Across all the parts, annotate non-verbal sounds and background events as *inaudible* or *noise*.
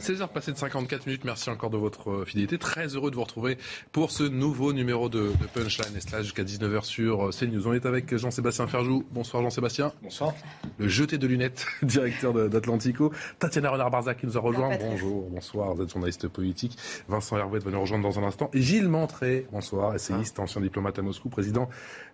16h passées de 54 minutes, merci encore de votre euh, fidélité. Très heureux de vous retrouver pour ce nouveau numéro de, de Punchline. Et cela jusqu'à 19h sur euh, CNews. On est avec Jean-Sébastien Ferjou. Bonsoir Jean-Sébastien. Bonsoir. Le jeté de lunettes, *laughs* directeur de- d'Atlantico. Tatiana Renard-Barzac qui nous a rejoint. Bonjour, bonsoir. Vous êtes journaliste politique. Vincent Hervé va nous rejoindre dans un instant. Et Gilles Montré, bonsoir, essayiste, ancien diplomate à Moscou, président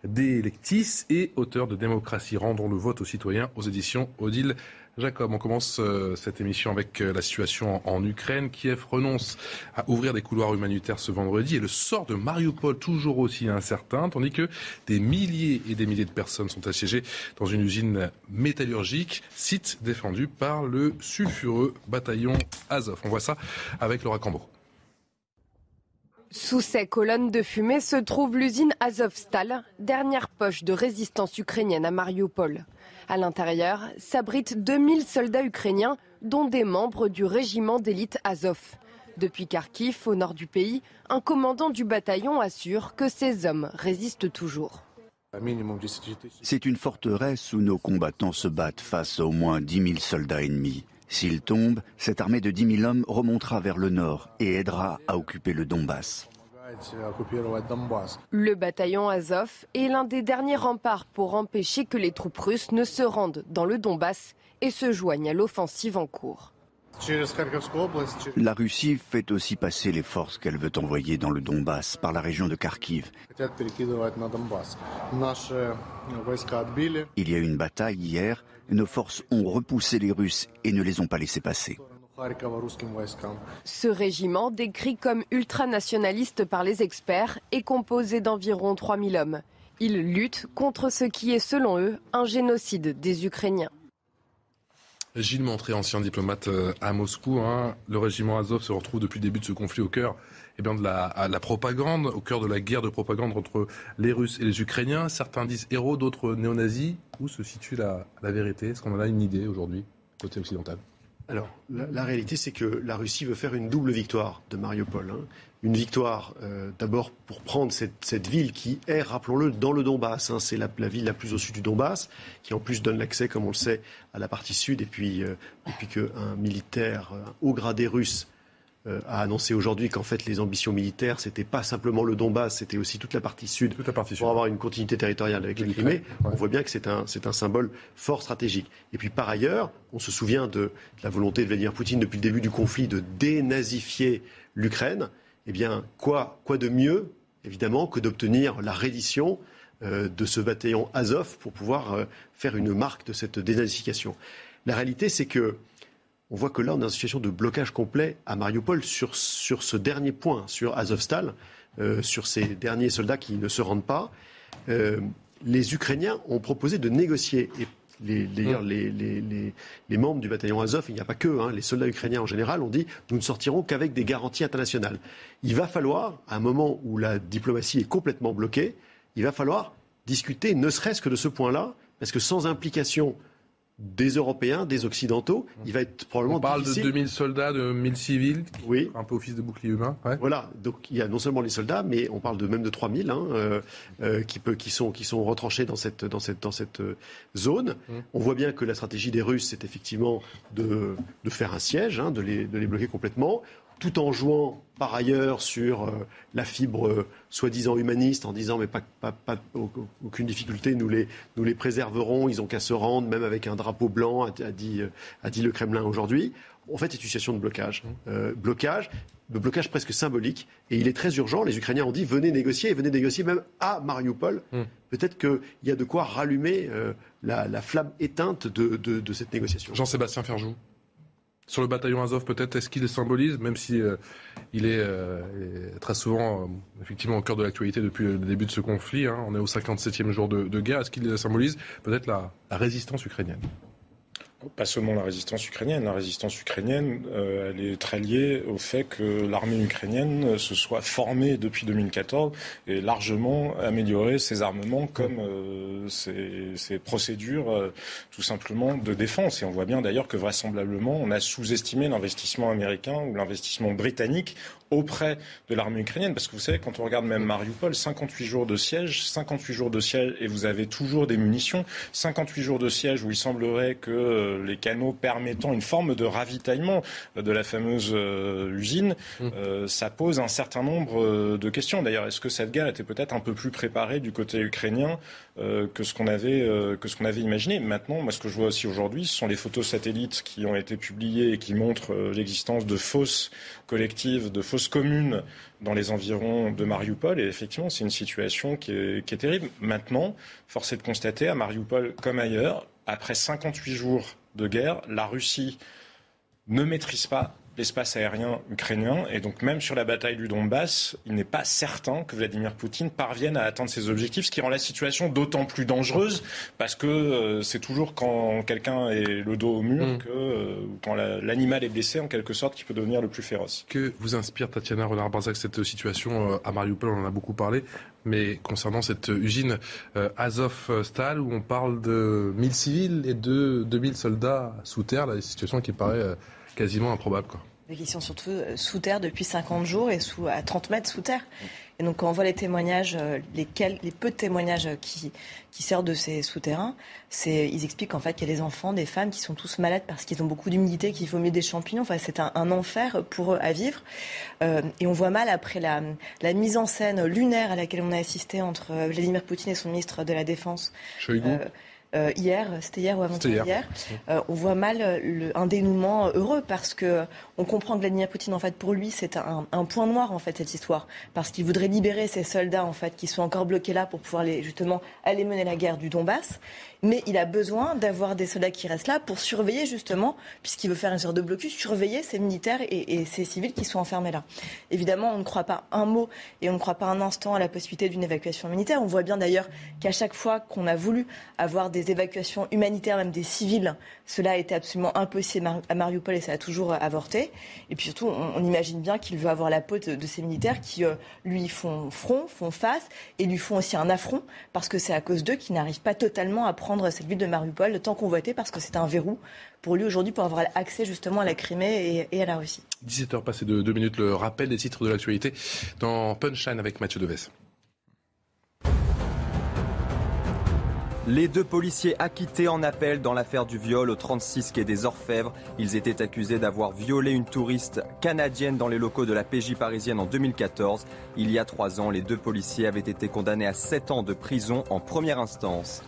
des Lectis et auteur de Démocratie. Rendons le vote aux citoyens aux éditions Odile Jacob. On commence euh, cette émission avec euh, la situation en, Ukraine. Kiev renonce à ouvrir des couloirs humanitaires ce vendredi et le sort de Mariupol toujours aussi incertain, tandis que des milliers et des milliers de personnes sont assiégées dans une usine métallurgique, site défendu par le sulfureux bataillon Azov. On voit ça avec Laura Cambo. Sous ces colonnes de fumée se trouve l'usine Azovstal, dernière poche de résistance ukrainienne à Mariupol. À l'intérieur s'abritent 2000 soldats ukrainiens, dont des membres du régiment d'élite Azov. Depuis Kharkiv, au nord du pays, un commandant du bataillon assure que ces hommes résistent toujours. C'est une forteresse où nos combattants se battent face à au moins 10 000 soldats ennemis. S'ils tombent, cette armée de 10 000 hommes remontera vers le nord et aidera à occuper le Donbass. Le bataillon Azov est l'un des derniers remparts pour empêcher que les troupes russes ne se rendent dans le Donbass et se joignent à l'offensive en cours. La Russie fait aussi passer les forces qu'elle veut envoyer dans le Donbass par la région de Kharkiv. Il y a eu une bataille hier, nos forces ont repoussé les Russes et ne les ont pas laissés passer. Ce régiment, décrit comme ultranationaliste par les experts, est composé d'environ 3000 hommes. Ils luttent contre ce qui est, selon eux, un génocide des Ukrainiens. Gilles Montré, ancien diplomate euh, à Moscou. hein. Le régiment Azov se retrouve depuis le début de ce conflit au cœur eh bien, de la, à la propagande, au cœur de la guerre de propagande entre les Russes et les Ukrainiens. Certains disent héros, d'autres néo-nazis. Où se situe la, la vérité? Est-ce qu'on en a une idée aujourd'hui, côté occidental? Alors, la, réalité, c'est que la Russie veut faire une double victoire de Mariupol. hein. Une victoire, euh, d'abord, pour prendre cette, ville qui est, rappelons-le, dans le Donbass. hein. C'est la, ville la plus au sud du Donbass, qui en plus donne l'accès, comme on le sait, à la partie sud. Et puis, euh, depuis qu'un militaire, un haut gradé russe, euh, a annoncé aujourd'hui qu'en fait, les ambitions militaires, c'était pas simplement le Donbass, c'était aussi toute la partie sud Toute la partie sud. pour avoir une continuité territoriale avec la Crimée, ouais. on voit bien que c'est un, c'est un symbole fort stratégique. Et puis par ailleurs, on se souvient de, de la volonté de Vladimir Poutine depuis le début du conflit de dénazifier l'Ukraine. Eh bien, quoi, quoi de mieux, évidemment, que d'obtenir la reddition euh, de ce bataillon Azov pour pouvoir euh, faire une marque de cette dénazification? La réalité, c'est que on voit que là, on est dans une situation de blocage complet à Mariupol sur, sur ce dernier point, sur Azovstal, euh, sur ces derniers soldats qui ne se rendent pas. Euh, les Ukrainiens ont proposé de négocier. Et les, membres du bataillon Azov, il n'y a pas que, hein, les soldats ukrainiens en général ont dit nous ne sortirons qu'avec des garanties internationales. Il va falloir, à un moment où la diplomatie est complètement bloquée, il va falloir discuter ne serait-ce que de ce point-là, parce que sans implication des Européens, des Occidentaux, il va être probablement On parle de difficile. 2000 soldats, de 1000 civils, Oui. un peu office de bouclier humain. ouais. Voilà, donc il y a non seulement les soldats, mais on parle de même de 3000 hein, euh, euh, qui, peut, qui, sont, qui sont retranchés dans cette, dans cette, dans cette euh, zone. On voit bien que la stratégie des Russes, c'est effectivement de, de faire un siège, hein, de, les, de les bloquer complètement, tout en jouant par ailleurs sur euh, la fibre euh, soi-disant humaniste, en disant mais pas, pas, pas- au- aucune difficulté, nous les, nous les préserverons, ils ont qu'à se rendre, même avec un drapeau blanc, a, a dit, euh, a dit le Kremlin aujourd'hui. En fait, c'est une situation de blocage. Euh, blocage, de blocage presque symbolique. Et il est très urgent. Les Ukrainiens ont dit venez négocier, et venez négocier même à Mariupol. Peut-être qu'il y a de quoi rallumer euh, la, la flamme éteinte de, de- de cette négociation. Jean-Sébastien Ferjou. Sur le bataillon Azov, peut-être, est-ce qu'il symbolise, même si euh, il est, euh, très souvent, euh, effectivement, au cœur de l'actualité depuis le début de ce conflit. hein. on est au 57e jour de, guerre. Est-ce qu'il symbolise peut-être la résistance ukrainienne? Pas seulement la résistance ukrainienne. La résistance ukrainienne, euh, elle est très liée au fait que l'armée ukrainienne se soit formée depuis 2014 et largement amélioré ses armements comme euh, ses, procédures euh, tout simplement de défense. Et on voit bien d'ailleurs que vraisemblablement on a sous-estimé l'investissement américain ou l'investissement britannique auprès de l'armée ukrainienne. Parce que vous savez, quand on regarde même Mariupol, 58 jours de siège, 58 jours de siège et vous avez toujours des munitions, 58 jours de siège où il semblerait que euh, les canaux permettant une forme de ravitaillement de la fameuse euh, usine, mmh. euh, ça pose un certain nombre de questions. D'ailleurs, est-ce que cette guerre était peut-être un peu plus préparée du côté ukrainien que ce qu'on avait, que ce qu'on avait imaginé? Maintenant, moi, ce que je vois aussi aujourd'hui, ce sont les photos satellites qui ont été publiées et qui montrent l'existence de fausses collectives, de fausses communes dans les environs de Mariupol. Et effectivement, c'est une situation qui est, qui est terrible. Maintenant, force est de constater, à Mariupol comme ailleurs, après 58 jours de guerre, la Russie ne maîtrise pas l'espace aérien ukrainien. Et donc même sur la bataille du Donbass, il n'est pas certain que Vladimir Poutine parvienne à atteindre ses objectifs, ce qui rend la situation d'autant plus dangereuse, parce que euh, c'est toujours quand quelqu'un est le dos au mur, mm. que euh, quand l'animal est blessé, en quelque sorte, qui peut devenir le plus féroce. Que vous inspire, Tatiana Renard-Barzac, cette situation euh, à Mariupol On en a beaucoup parlé. Mais concernant cette usine Azov-Stal, où on parle de 1000 civils et de 2000 soldats sous terre, la situation qui paraît quasiment improbable. Quoi qui sont surtout euh, sous terre depuis 50 jours et sous, à 30 mètres sous terre. Et donc, quand on voit les témoignages, euh, les, les peu de témoignages qui, qui sortent de ces souterrains, c'est, ils expliquent en fait qu'il y a des enfants, des femmes qui sont tous malades parce qu'ils ont beaucoup d'humidité, qu'il faut mieux des champignons. Enfin, c'est un, enfer pour eux à vivre. Euh, et on voit mal après la, la, mise en scène lunaire à laquelle on a assisté entre Vladimir Poutine et son ministre de la Défense. Euh, hier, c'était hier ou avant-hier, euh, on voit mal le, un dénouement heureux parce que on comprend que Vladimir Poutine, en fait, pour lui, c'est un, un, point noir, en fait, cette histoire. Parce qu'il voudrait libérer ces soldats, en fait, qui sont encore bloqués là pour pouvoir les, justement aller mener la guerre du Donbass mais il a besoin d'avoir des soldats qui restent là pour surveiller justement, puisqu'il veut faire une sorte de blocus, surveiller ces militaires et, ces civils qui sont enfermés là. Évidemment, on ne croit pas un mot et on ne croit pas un instant à la possibilité d'une évacuation militaire. On voit bien d'ailleurs qu'à chaque fois qu'on a voulu avoir des évacuations humanitaires, même des civils, cela a été absolument impossible à Mariupol et ça a toujours avorté. Et puis surtout, on, imagine bien qu'il veut avoir la peau de, ces militaires qui euh, lui font front, font face et lui font aussi un affront parce que c'est à cause d'eux qu'il n'arrive pas totalement à prendre cette ville de Mariupol, le temps convoité, parce que c'est un verrou pour lui aujourd'hui pour avoir accès justement à la Crimée et, à la Russie. 17h passé de 2 minutes, le rappel des titres de l'actualité dans Punchline avec Mathieu Deves. Les deux policiers acquittés en appel dans l'affaire du viol au 36 quai des Orfèvres. Ils étaient accusés d'avoir violé une touriste canadienne dans les locaux de la PJ parisienne en 2014. Il y a trois ans, les deux policiers avaient été condamnés à sept ans de prison en première instance.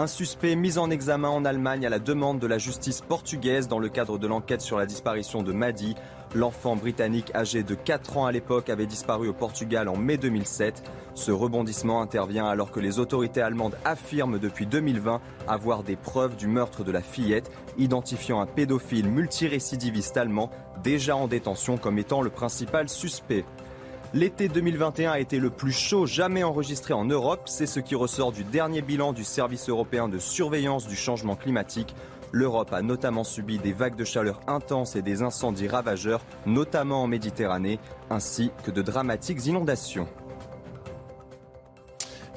Un suspect mis en examen en Allemagne à la demande de la justice portugaise dans le cadre de l'enquête sur la disparition de Madi. L'enfant britannique âgé de 4 ans à l'époque avait disparu au Portugal en mai 2007. Ce rebondissement intervient alors que les autorités allemandes affirment depuis 2020 avoir des preuves du meurtre de la fillette, identifiant un pédophile multirécidiviste allemand déjà en détention comme étant le principal suspect. L'été 2021 a été le plus chaud jamais enregistré en Europe. C'est ce qui ressort du dernier bilan du Service européen de surveillance du changement climatique. L'Europe a notamment subi des vagues de chaleur intenses et des incendies ravageurs, notamment en Méditerranée, ainsi que de dramatiques inondations.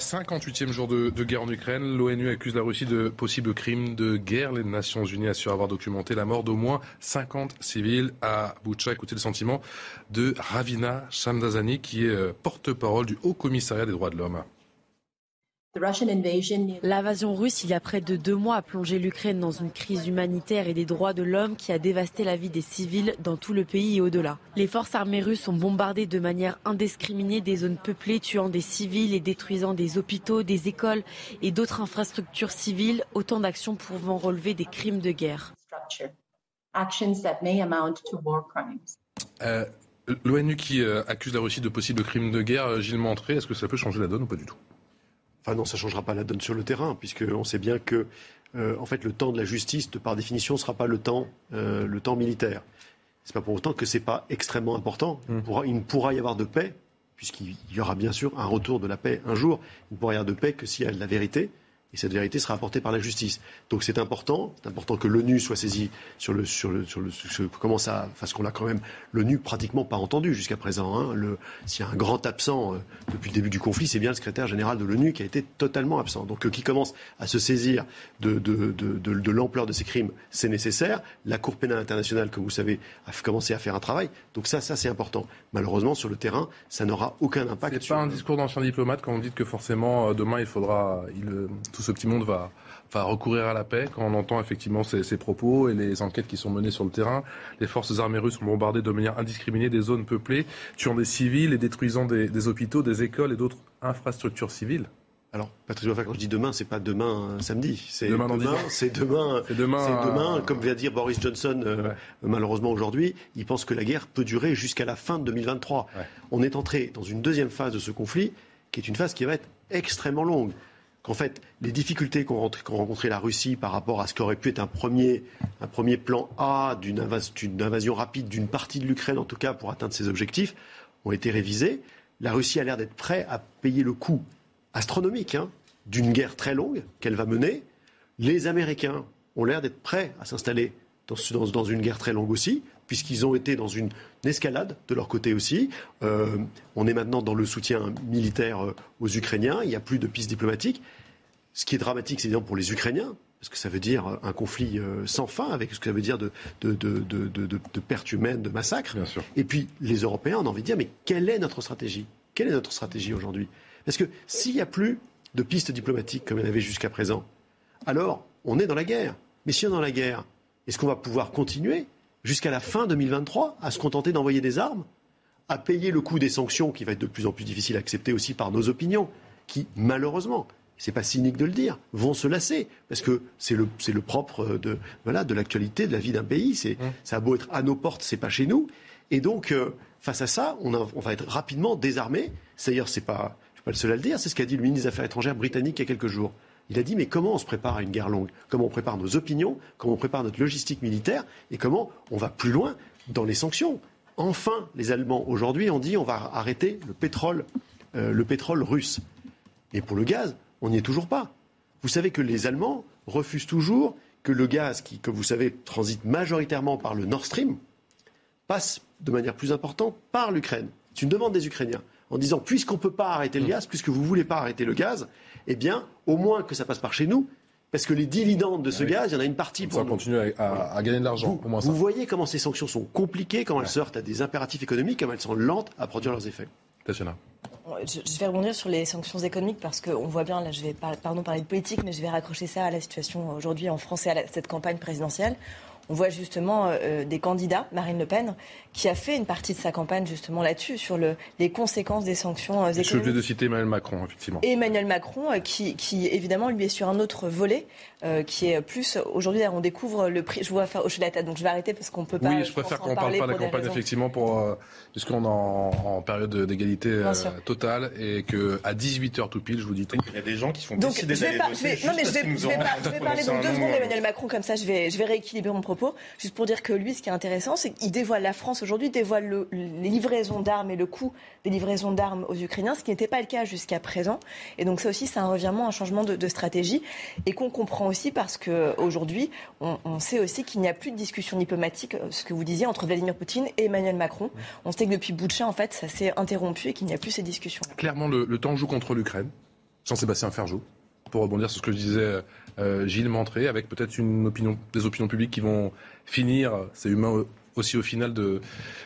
58e jour de, guerre en Ukraine. L'ONU accuse la Russie de possibles crimes de guerre. Les Nations Unies assurent avoir documenté la mort d'au moins 50 civils à Boucha. Écoutez le sentiment de Ravina Shamdazani, qui est euh, porte-parole du Haut Commissariat des droits de l'homme. L'invasion russe, il y a près de deux mois, a plongé l'Ukraine dans une crise humanitaire et des droits de l'homme qui a dévasté la vie des civils dans tout le pays et au-delà. Les forces armées russes ont bombardé de manière indiscriminée des zones peuplées, tuant des civils et détruisant des hôpitaux, des écoles et d'autres infrastructures civiles, autant d'actions pouvant relever des crimes de guerre. Euh, L'ONU qui euh, accuse la Russie de possibles crimes de guerre, euh, Gilles Montré, est-ce que ça peut changer la donne ou pas du tout? Enfin non, ça ne changera pas la donne sur le terrain, puisqu'on sait bien que euh, en fait, le temps de la justice, par définition, ne sera pas le temps, euh, le temps militaire. Ce n'est pas pour autant que ce n'est pas extrêmement important. Il, pourra, il, ne pourra y avoir de paix, puisqu'il y aura bien sûr un retour de la paix un jour. Il ne pourra y avoir de paix que s'il y a de la vérité. Et cette vérité sera apportée par la justice. Donc c'est important, c'est important que l'ONU soit saisie sur le sur le sur le comment ça, parce qu'on l'a quand même l'ONU pratiquement pas entendu jusqu'à présent. Hein. Le, s'il y a un grand absent euh, depuis le début du conflit, c'est bien le secrétaire général de l'ONU qui a été totalement absent. Donc euh, qui commence à se saisir de de, de, de, de l'ampleur de ces crimes, c'est nécessaire. La Cour pénale internationale, comme vous savez, a commencé à faire un travail. Donc ça, ça c'est important. Malheureusement, sur le terrain, ça n'aura aucun impact. C'est pas un discours d'ancien diplomate quand on dit que forcément euh, demain il faudra il, tout ce petit monde va, recourir à la paix quand on entend effectivement ces, propos et les enquêtes qui sont menées sur le terrain. Les forces armées russes ont bombardé de manière indiscriminée des zones peuplées, tuant des civils et détruisant des, hôpitaux, des écoles et d'autres infrastructures civiles. Alors, Patrick quand je dis demain, c'est pas demain euh, samedi. C'est demain, demain *laughs* c'est demain. C'est demain, demain comme vient dire Boris Johnson, euh, malheureusement aujourd'hui, il pense que la guerre peut durer jusqu'à la fin de 2023. On est entré dans une deuxième phase de ce conflit, qui est une phase qui va être extrêmement longue qu'en fait, les difficultés qu'ont rencontré la Russie par rapport à ce qu'aurait pu être un premier, plan A d'une invasion rapide d'une partie de l'Ukraine, en tout cas pour atteindre ses objectifs, ont été révisées. La Russie a l'air d'être prête à payer le coût astronomique hein, d'une guerre très longue qu'elle va mener. Les Américains ont l'air d'être prêts à s'installer dans, une guerre très longue aussi, puisqu'ils ont été dans une escalade de leur côté aussi. Euh, on est maintenant dans le soutien militaire euh, aux Ukrainiens. Il n'y a plus de piste diplomatique. Ce qui est dramatique, c'est évidemment pour les Ukrainiens, parce que ça veut dire un conflit euh, sans fin, avec ce que ça veut dire de, de, de, de pertes humaines, de massacres. Et puis les Européens, on a envie de dire, mais quelle est notre stratégie? Quelle est notre stratégie aujourd'hui? Parce que s'il n'y a plus de piste diplomatique comme il y en avait jusqu'à présent, alors on est dans la guerre. Mais si on est dans la guerre, est-ce qu'on va pouvoir continuer jusqu'à la fin 2023 à se contenter d'envoyer des armes, à payer le coût des sanctions qui va être de plus en plus difficile à accepter aussi par nos opinions, qui malheureusement, c'est pas cynique de le dire, vont se lasser parce que c'est le, propre de voilà de l'actualité de la vie d'un pays. C'est mmh. ça a beau être à nos portes, c'est pas chez nous. Et donc euh, face à ça, on, on, va être rapidement désarmé. D'ailleurs, c'est pas je suis pas le seul à le dire. C'est ce qu'a dit le ministre des Affaires étrangères britannique il y a quelques jours. Il a dit mais comment on se prépare à une guerre longue? Comment on prépare nos opinions? Comment on prépare notre logistique militaire? Et comment on va plus loin dans les sanctions? Enfin, les Allemands aujourd'hui ont dit on va arrêter le pétrole, euh, le pétrole russe. Mais pour le gaz, on n'y est toujours pas. Vous savez que les Allemands refusent toujours que le gaz, qui, comme vous savez, transite majoritairement par le Nord Stream, passe de manière plus importante par l'Ukraine. C'est une demande des Ukrainiens en disant puisqu'on ne peut pas arrêter le gaz, puisque vous ne voulez pas arrêter le gaz, eh bien, au moins que ça passe par chez nous. Parce que les dividendes de ce gaz, il y en a une partie pour. Ça continue à, à, gagner de l'argent. Vous, vous voyez comment ces sanctions sont compliquées, comment elles sortent à des impératifs économiques, comment elles sont lentes à produire leurs effets. Tatiana. Je vais rebondir sur les sanctions économiques parce qu'on voit bien, là je vais pardon, parler de politique, mais je vais raccrocher ça à la situation aujourd'hui en France et à cette campagne présidentielle. On voit justement euh, des candidats, Marine Le Pen, qui a fait une partie de sa campagne justement là-dessus, sur le, les conséquences des sanctions euh, économiques. Je de citer Emmanuel Macron, effectivement. Emmanuel Macron, euh, qui, qui, évidemment lui est sur un autre volet, euh, qui est plus aujourd'hui on découvre le prix. Je vois faire hocher la tête, donc je vais arrêter parce qu'on peut pas. Oui, je préfère qu'on parle pas de la campagne effectivement pour puisqu'on est en, en, période d'égalité totale et que à 18 h tout pile, je vous dis. Il y a des gens qui font donc, décider d'aller voter. Non mais je vais, je vais, je vais parler donc deux secondes d'Emmanuel Macron comme ça, je vais je vais rééquilibrer mon propos, juste pour dire que lui, ce qui est intéressant, c'est qu'il dévoile la France aujourd'hui, dévoile les livraisons d'armes et le coût des livraisons d'armes aux Ukrainiens, ce qui n'était pas le cas jusqu'à présent. Et donc ça aussi, c'est un revirement, un changement de, de stratégie et qu'on comprend aussi parce qu'aujourd'hui, on, on sait aussi qu'il n'y a plus de discussion diplomatique, euh, ce que vous disiez, entre Vladimir Poutine et Emmanuel Macron. On sait que depuis Boutcha, en fait, ça s'est interrompu et qu'il n'y a plus ces discussions. Clairement, le, temps joue contre l'Ukraine. Jean-Sébastien Ferjou, pour rebondir sur ce que je disais euh, Gilles Montré, avec peut-être une des opinions publiques qui vont finir, c'est humain aussi au final de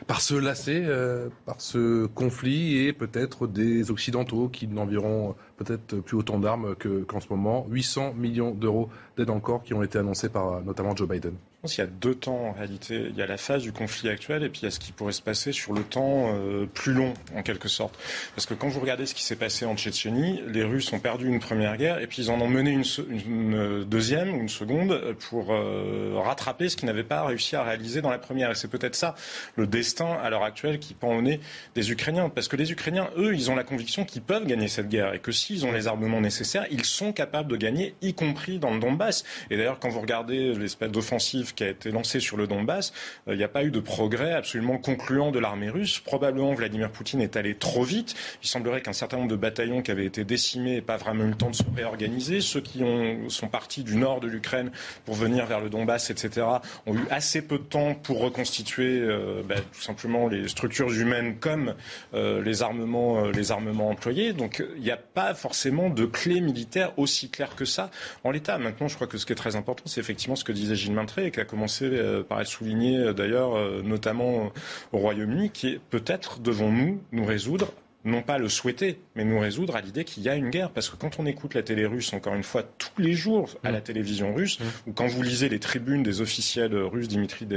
par se lasser euh, par ce conflit et peut-être des occidentaux qui n'enverront peut-être plus autant d'armes qu'en ce moment. 800 millions d'euros d'aide encore qui ont été annoncés par notamment Joe Biden qu'il y a deux temps en réalité. Il y a la phase du conflit actuel et puis il y a ce qui pourrait se passer sur le temps euh, plus long en quelque sorte. Parce que quand vous regardez ce qui s'est passé en Tchétchénie, les Russes ont perdu une première guerre et puis ils en ont mené une, deuxième ou une seconde pour euh, rattraper ce qu'ils n'avaient pas réussi à réaliser dans la première. Et c'est peut-être ça le destin à l'heure actuelle qui pend au nez des Ukrainiens. Parce que les Ukrainiens, eux, ils ont la conviction qu'ils peuvent gagner cette guerre et que Russie, ils ont les armements nécessaires, ils sont capables de gagner, y compris dans le Donbass. Et d'ailleurs, quand vous regardez l'espèce d'offensive qui a été lancée sur le Donbass, euh, il n'y a pas eu de progrès absolument concluant de l'armée russe. Probablement, Vladimir Poutine est allé trop vite. Il semblerait qu'un certain nombre de bataillons qui avaient été décimés n'aient pas vraiment eu le temps de se réorganiser. Ceux qui ont, sont partis du nord de l'Ukraine pour venir vers le Donbass, etc., ont eu assez peu de temps pour reconstituer euh, bah, tout simplement les structures humaines comme euh, les, armements, les armements employés. Donc il n'y a pas forcément de clé militaire aussi claire que ça en l'état. Maintenant, je crois que ce qui est très important, c'est effectivement ce que disait Gilles Maintré a commencé par être souligné d'ailleurs, notamment au Royaume-Uni, qui est peut-être devons-nous nous résoudre non pas le souhaiter, mais nous résoudre à l'idée qu'il y a une guerre. Parce que quand on écoute la télé russe, encore une fois, tous les jours à la mm. télévision russe, mm. ou quand vous lisez les tribunes des officiels russes, Dimitri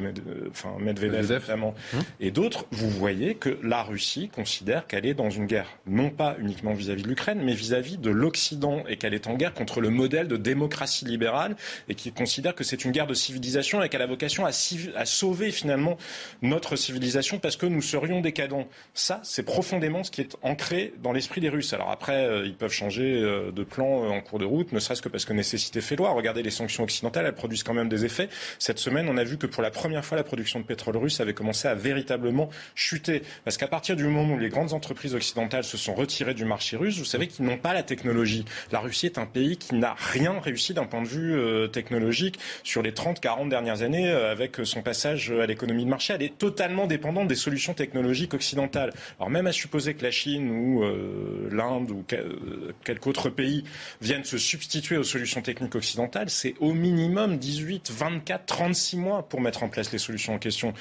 enfin, Medvedev, notamment, mm. et d'autres, vous voyez que la Russie considère qu'elle est dans une guerre, non pas uniquement vis-à-vis de l'Ukraine, mais vis-à-vis de l'Occident, et qu'elle est en guerre contre le modèle de démocratie libérale, et qui considère que c'est une guerre de civilisation et qu'elle a vocation à, à sauver finalement notre civilisation parce que nous serions décadents. Ça, c'est profondément ce qui est ancré dans l'esprit des Russes. Alors après, euh, ils peuvent changer euh, de plan euh, en cours de route, ne serait-ce que parce que nécessité fait loi. Regardez les sanctions occidentales, elles produisent quand même des effets. Cette semaine, on a vu que pour la première fois, la production de pétrole russe avait commencé à véritablement chuter. Parce qu'à partir du moment où les grandes entreprises occidentales se sont retirées du marché russe, vous savez qu'ils n'ont pas la technologie. La Russie est un pays qui n'a rien réussi d'un point de vue technologique sur les 30-40 dernières années avec son passage à l'économie de marché. Elle est totalement dépendante des solutions technologiques occidentales. Alors même à supposer que la Chine ou euh, l'Inde ou quelque autre pays viennent se substituer aux solutions techniques occidentales, c'est au minimum 18, 24, 36 mois pour mettre en place les solutions en question.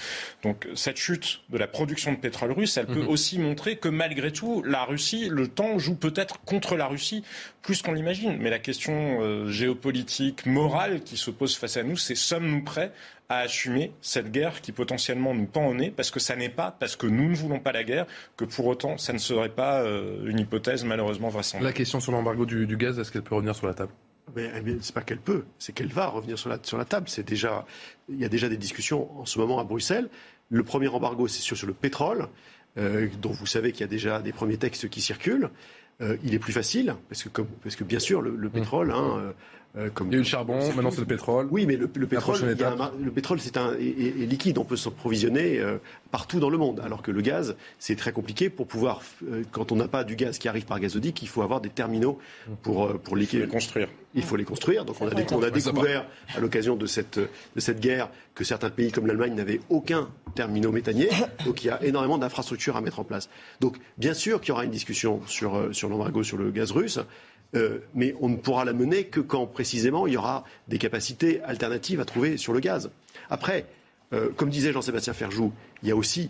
Donc cette chute de la production de pétrole russe, elle peut mhm. aussi montrer que malgré tout, la Russie, le temps joue peut-être contre la Russie plus qu'on l'imagine. Mais la question euh, géopolitique, morale qui se pose face à nous, c'est sommes-nous prêts à assumer cette guerre qui potentiellement nous pend au nez, parce que ça n'est pas parce que nous ne voulons pas la guerre que pour autant ça ne serait pas euh, une hypothèse malheureusement vraisemblable. La question sur l'embargo du, gaz, est-ce qu'elle peut revenir sur la table? Mais, c'est pas qu'elle peut, c'est qu'elle va revenir sur la, sur la table. C'est déjà, il y a déjà des discussions en ce moment à Bruxelles. Le premier embargo, c'est sur, sur le pétrole, euh, dont vous savez qu'il y a déjà des premiers textes qui circulent. Euh, il est plus facile, parce que, comme, parce que bien sûr, le, le mmh. pétrole, hein, euh, il y a eu le charbon, maintenant c'est le pétrole. Oui, mais le, pétrole, le pétrole c'est un est, liquide, on peut s'approvisionner euh, partout dans le monde, alors que le gaz c'est très compliqué pour pouvoir, euh, quand on n'a pas du gaz qui arrive par gazoduc, il faut avoir des terminaux pour pour les construire. Il faut les construire. Donc on a, on a découvert à l'occasion de cette de cette guerre que certains pays comme l'Allemagne n'avaient aucun terminaux méthanier, donc il y a énormément d'infrastructures à mettre en place. Donc bien sûr qu'il y aura une discussion sur sur l'embargo sur le gaz russe. Euh, mais on ne pourra la mener que quand précisément il y aura des capacités alternatives à trouver sur le gaz. Après, euh, comme disait Jean-Sébastien Ferjou, il y a aussi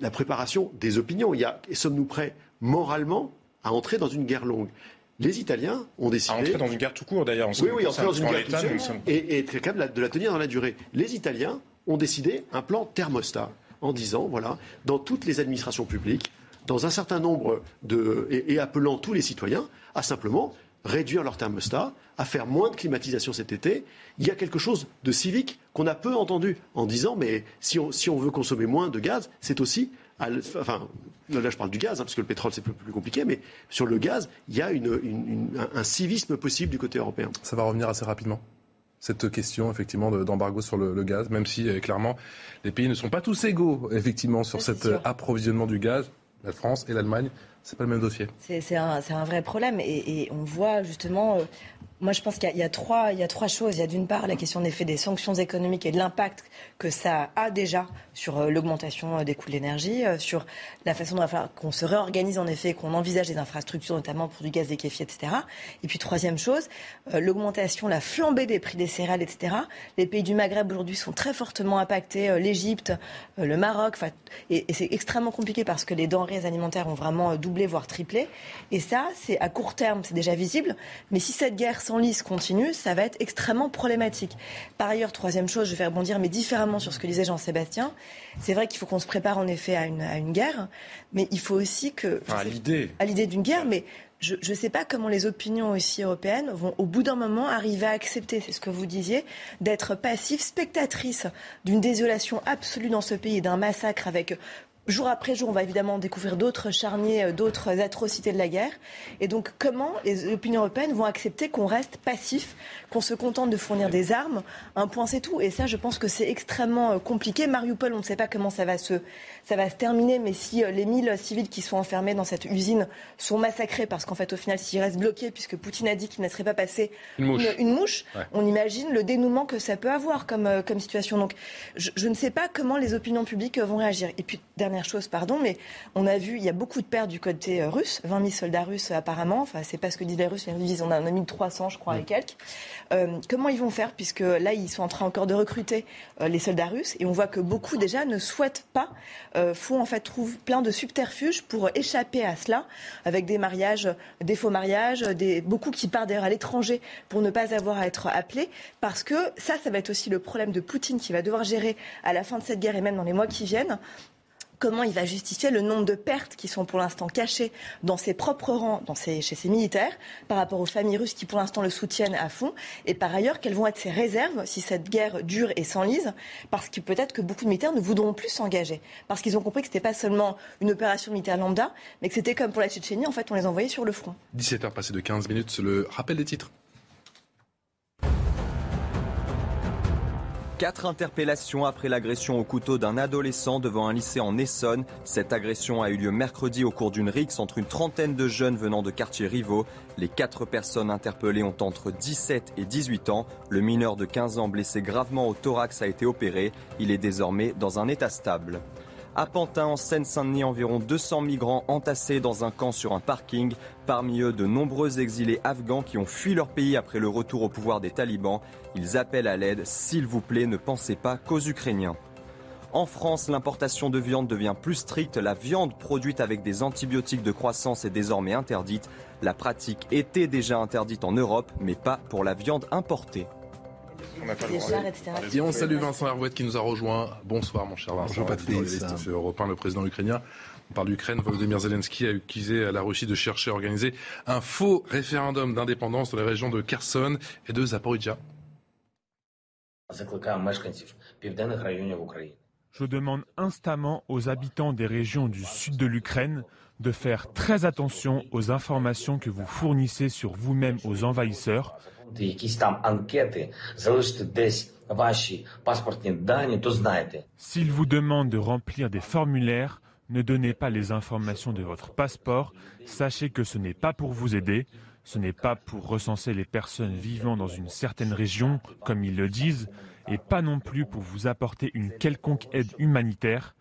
la préparation des opinions. Il y a, sommes-nous prêts moralement à entrer dans une guerre longue? Les Italiens ont décidé. À entrer dans une guerre tout court d'ailleurs. Oui, oui, entrer dans une guerre tout court et, être capable de la tenir dans la durée. Les Italiens ont décidé un plan thermostat en disant voilà, dans toutes les administrations publiques, dans un certain nombre de. et appelant tous les citoyens à simplement réduire leur thermostat, à faire moins de climatisation cet été. Il y a quelque chose de civique qu'on a peu entendu en disant mais si on, si on veut consommer moins de gaz, c'est aussi enfin, là je parle du gaz, hein, parce que le pétrole c'est plus, plus, compliqué, mais sur le gaz, il y a une, un civisme possible du côté européen. Ça va revenir assez rapidement cette question effectivement d'embargo sur le, gaz, même si euh, clairement les pays ne sont pas tous égaux effectivement sur cet approvisionnement du gaz. La France et l'Allemagne c'est pas le même dossier. C'est un, un, vrai problème et, et on voit justement euh, moi, je pense qu'il y, a trois, y a trois choses. Il y a d'une part la question des des sanctions économiques et de l'impact que ça a déjà sur euh, l'augmentation euh, des coûts de l'énergie, euh, sur la façon dont qu'on se réorganise en effet, qu'on envisage des infrastructures, notamment pour du gaz liquéfié, etc. Et puis troisième chose, l'augmentation, la flambée des prix des céréales, etc. Les pays du Maghreb aujourd'hui sont très fortement impactés, l'Égypte, le Maroc, et, et c'est extrêmement compliqué parce que les denrées alimentaires ont vraiment doublé, voire triplé. Et ça, c'est à court terme, c'est déjà visible. Mais si cette guerre en lisse continue, ça va être extrêmement problématique. Par ailleurs, troisième chose, je vais rebondir, mais différemment sur ce que disait Jean-Sébastien. C'est vrai qu'il faut qu'on se prépare en effet à une, guerre, mais il faut aussi que... à l'idée. À l'idée d'une guerre, mais je ne sais pas comment les opinions aussi européennes vont au bout d'un moment arriver à accepter, c'est ce que vous disiez, d'être passives, spectatrices d'une désolation absolue dans ce pays, d'un massacre avec jour après jour, on va évidemment découvrir d'autres charniers, euh, d'autres atrocités de la guerre. Et donc, comment les opinions européennes vont accepter qu'on reste passif, qu'on se contente de fournir des armes? Un point, c'est tout. Et ça, je pense que c'est extrêmement euh, compliqué. Mariupol, on ne sait pas comment ça va se, ça va se terminer, mais si euh, les 1000 civils qui sont enfermés dans cette usine sont massacrés, parce qu'en fait, au final, s'ils restent bloqués, puisque Poutine a dit qu'il ne laisserait pas passer une mouche, on imagine le dénouement que ça peut avoir comme, comme situation. Donc, je, je ne sais pas comment les opinions publiques vont réagir. Et puis, dernière chose, pardon, mais on a vu, il y a beaucoup de pertes du côté euh, russe, 20 000 soldats russes apparemment, enfin c'est pas ce que disent les Russes, les Russes disent on a, mis 300 je crois et quelques. Euh, comment ils vont faire puisque là ils sont en train encore de recruter euh, les soldats russes et on voit que beaucoup déjà ne souhaitent pas, font en fait trouvent plein de subterfuges pour échapper à cela, avec des mariages, des faux mariages, des, beaucoup qui partent d'ailleurs à l'étranger pour ne pas avoir à être appelés, parce que ça, ça va être aussi le problème de Poutine qui va devoir gérer à la fin de cette guerre et même dans les mois qui viennent comment il va justifier le nombre de pertes qui sont pour l'instant cachées dans ses propres rangs, chez ses militaires, par rapport aux familles russes qui pour l'instant le soutiennent à fond, et par ailleurs quelles vont être ses réserves si cette guerre dure et s'enlise, parce que peut-être que beaucoup de militaires ne voudront plus s'engager, parce qu'ils ont compris que ce n'était pas seulement une opération militaire lambda, mais que c'était comme pour la Tchétchénie, en fait on les envoyait sur le front. 17h passé de 15 minutes, le rappel des titres. Quatre interpellations après l'agression au couteau d'un adolescent devant un lycée en Essonne. Cette agression a eu lieu mercredi au cours d'une rixe entre une trentaine de jeunes venant de quartiers rivaux. Les quatre personnes interpellées ont entre 17 et 18 ans. Le mineur de 15 ans blessé gravement au thorax a été opéré. Il est désormais dans un état stable. À Pantin, en Seine-Saint-Denis, environ 200 migrants entassés dans un camp sur un parking. Parmi eux, de nombreux exilés afghans qui ont fui leur pays après le retour au pouvoir des talibans. Ils appellent à l'aide. S'il vous plaît, ne pensez pas qu'aux Ukrainiens. En France, l'importation de viande devient plus stricte. La viande produite avec des antibiotiques de croissance est désormais interdite. La pratique était déjà interdite en Europe, mais pas pour la viande importée. Et on salue Vincent Hervouette qui nous a rejoint. Bonsoir mon cher Vincent. Bonjour Patrice. C'est Europe le président ukrainien. On parle d'Ukraine. Volodymyr Zelensky a accusé la Russie de chercher à organiser un faux référendum d'indépendance dans les régions de Kherson et de Zaporizhia. Je demande instamment aux habitants des régions du sud de l'Ukraine de faire très attention aux informations que vous fournissez sur vous-même aux envahisseurs S'ils vous demandent de remplir des formulaires, ne donnez pas les informations de votre passeport. Sachez que ce n'est pas pour vous aider, ce n'est pas pour recenser les personnes vivant dans une certaine région, comme ils le disent, et pas non plus pour vous apporter une quelconque aide humanitaire.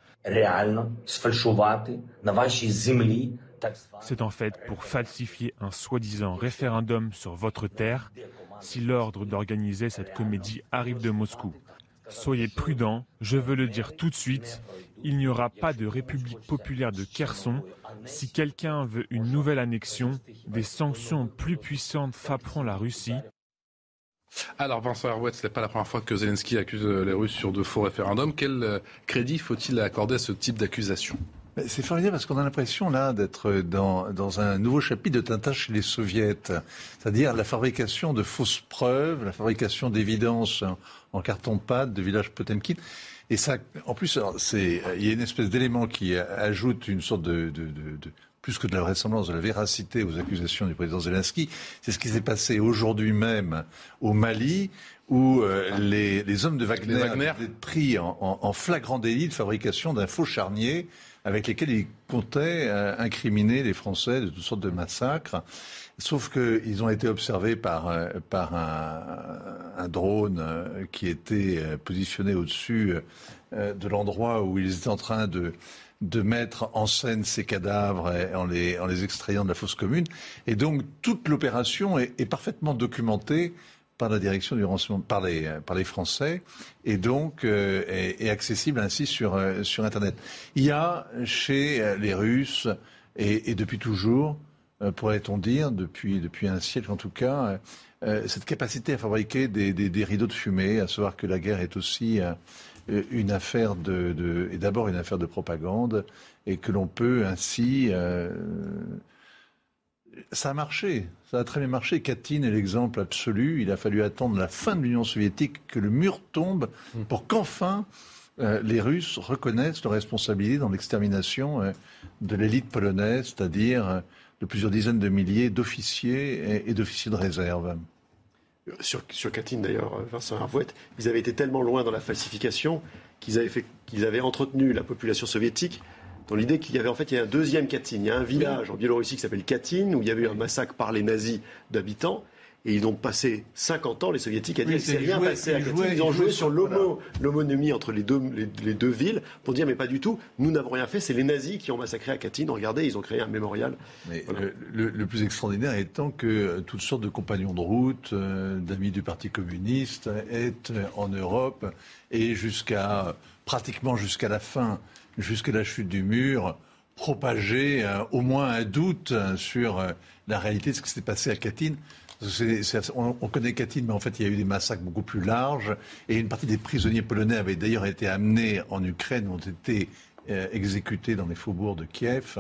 C'est en fait pour falsifier un soi-disant référendum sur votre terre si l'ordre d'organiser cette comédie arrive de Moscou. Soyez prudents, je veux le dire tout de suite, il n'y aura pas de République populaire de Kherson. Si quelqu'un veut une nouvelle annexion, des sanctions plus puissantes frapperont la Russie. Alors Vincent Herouet, ce n'est pas la première fois que Zelensky accuse les Russes sur de faux référendums. Quel euh, crédit faut-il accorder à ce type d'accusation? C'est formidable parce qu'on a l'impression là d'être dans, dans, un nouveau chapitre de Tintin chez les soviets, c'est-à-dire la fabrication de fausses preuves, la fabrication d'évidences en carton-pâte de village Potemkin. Et ça, en plus, c'est, il y a une espèce d'élément qui ajoute une sorte de, de, de, de plus que de la vraisemblance, de la véracité aux accusations du président Zelensky. C'est ce qui s'est passé aujourd'hui même au Mali, où euh, les, les, hommes de Wagner, Wagner. étaient pris en, en, en, flagrant délit de fabrication d'un faux charnier avec lesquels ils comptaient euh, incriminer les Français de toutes sortes de massacres. Sauf qu'ils ont été observés par, euh, par un, drone euh, qui était positionné au-dessus de l'endroit où ils étaient en train de, de mettre en scène ces cadavres en les, en les extrayant de la fosse commune. Et donc toute l'opération est, parfaitement documentée par la direction du renseignement, par les, les Français, et donc euh, est, accessible ainsi sur, euh, sur Internet. Il y a chez euh, les Russes, et, depuis toujours, euh, pourrait-on dire, depuis, depuis un siècle en tout cas, euh, cette capacité à fabriquer des, des, rideaux de fumée, à savoir que la guerre est aussi une affaire de, d'abord une affaire de propagande, et que l'on peut ainsi ça a marché, ça a très bien marché. Katyn est l'exemple absolu. Il a fallu attendre la fin de l'Union soviétique que le mur tombe pour qu'enfin les Russes reconnaissent leur responsabilité dans l'extermination de l'élite polonaise, c'est-à-dire de plusieurs dizaines de milliers d'officiers et, d'officiers de réserve. Sur, sur Katyn, d'ailleurs, Vincent Hervouet, ils avaient été tellement loin dans la falsification qu'ils avaient, qu'ils avaient entretenu la population soviétique dans l'idée qu'il y avait en fait il y a un deuxième Katyn. Il y a un village en Biélorussie qui s'appelle Katyn où il y avait eu un massacre par les nazis d'habitants. Et ils ont passé 50 ans, les soviétiques, à dire qu'il ne s'est rien passé à Katyn. Ils, ont joué sur l'homonymie entre les deux, les, deux villes pour dire mais pas du tout, nous n'avons rien fait, c'est les nazis qui ont massacré à Katyn. Regardez, ils ont créé un mémorial. Mais le, plus extraordinaire étant que euh, toutes sortes de compagnons de route, euh, d'amis du Parti communiste, est en Europe et jusqu'à pratiquement jusqu'à la fin jusqu'à la chute du mur, propager euh, au moins un doute euh, sur euh, la réalité de ce qui s'est passé à Katyn. on, connaît Katyn, mais en fait, il y a eu des massacres beaucoup plus larges. Et une partie des prisonniers polonais avaient d'ailleurs été amenés en Ukraine, ont été exécutés dans les faubourgs de Kiev,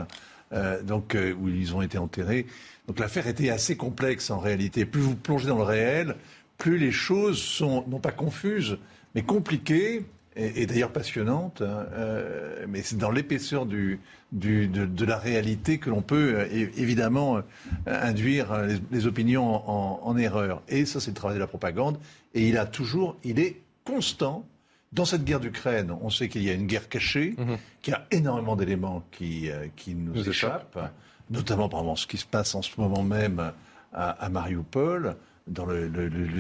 donc, où ils ont été enterrés. Donc l'affaire était assez complexe en réalité. Plus vous plongez dans le réel, plus les choses sont non pas confuses, mais compliquées et, d'ailleurs passionnante, hein, euh, mais c'est dans l'épaisseur du, du, de, la réalité que l'on peut euh, évidemment euh, induire les, opinions en, erreur. Et ça, c'est le travail de la propagande. Et il a toujours, il est constant. Dans cette guerre d'Ukraine, on sait qu'il y a une guerre cachée, mhm. qu'il y a énormément d'éléments qui, qui nous, échappent, notamment par exemple ce qui se passe en ce moment même à, à Mariupol dans le,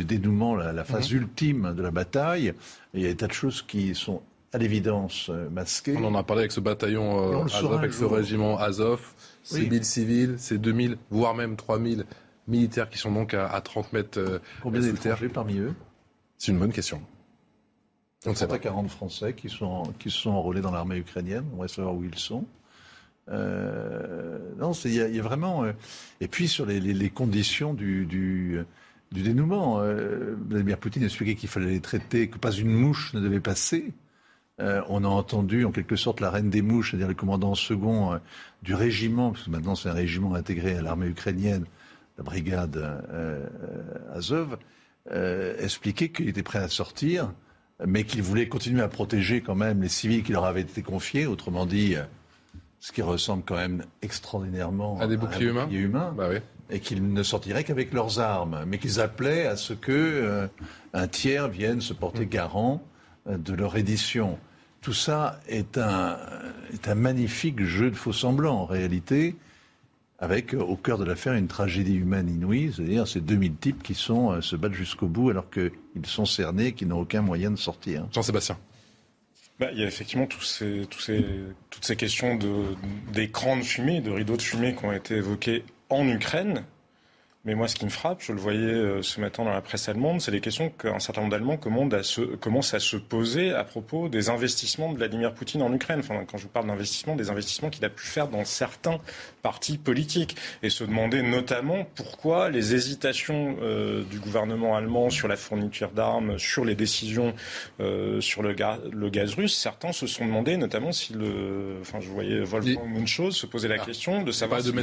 dénouement, la, phase mhm. ultime de la bataille. il y a des tas de choses qui sont à l'évidence euh, masquées. On en a parlé avec ce bataillon euh, Azov, avec ce régiment Azov, ces 1000 civils, ces 2000, voire même 3000 militaires qui sont donc à, 30 mètres euh, Combien d'étrangers parmi eux? C'est une bonne question. On ne sait pas 40 Français qui sont, qui sont enrôlés dans l'armée ukrainienne. On va savoir où ils sont. non, il y, a vraiment. et puis sur les, conditions du, du, du dénouement. Euh, Vladimir Poutine expliquait qu'il fallait les traiter, que pas une mouche ne devait passer. Euh, on a entendu en quelque sorte la reine des mouches, c'est-à-dire le commandant second euh, du régiment, parce que maintenant c'est un régiment intégré à l'armée ukrainienne, la brigade Azov, expliquer qu'il était prêt à sortir, mais qu'il voulait continuer à protéger quand même les civils qui leur avaient été confiés, autrement dit, ce qui ressemble quand même extraordinairement à des boucliers humains. Bah oui et qu'ils ne sortiraient qu'avec leurs armes, mais qu'ils appelaient à ce que euh, un tiers vienne se porter mm. garant euh, de leur édition. Tout ça est un, est un magnifique jeu de faux semblants en réalité, avec au cœur de l'affaire une tragédie humaine inouïe, c'est-à-dire ces 2000 types qui sont, euh, se battent jusqu'au bout alors qu'ils sont cernés, qui n'ont aucun moyen de sortir. Jean-Sébastien. Bah, il y a effectivement tous ces, tous ces, toutes ces questions d'écran de fumée, de rideaux de fumée qui ont été évoquées en Ukraine. Mais moi, ce qui me frappe, je le voyais euh, ce matin dans la presse allemande, c'est les questions qu'un certain nombre d'Allemands commencent à se poser à propos des investissements de Vladimir Poutine en Ukraine. Enfin, quand je vous parle d'investissements, des investissements qu'il a pu faire dans certains partis politiques. Et se demander notamment pourquoi les hésitations euh, du gouvernement allemand sur la fourniture d'armes, sur les décisions euh, sur le, le, gaz russe, certains se sont demandé, notamment si le. Enfin, je voyais Wolfgang Munchos se poser la ah. question de savoir si le,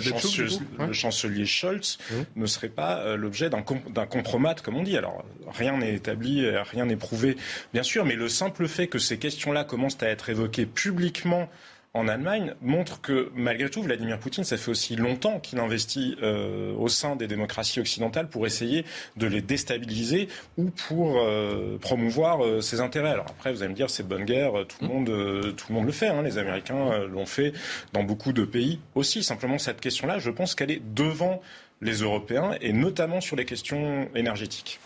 hein chancelier, Scholz mmh. ne serait pas euh, l'objet d'un compromat, comme on dit. Alors, rien n'est établi, rien n'est prouvé, bien sûr, mais le simple fait que ces questions-là commencent à être évoquées publiquement en Allemagne montre que malgré tout, Vladimir Poutine, ça fait aussi longtemps qu'il investit euh, au sein des démocraties occidentales pour essayer de les déstabiliser ou pour euh, promouvoir ses intérêts. Alors après, vous allez me dire, c'est bonne guerre, tout le monde, tout le monde le fait. Hein. les Américains l'ont fait dans beaucoup de pays aussi. Simplement, cette question-là, je pense qu'elle est devant les Européens, et notamment sur les questions énergétiques.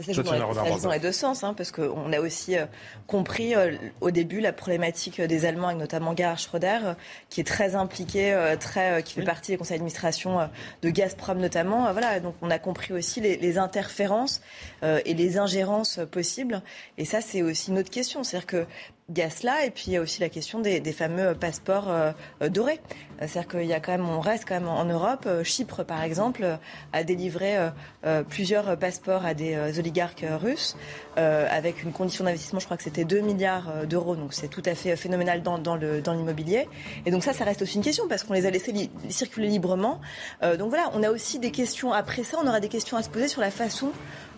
Ça joue, dans, les deux sens, hein, parce qu'on a aussi euh, compris euh, au début la problématique des Allemands, et notamment Gerhard Schröder, euh, qui est très impliqué, très, qui fait partie des conseils d'administration de Gazprom notamment. voilà, donc on a compris aussi les, les interférences et les ingérences possibles. Et ça, c'est aussi une autre question. C'est-à-dire que il y a cela, et puis il y a aussi la question des, fameux passeports euh, euh, dorés. C'est-à-dire qu'il y a quand même, on reste quand même en Europe. Euh, Chypre, par exemple, a délivré plusieurs passeports à des oligarques russes, avec une condition d'investissement, je crois que c'était 2 milliards d'euros, donc c'est tout à fait phénoménal dans, dans l'immobilier. Et donc ça, ça reste aussi une question, parce qu'on les a laissés circuler librement. donc voilà, on a aussi des questions, après ça, on aura des questions à se poser sur la façon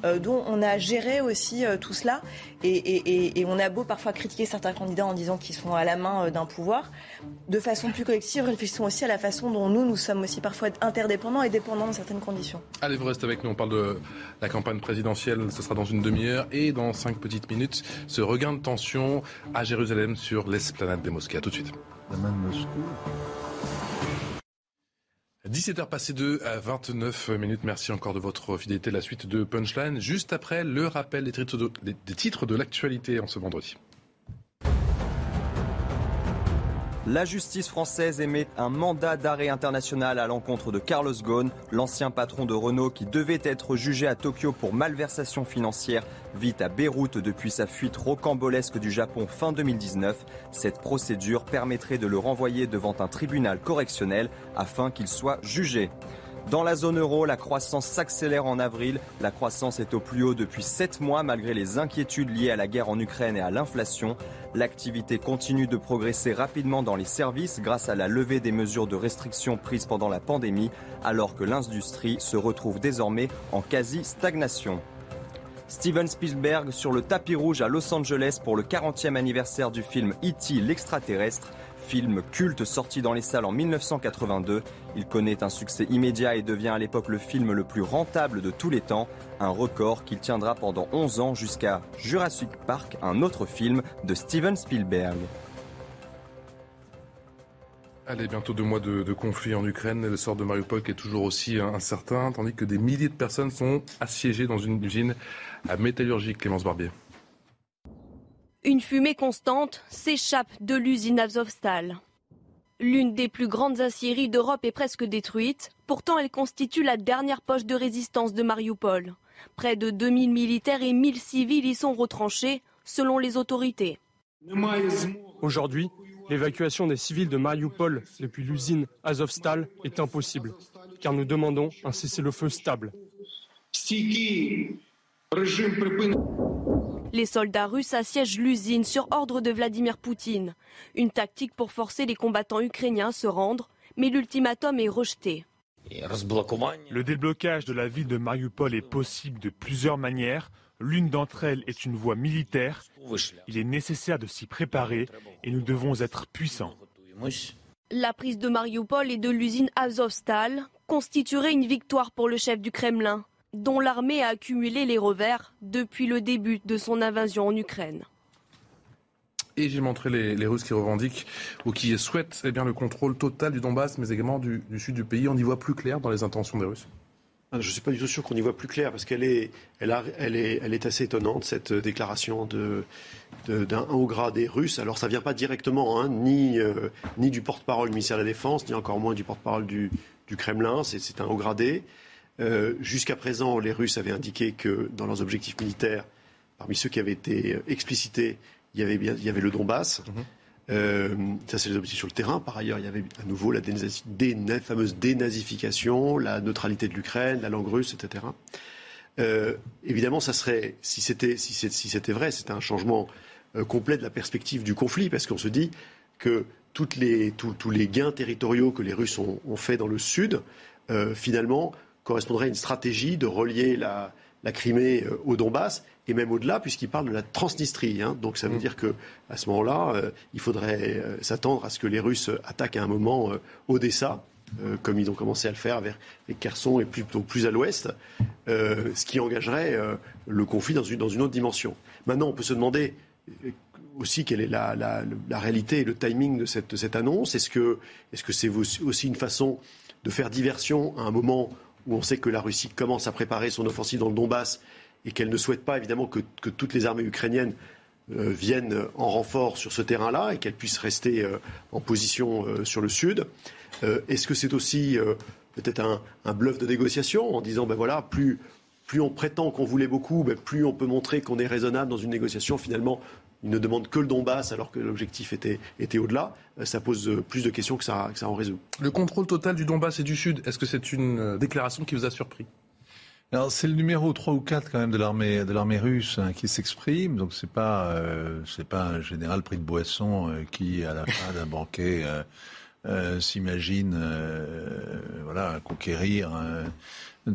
euh, dont on a géré aussi euh, tout cela. Et, on a beau parfois critiquer certains candidats en disant qu'ils sont à la main euh, d'un pouvoir, de façon plus collective, réfléchissons aussi à la façon dont nous, nous sommes aussi parfois interdépendants et dépendants dans certaines conditions. Allez, vous restez avec nous. On parle de la campagne présidentielle. Ce sera dans une demi-heure. Et dans cinq petites minutes, ce regain de tension à Jérusalem sur l'esplanade des mosquées. A tout de suite. 17h passées de à 29 minutes. Merci encore de votre fidélité. La suite de Punchline, juste après le rappel des titres de, des titres de l'actualité en ce vendredi. La justice française émet un mandat d'arrêt international à l'encontre de Carlos Ghosn, l'ancien patron de Renault qui devait être jugé à Tokyo pour malversation financière, vit à Beyrouth depuis sa fuite rocambolesque du Japon fin 2019. Cette procédure permettrait de le renvoyer devant un tribunal correctionnel afin qu'il soit jugé. Dans la zone euro, la croissance s'accélère en avril. La croissance est au plus haut depuis 7 mois malgré les inquiétudes liées à la guerre en Ukraine et à l'inflation. L'activité continue de progresser rapidement dans les services grâce à la levée des mesures de restriction prises pendant la pandémie, alors que l'industrie se retrouve désormais en quasi-stagnation. Steven Spielberg sur le tapis rouge à Los Angeles pour le 40e anniversaire du film E.T. l'extraterrestre. Film culte sorti dans les salles en 1982, il connaît un succès immédiat et devient à l'époque le film le plus rentable de tous les temps, un record qu'il tiendra pendant 11 ans jusqu'à Jurassic Park, un autre film de Steven Spielberg. Allez, bientôt deux mois de, conflit en Ukraine. Le sort de Mariupol est toujours aussi incertain, tandis que des milliers de personnes sont assiégées dans une usine à métallurgie. Clémence Barbier. Une fumée constante s'échappe de l'usine Azovstal. L'une des plus grandes aciéries d'Europe est presque détruite. Pourtant, elle constitue la dernière poche de résistance de Mariupol. Près de 2000 militaires et 1000 civils y sont retranchés, selon les autorités. Aujourd'hui, l'évacuation des civils de Mariupol depuis l'usine Azovstal est impossible, car nous demandons un cessez-le-feu stable. Les soldats russes assiègent l'usine sur ordre de Vladimir Poutine. Une tactique pour forcer les combattants ukrainiens à se rendre, mais l'ultimatum est rejeté. Le déblocage de la ville de Mariupol est possible de plusieurs manières. L'une d'entre elles est une voie militaire. Il est nécessaire de s'y préparer et nous devons être puissants. La prise de Mariupol et de l'usine Azovstal constituerait une victoire pour le chef du Kremlin dont l'armée a accumulé les revers depuis le début de son invasion en Ukraine. Et j'ai montré les, Russes qui revendiquent ou qui souhaitent eh bien, le contrôle total du Donbass, mais également du, sud du pays. On y voit plus clair dans les intentions des Russes ah, je ne suis pas du tout sûr qu'on y voit plus clair, parce qu'elle est, elle est, elle est assez étonnante, cette déclaration de, d'un haut gradé russe. Alors ça ne vient pas directement, hein, ni, euh, ni du porte-parole du ministère de la Défense, ni encore moins du porte-parole du, Kremlin. C'est, un haut gradé. Euh, jusqu'à présent, les Russes avaient indiqué que dans leurs objectifs militaires, parmi ceux qui avaient été euh, explicités, il y avait, bien, il y avait le Donbass. Mhm. Euh, ça, c'est les objectifs sur le terrain. Par ailleurs, il y avait à nouveau la fameuse dénazification, la neutralité de l'Ukraine, la langue russe, etc. évidemment, ça serait, si c'était si c'était vrai, c'était un changement complet de la perspective du conflit, parce qu'on se dit que toutes les, tous les gains territoriaux que les Russes ont, ont fait dans le sud, finalement, correspondrait à une stratégie de relier la, Crimée euh, au Donbass et même au-delà, puisqu'il parle de la Transnistrie. Hein. Donc ça veut mm. dire que à ce moment-là, euh, il faudrait euh, s'attendre à ce que les Russes attaquent à un moment Odessa, comme ils ont commencé à le faire avec les Kherson et plutôt plus à l'ouest, ce qui engagerait le conflit dans une, dans une autre dimension. Maintenant, on peut se demander aussi quelle est la, la, réalité et le timing de cette, cette annonce. Est-ce que c'est -ce c'est aussi une façon de faire diversion à un moment où on sait que la Russie commence à préparer son offensive dans le Donbass et qu'elle ne souhaite pas évidemment que, toutes les armées ukrainiennes euh, viennent en renfort sur ce terrain-là et qu'elles puissent rester euh, en position euh, sur le sud. Est-ce que c'est aussi peut-être un, bluff de négociation en disant ben voilà, plus, plus on prétend qu'on voulait beaucoup, ben plus on peut montrer qu'on est raisonnable dans une négociation. Finalement, il ne demande que le Donbass alors que l'objectif était, était au-delà, ça pose plus de questions que ça, que ça en résout. Le contrôle total du Donbass et du Sud, est-ce que c'est une déclaration qui vous a surpris? Alors c'est le numéro 3 ou 4 quand même de l'armée russe hein, qui s'exprime. Donc euh, c'est pas un général pris de boisson euh, qui à la fin d'un banquet euh, s'imagine conquérir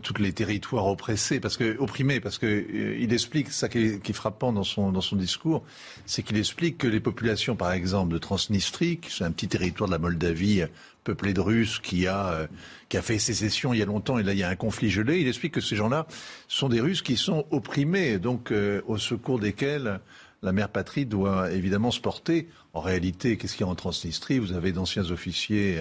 tous les territoires oppressés, parce que opprimés, parce que il explique ça qui est, qui frappant dans son dans son discours, c'est qu'il explique que les populations, par exemple, de Transnistrie, c'est un petit territoire de la Moldavie peuplé de Russes qui a euh, qui a fait sécession il y a longtemps et là il y a un conflit gelé. Il explique que ces gens-là sont des Russes qui sont opprimés, donc euh, au secours desquels la mère patrie doit évidemment se porter. En réalité, qu'est-ce qu'il y a en Transnistrie Vous avez d'anciens officiers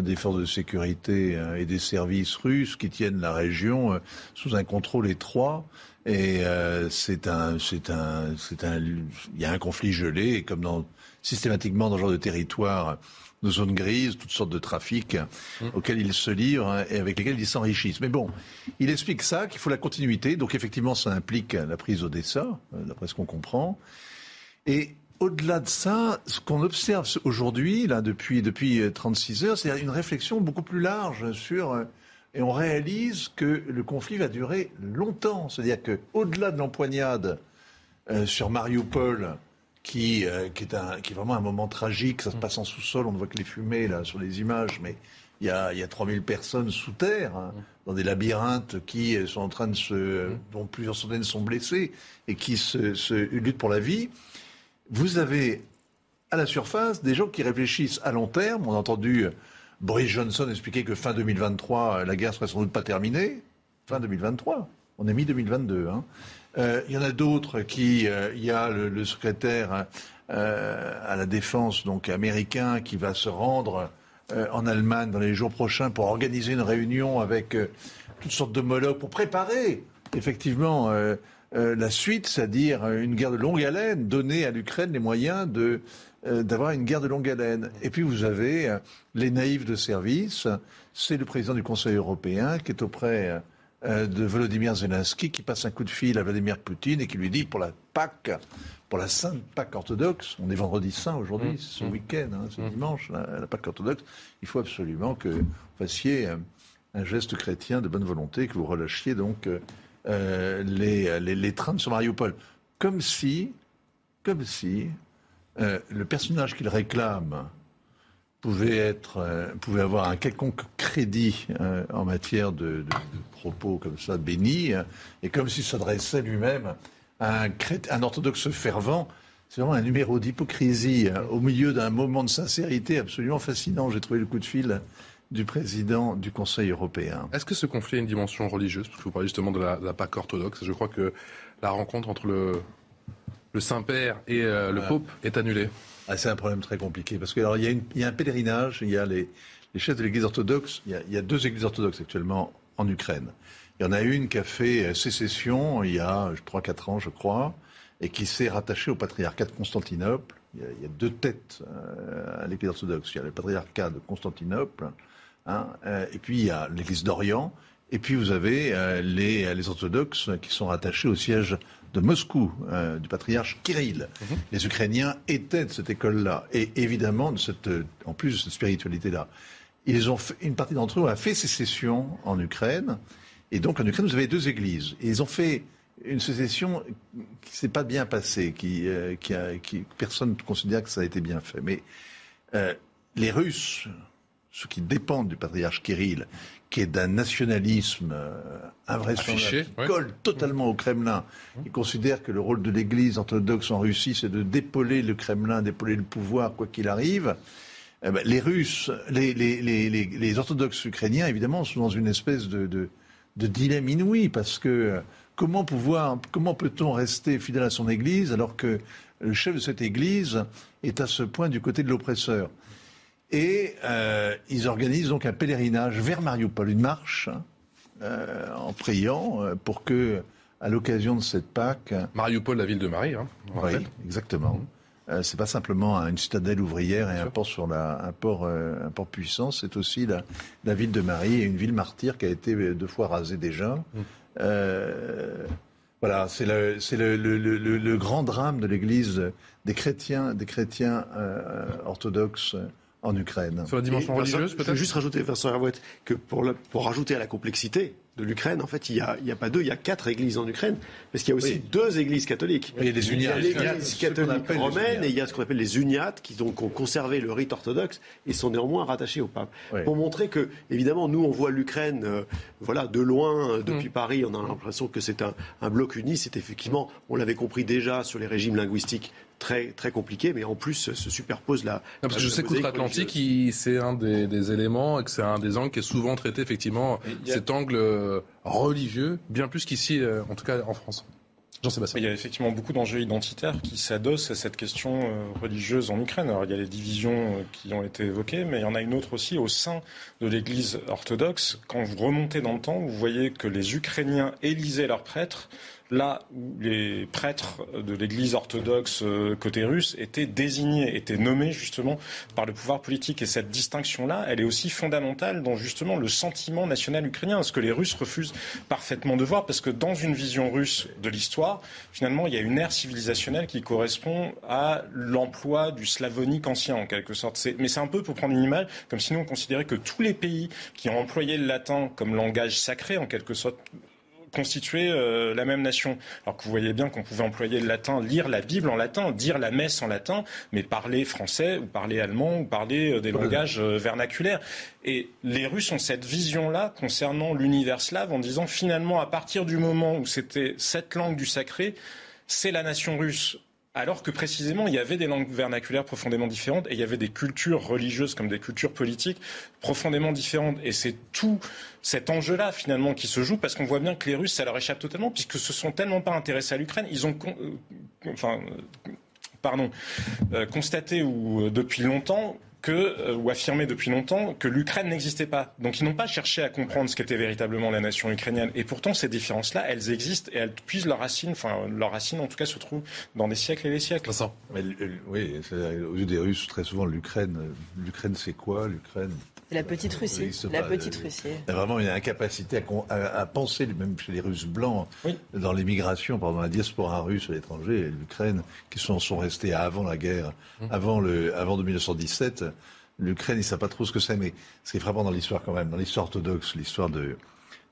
des forces de sécurité euh, et des services russes qui tiennent la région euh, sous un contrôle étroit. Et euh, c'est un, c'est un, c'est un, il y a un conflit gelé, et comme dans, systématiquement dans ce genre de territoire, de zones grises, toutes sortes de trafics mmh. auxquels ils se livrent hein, et avec lesquels ils s'enrichissent. Mais bon, il explique ça, qu'il faut la continuité. Donc effectivement, ça implique la prise d'Odessa, d'après ce qu'on comprend. Et au-delà de ça, ce qu'on observe aujourd'hui, là, depuis, depuis 36 euh, heures, c'est une réflexion beaucoup plus large sur. Euh, et on réalise que le conflit va durer longtemps. C'est-à-dire qu'au-delà de l'empoignade euh, sur Mariupol, qui, qui, est un, qui est vraiment un moment tragique, ça se passe en sous-sol, on ne voit que les fumées là, sur les images, mais il y a, il y a 3000 personnes sous terre, hein, dans des labyrinthes qui sont en train de se. dont plusieurs centaines sont blessés et qui se, se luttent pour la vie vous avez à la surface des gens qui réfléchissent à long terme. On a entendu Boris Johnson expliquer que fin 2023, la guerre serait sans doute pas terminée. Fin 2023. On est mi-2022. Hein. Euh, il y en a d'autres qui. Euh, il y a le, secrétaire euh, à la défense donc américain qui va se rendre en Allemagne dans les jours prochains pour organiser une réunion avec toutes sortes d'homologues pour préparer effectivement la suite, c'est-à-dire une guerre de longue haleine, donner à l'Ukraine les moyens de d'avoir une guerre de longue haleine. Et puis vous avez les naïfs de service, c'est le président du Conseil européen qui est auprès de Volodymyr Zelensky, qui passe un coup de fil à Vladimir Poutine et qui lui dit pour la Pâque, pour la Sainte Pâque orthodoxe, on est vendredi saint aujourd'hui, mmh. c'est ce mmh. week-end, hein, c'est mmh. dimanche, la, Pâque orthodoxe, il faut absolument que vous fassiez un geste chrétien de bonne volonté, que vous relâchiez donc euh, les, les, les, trains sur Mariupol. Comme si, comme si euh, le personnage qu'il réclame pouvait, être, euh, pouvait avoir un quelconque crédit en matière de, de, propos comme ça bénis, et comme s'il s'adressait lui-même à un, un orthodoxe fervent. C'est vraiment un numéro d'hypocrisie au milieu d'un moment de sincérité absolument fascinant. J'ai trouvé le coup de fil du président du Conseil européen. Est-ce que ce conflit a une dimension religieuse? Parce que vous parlez justement de la, Pâque orthodoxe. Je crois que la rencontre entre le, le Saint-Père et euh, le Pope est annulée. Ah, c'est un problème très compliqué. Parce qu'il y, y, a un pèlerinage, il y a les, chefs de l'Église orthodoxe. Il y, a, il deux églises orthodoxes actuellement en Ukraine. Il y en a une qui a fait euh, sécession il y a 3-4 ans, je crois, et qui s'est rattachée au patriarcat de Constantinople. Il y a, il deux têtes euh, à l'Église orthodoxe. Il y a le patriarcat de Constantinople Hein, euh, et puis il y a l'Église d'Orient, et puis vous avez les, les, orthodoxes qui sont rattachés au siège de Moscou, euh, du patriarche Kirill. Mhm. Les Ukrainiens étaient de cette école-là, et évidemment, de cette, en plus de cette spiritualité-là. Ils ont fait, une partie d'entre eux a fait sécession en Ukraine, et donc en Ukraine, vous avez deux églises. Et ils ont fait une sécession qui s'est pas bien passée, qui, qui, a, qui, personne ne considère que ça a été bien fait. Mais les Russes, ceux qui dépendent du patriarche Kirill, qui est d'un nationalisme euh, invraisemblable, qui colle totalement au Kremlin. Il considère que le rôle de l'Église orthodoxe en Russie, c'est de dépoler le Kremlin, d'épauler le pouvoir, quoi qu'il arrive. Eh ben, les Russes, les, les, les, les, orthodoxes ukrainiens, évidemment, sont dans une espèce de, de, de dilemme inouï, parce que euh, comment pouvoir, comment peut-on rester fidèle à son Église alors que le chef de cette Église est à ce point du côté de l'oppresseur? Et euh, ils organisent donc un pèlerinage vers Mariupol, une marche, euh, en priant euh, pour que, à l'occasion de cette Pâque. Mariupol, la ville de Marie, hein, Oui, exactement. Ce c'est pas simplement une citadelle ouvrière et un port sur la, un port, un port puissant, c'est aussi la, la, ville de Marie et une ville martyre qui a été deux fois rasée déjà. Mm. voilà, c'est le, le, le, le, grand drame de l'Église des chrétiens, des chrétiens orthodoxes en Ukraine. Sur la dimension religieuse, peut-être Je veux juste rajouter, Vincent que pour, pour rajouter à la complexité, de l'Ukraine, en fait, il n'y a, a, pas deux, il y a quatre églises en Ukraine, parce qu'il y a aussi deux églises catholiques. il y a les uniates. l'église catholique romaine et il y a ce qu'on appelle les uniates, qui donc ont conservé le rite orthodoxe et sont néanmoins rattachés au pape. Pour montrer que, évidemment, nous, on voit l'Ukraine euh, voilà, de loin, euh, depuis mm. Paris, on a l'impression que c'est un, un, bloc uni. C'est effectivement, on l'avait compris déjà sur les régimes linguistiques très, très compliqué, mais en plus se superpose la. parce que je sais qu'outre-Atlantique, c'est un des, éléments et que c'est un des angles qui est souvent traité, effectivement, cet angle euh, religieux, bien plus qu'ici, euh, en tout cas en France. Il y a effectivement beaucoup d'enjeux identitaires qui s'adossent à cette question euh, religieuse en Ukraine. Alors, il y a les divisions qui ont été évoquées, mais il y en a une autre aussi au sein de l'Église orthodoxe. Quand vous remontez dans le temps, vous voyez que les Ukrainiens élisaient leurs prêtres là où les prêtres de l'Église orthodoxe euh, côté russe étaient désignés, étaient nommés justement par le pouvoir politique. Et cette distinction-là, elle est aussi fondamentale dans justement le sentiment national ukrainien, ce que les Russes refusent parfaitement de voir, parce que dans une vision russe de l'histoire, finalement, il y a une ère civilisationnelle qui correspond à l'emploi du slavonique ancien, en quelque sorte. Mais c'est un peu, pour prendre une image, comme si nous on que tous les pays qui ont employé le latin comme langage sacré, en quelque sorte, constituer euh, la même nation. Alors que vous voyez bien qu'on pouvait employer le latin, lire la Bible en latin, dire la messe en latin, mais parler français ou parler allemand ou parler euh, des langages euh, vernaculaires. Et les Russes ont cette vision-là concernant l'univers slave en disant finalement à partir du moment où c'était cette langue du sacré, c'est la nation russe alors que précisément, il y avait des langues vernaculaires profondément différentes et il y avait des cultures religieuses comme des cultures politiques profondément différentes. Et c'est tout cet enjeu-là, finalement, qui se joue parce qu'on voit bien que les Russes, ça leur échappe totalement puisque se sont tellement pas intéressés à l'Ukraine. Ils ont, euh, euh, euh, constaté ou depuis longtemps que, euh, ou affirmé depuis longtemps que l'Ukraine n'existait pas. Donc ils n'ont pas cherché à comprendre ce qu'était véritablement la nation ukrainienne. Et pourtant, ces différences-là, elles existent et elles puisent leurs racines, enfin leurs racines en tout cas se trouvent dans des siècles et des siècles. Mais, oui, aux yeux des Russes, très souvent, l'Ukraine, l'Ukraine c'est quoi? L'Ukraine la petite Russie. la petite Russie. Il y a vraiment une incapacité à, penser, même chez les Russes blancs, dans l'immigration, pardon, la diaspora russe à l'étranger, l'Ukraine, qui sont, sont restés avant la guerre, mmh. avant, le, avant 1917. L'Ukraine, ils ne savent pas trop ce que c'est, mais ce qui est frappant dans l'histoire quand même, dans l'histoire orthodoxe, l'histoire de,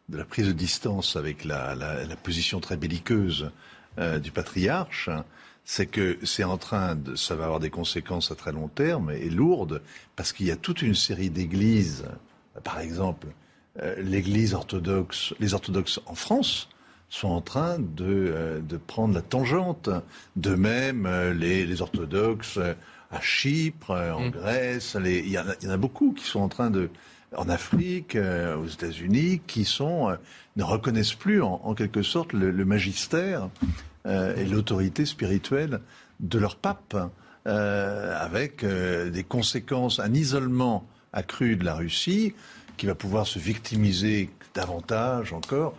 de la prise de distance avec la, la, position très belliqueuse euh, du patriarche, c'est que c'est en train de, ça va avoir des conséquences à très long terme et lourdes, parce qu'il y a toute une série d'églises, par exemple, euh, l'Église orthodoxe, les orthodoxes en France sont en train de, euh, de prendre la tangente. De même, euh, les, les, orthodoxes à Chypre, en mm. Grèce, il y, en a beaucoup qui sont en train de, en Afrique, aux États-Unis, qui sont ne reconnaissent plus en, en quelque sorte le, le magistère euh, et l'autorité spirituelle de leur pape, euh, avec euh, des conséquences, un isolement accru de la Russie, qui va pouvoir se victimiser davantage encore.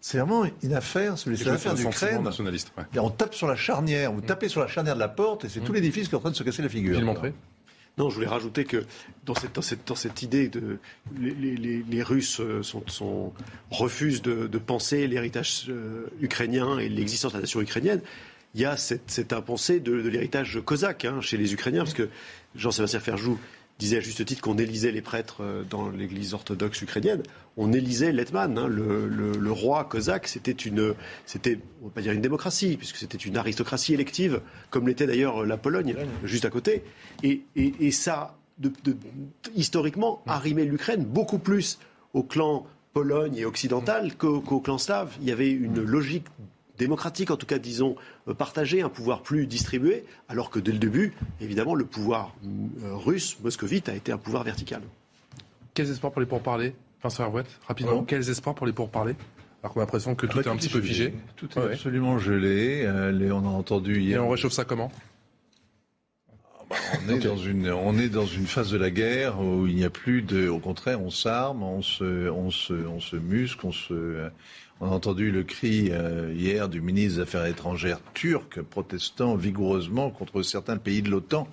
C'est vraiment une affaire, c'est l'affaire d'Ukraine. nationaliste. On tape sur la charnière, vous tapez sur la charnière de la porte, et c'est mmh. tout l'édifice qui est en train de se casser la figure. Non, je voulais rajouter que dans cette, dans cette, idée de les, Russes euh, sont, refusent de, penser l'héritage euh, ukrainien et l'existence de la nation ukrainienne, il y a cette, cette impensée de, l'héritage cosaque hein, chez les Ukrainiens, parce que Jean-Sébastien Ferjou disait à juste titre qu'on élisait les prêtres euh, dans l'église orthodoxe ukrainienne. On élisait Letman, hein, le, roi cosaque. C'était une, c'était, on va pas dire une démocratie, puisque c'était une aristocratie élective, comme l'était d'ailleurs la Pologne, juste à côté. Et, et, ça, de, historiquement, arrimait l'Ukraine beaucoup plus au clan Pologne et occidental qu'au clan slave. Il y avait une logique démocratique, en tout cas, disons, euh, partagé, un pouvoir plus distribué, alors que dès le début, évidemment, le pouvoir euh, russe, moscovite, a été un pouvoir vertical. Quels espoirs pour les pourparlers Vincent Herouette, rapidement, quels espoirs pour les pourparlers? Alors qu'on a l'impression que tout est un petit peu figé. Tout est absolument gelé. Euh, on a entendu hier. Et on réchauffe ça comment? Ah, bah, on, est dans une, on est dans une phase de la guerre où il n'y a plus de. Au contraire, on s'arme, on se, on, se, on se muscle, on se, on a entendu le cri euh, hier du ministre des Affaires étrangères turc protestant vigoureusement contre certains pays de l'OTAN.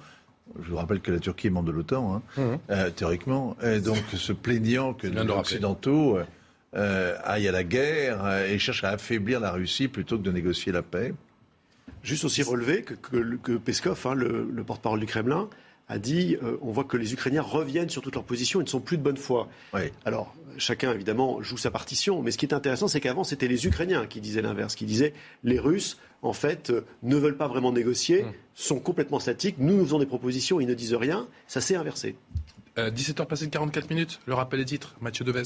Je vous rappelle que la Turquie est membre de l'OTAN, hein, mmh. euh, théoriquement. Et donc se plaignant que les Occidentaux euh, aillent à la guerre et cherchent à affaiblir la Russie plutôt que de négocier la paix. Juste aussi relever que, que, Peskov, hein, le, le porte-parole du Kremlin, a dit euh, on voit que les Ukrainiens reviennent sur toutes leurs positions, ils ne sont plus de bonne foi. Alors, chacun, évidemment, joue sa partition, mais ce qui est intéressant, c'est qu'avant, c'était les Ukrainiens qui disaient l'inverse, qui disaient les Russes, en fait, euh, ne veulent pas vraiment négocier, mmh. sont complètement statiques, nous nous faisons des propositions, ils ne disent rien. Ça s'est inversé. 17h passé de 44 minutes, le rappel des titres, Mathieu Devez.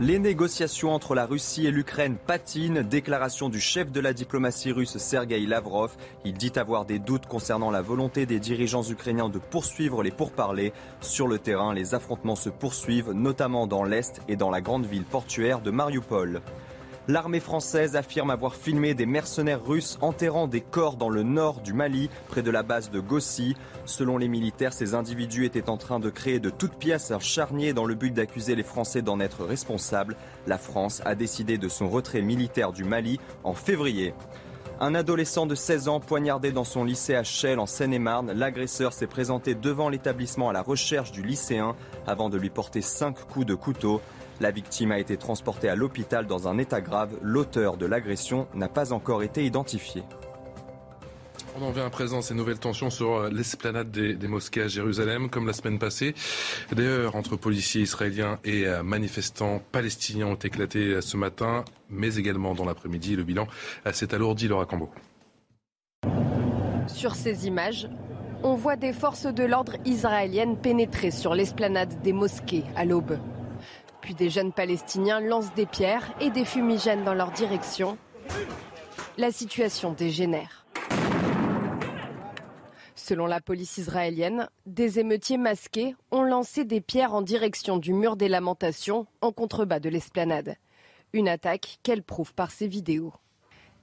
Les négociations entre la Russie et l'Ukraine patinent. Déclaration du chef de la diplomatie russe Sergei Lavrov. Il dit avoir des doutes concernant la volonté des dirigeants ukrainiens de poursuivre les pourparlers. Sur le terrain, les affrontements se poursuivent, notamment dans l'Est et dans la grande ville portuaire de Mariupol. L'armée française affirme avoir filmé des mercenaires russes enterrant des corps dans le nord du Mali, près de la base de Gossi. Selon les militaires, ces individus étaient en train de créer de toutes pièces un charnier dans le but d'accuser les Français d'en être responsables. La France a décidé de son retrait militaire du Mali en février. Un adolescent de 16 ans poignardé dans son lycée à Chelles en Seine-et-Marne, l'agresseur s'est présenté devant l'établissement à la recherche du lycéen avant de lui porter cinq coups de couteau. La victime a été transportée à l'hôpital dans un état grave. L'auteur de l'agression n'a pas encore été identifié. On en vient à présent ces nouvelles tensions sur euh, l'esplanade des, mosquées à Jérusalem, comme la semaine passée. D'ailleurs, entre policiers israéliens et euh, manifestants palestiniens ont éclaté euh, ce matin, mais également dans l'après-midi. Le bilan s'est alourdi, Laura Cambo. Sur ces images, on voit des forces de l'ordre israéliennes pénétrer sur l'esplanade des mosquées à l'aube. Des jeunes Palestiniens lancent des pierres et des fumigènes dans leur direction. La situation dégénère. Selon la police israélienne, des émeutiers masqués ont lancé des pierres en direction du mur des lamentations en contrebas de l'esplanade. Une attaque qu'elle prouve par ses vidéos.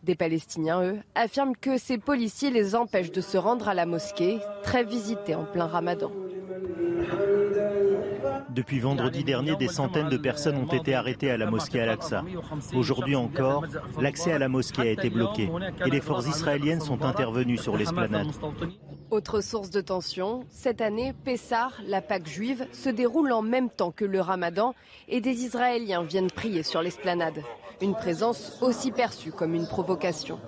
Des Palestiniens, eux, affirment que ces policiers les empêchent de se rendre à la mosquée, très visitée en plein ramadan. Depuis vendredi dernier, des centaines de personnes ont été arrêtées à la mosquée Al-Aqsa. Aujourd'hui encore, l'accès à la mosquée a été bloqué et les forces israéliennes sont intervenues sur l'esplanade. Autre source de tension, cette année, Pessar, la Pâque juive, se déroule en même temps que le ramadan et des Israéliens viennent prier sur l'esplanade. Une présence aussi perçue comme une provocation.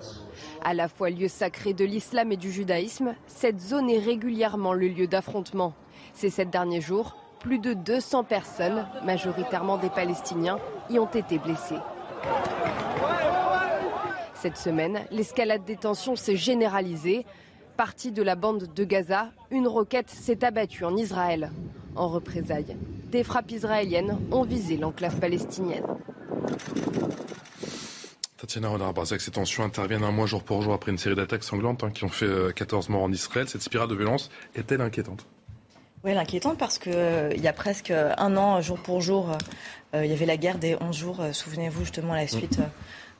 À la fois lieu sacré de l'islam et du judaïsme, cette zone est régulièrement le lieu d'affrontement. Ces sept derniers jours, plus de 200 personnes, majoritairement des Palestiniens, y ont été blessées. Cette semaine, l'escalade des tensions s'est généralisée. Partie de la bande de Gaza, une roquette s'est abattue en Israël. En représailles, des frappes israéliennes ont visé l'enclave palestinienne. Tatiana Renard-Barzac, ces tensions interviennent un mois jour pour jour après une série d'attaques sanglantes hein, qui ont fait 14 euh, morts en Israël. Cette spirale de violence est-elle inquiétante? Oui, inquiétante parce qu'il euh, il y a presque un an, jour pour jour, euh, il y avait la guerre des 11 jours, euh, souvenez-vous justement à la suite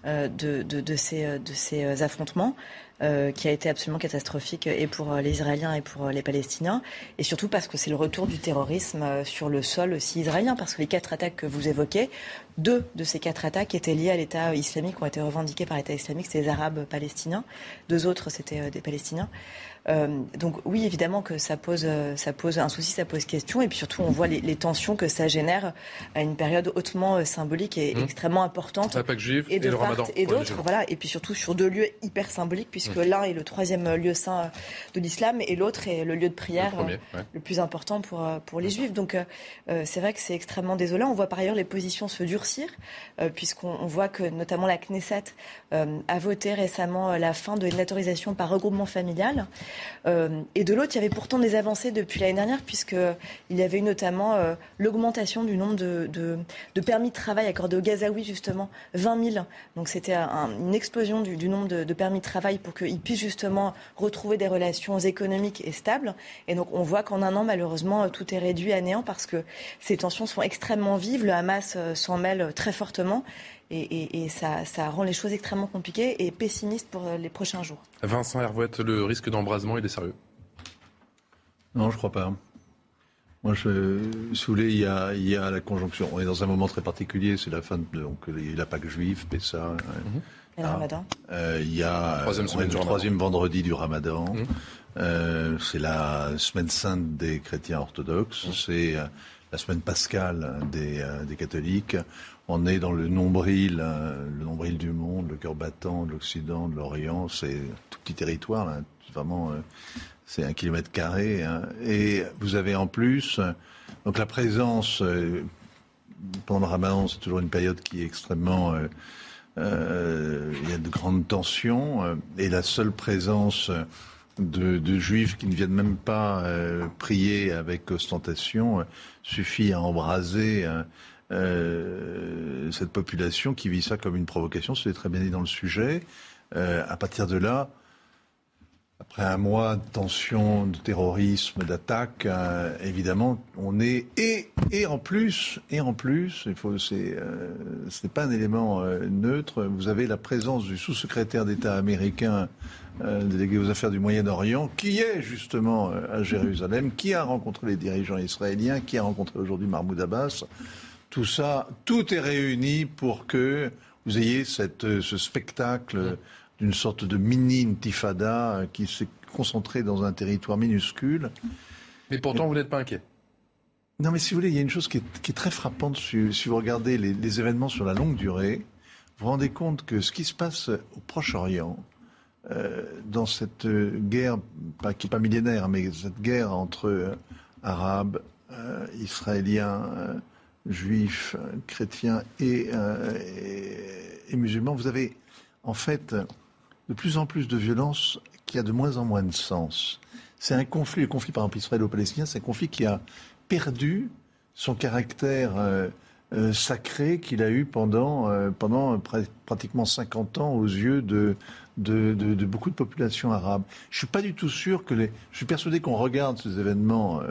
de, de, ces, de ces affrontements. qui a été absolument catastrophique et pour les Israéliens et pour les Palestiniens, et surtout parce que c'est le retour du terrorisme sur le sol aussi israélien, parce que les quatre attaques que vous évoquez, deux de ces quatre attaques étaient liées à l'État islamique, ont été revendiquées par l'État islamique, c'était des Arabes palestiniens, deux autres c'était des Palestiniens. Euh, donc oui, évidemment que ça pose, euh, ça pose un souci, ça pose question. Et puis surtout, on voit les, tensions que ça génère à une période hautement euh, symbolique et mmh. extrêmement importante. La Pâque juive et, de le Ramadan. Et d'autres, voilà. Et puis surtout sur deux lieux hyper symboliques, puisque mmh. l'un est le troisième lieu saint de l'islam et l'autre est le lieu de prière le, plus important pour, pour les juifs. Donc c'est vrai que c'est extrêmement désolant. On voit par ailleurs les positions se durcir, puisqu'on voit que notamment la Knesset a voté récemment la fin de l'autorisation par regroupement familial. Euh, et de l'autre, il y avait pourtant des avancées depuis l'année dernière, puisqu'il y avait eu notamment euh, l'augmentation du nombre de, permis de travail accordés aux Gazaouis, justement, 20 000. Donc c'était une explosion du, nombre de, permis de travail pour qu'ils puissent justement retrouver des relations économiques et stables. Et donc on voit qu'en un an, malheureusement, tout est réduit à néant parce que ces tensions sont extrêmement vives. Le Hamas euh, s'en mêle très fortement. Et, ça, rend les choses extrêmement compliquées et pessimistes pour euh, les prochains jours. Vincent Hervouette, le risque d'embrasement, il est sérieux? Non, je crois pas. Moi, je, si vous voulez, il y, a, il y a la conjonction. On est dans un moment très particulier, c'est la fin de donc, la Pâque juive, Pessa. Mhm. Et le Ramadan euh, Il y a troisième le troisième vendredi du Ramadan. Mhm. Euh, c'est la semaine sainte des chrétiens orthodoxes. Mhm. C'est la semaine pascale des, des catholiques on est dans le nombril, hein, le nombril du monde, le cœur battant de l'Occident, de l'Orient. C'est tout petit territoire, vraiment, euh, c'est un kilomètre carré. Hein. Et vous avez en plus, donc la présence euh, pendant Ramadan, c'est toujours une période qui est extrêmement euh, il y a de grandes tensions et la seule présence de, juifs qui ne viennent même pas prier avec ostentation suffit à embraser euh, cette population qui vit ça comme une provocation. C'est très bien dit dans le sujet. Euh, à partir de là, après un mois de tension, de terrorisme, d'attaque, euh, évidemment, on est et et en plus et en plus, il faut c'est euh, n'est pas un élément neutre. Vous avez la présence du sous-secrétaire d'État américain délégué aux affaires du Moyen-Orient, qui est justement à Jérusalem, qui a rencontré les dirigeants israéliens, qui a rencontré aujourd'hui Mahmoud Abbas. Tout ça, tout est réuni pour que vous ayez cette, ce spectacle d'une sorte de mini-intifada qui s'est concentré dans un territoire minuscule. Mais pourtant, vous n'êtes pas inquiet. Non, mais si vous voulez, il y a une chose qui est, très frappante si, vous regardez les, événements sur la longue durée. Vous vous rendez compte que ce qui se passe au Proche-Orient, euh, dans cette guerre, pas, qui n'est pas millénaire, mais cette guerre entre euh, Arabes, euh, Israéliens, juifs, chrétiens euh, et, musulmans, vous avez en fait de plus en plus de violence qui a de moins en moins de sens. C'est un conflit, le conflit par exemple israélo-palestinien, c'est un conflit qui a perdu son caractère euh, euh, sacré qu'il a eu pendant, pendant pratiquement 50 ans aux yeux de, de, beaucoup de populations arabes. Je suis pas du tout sûr que les... Je suis persuadé qu'on regarde ces événements...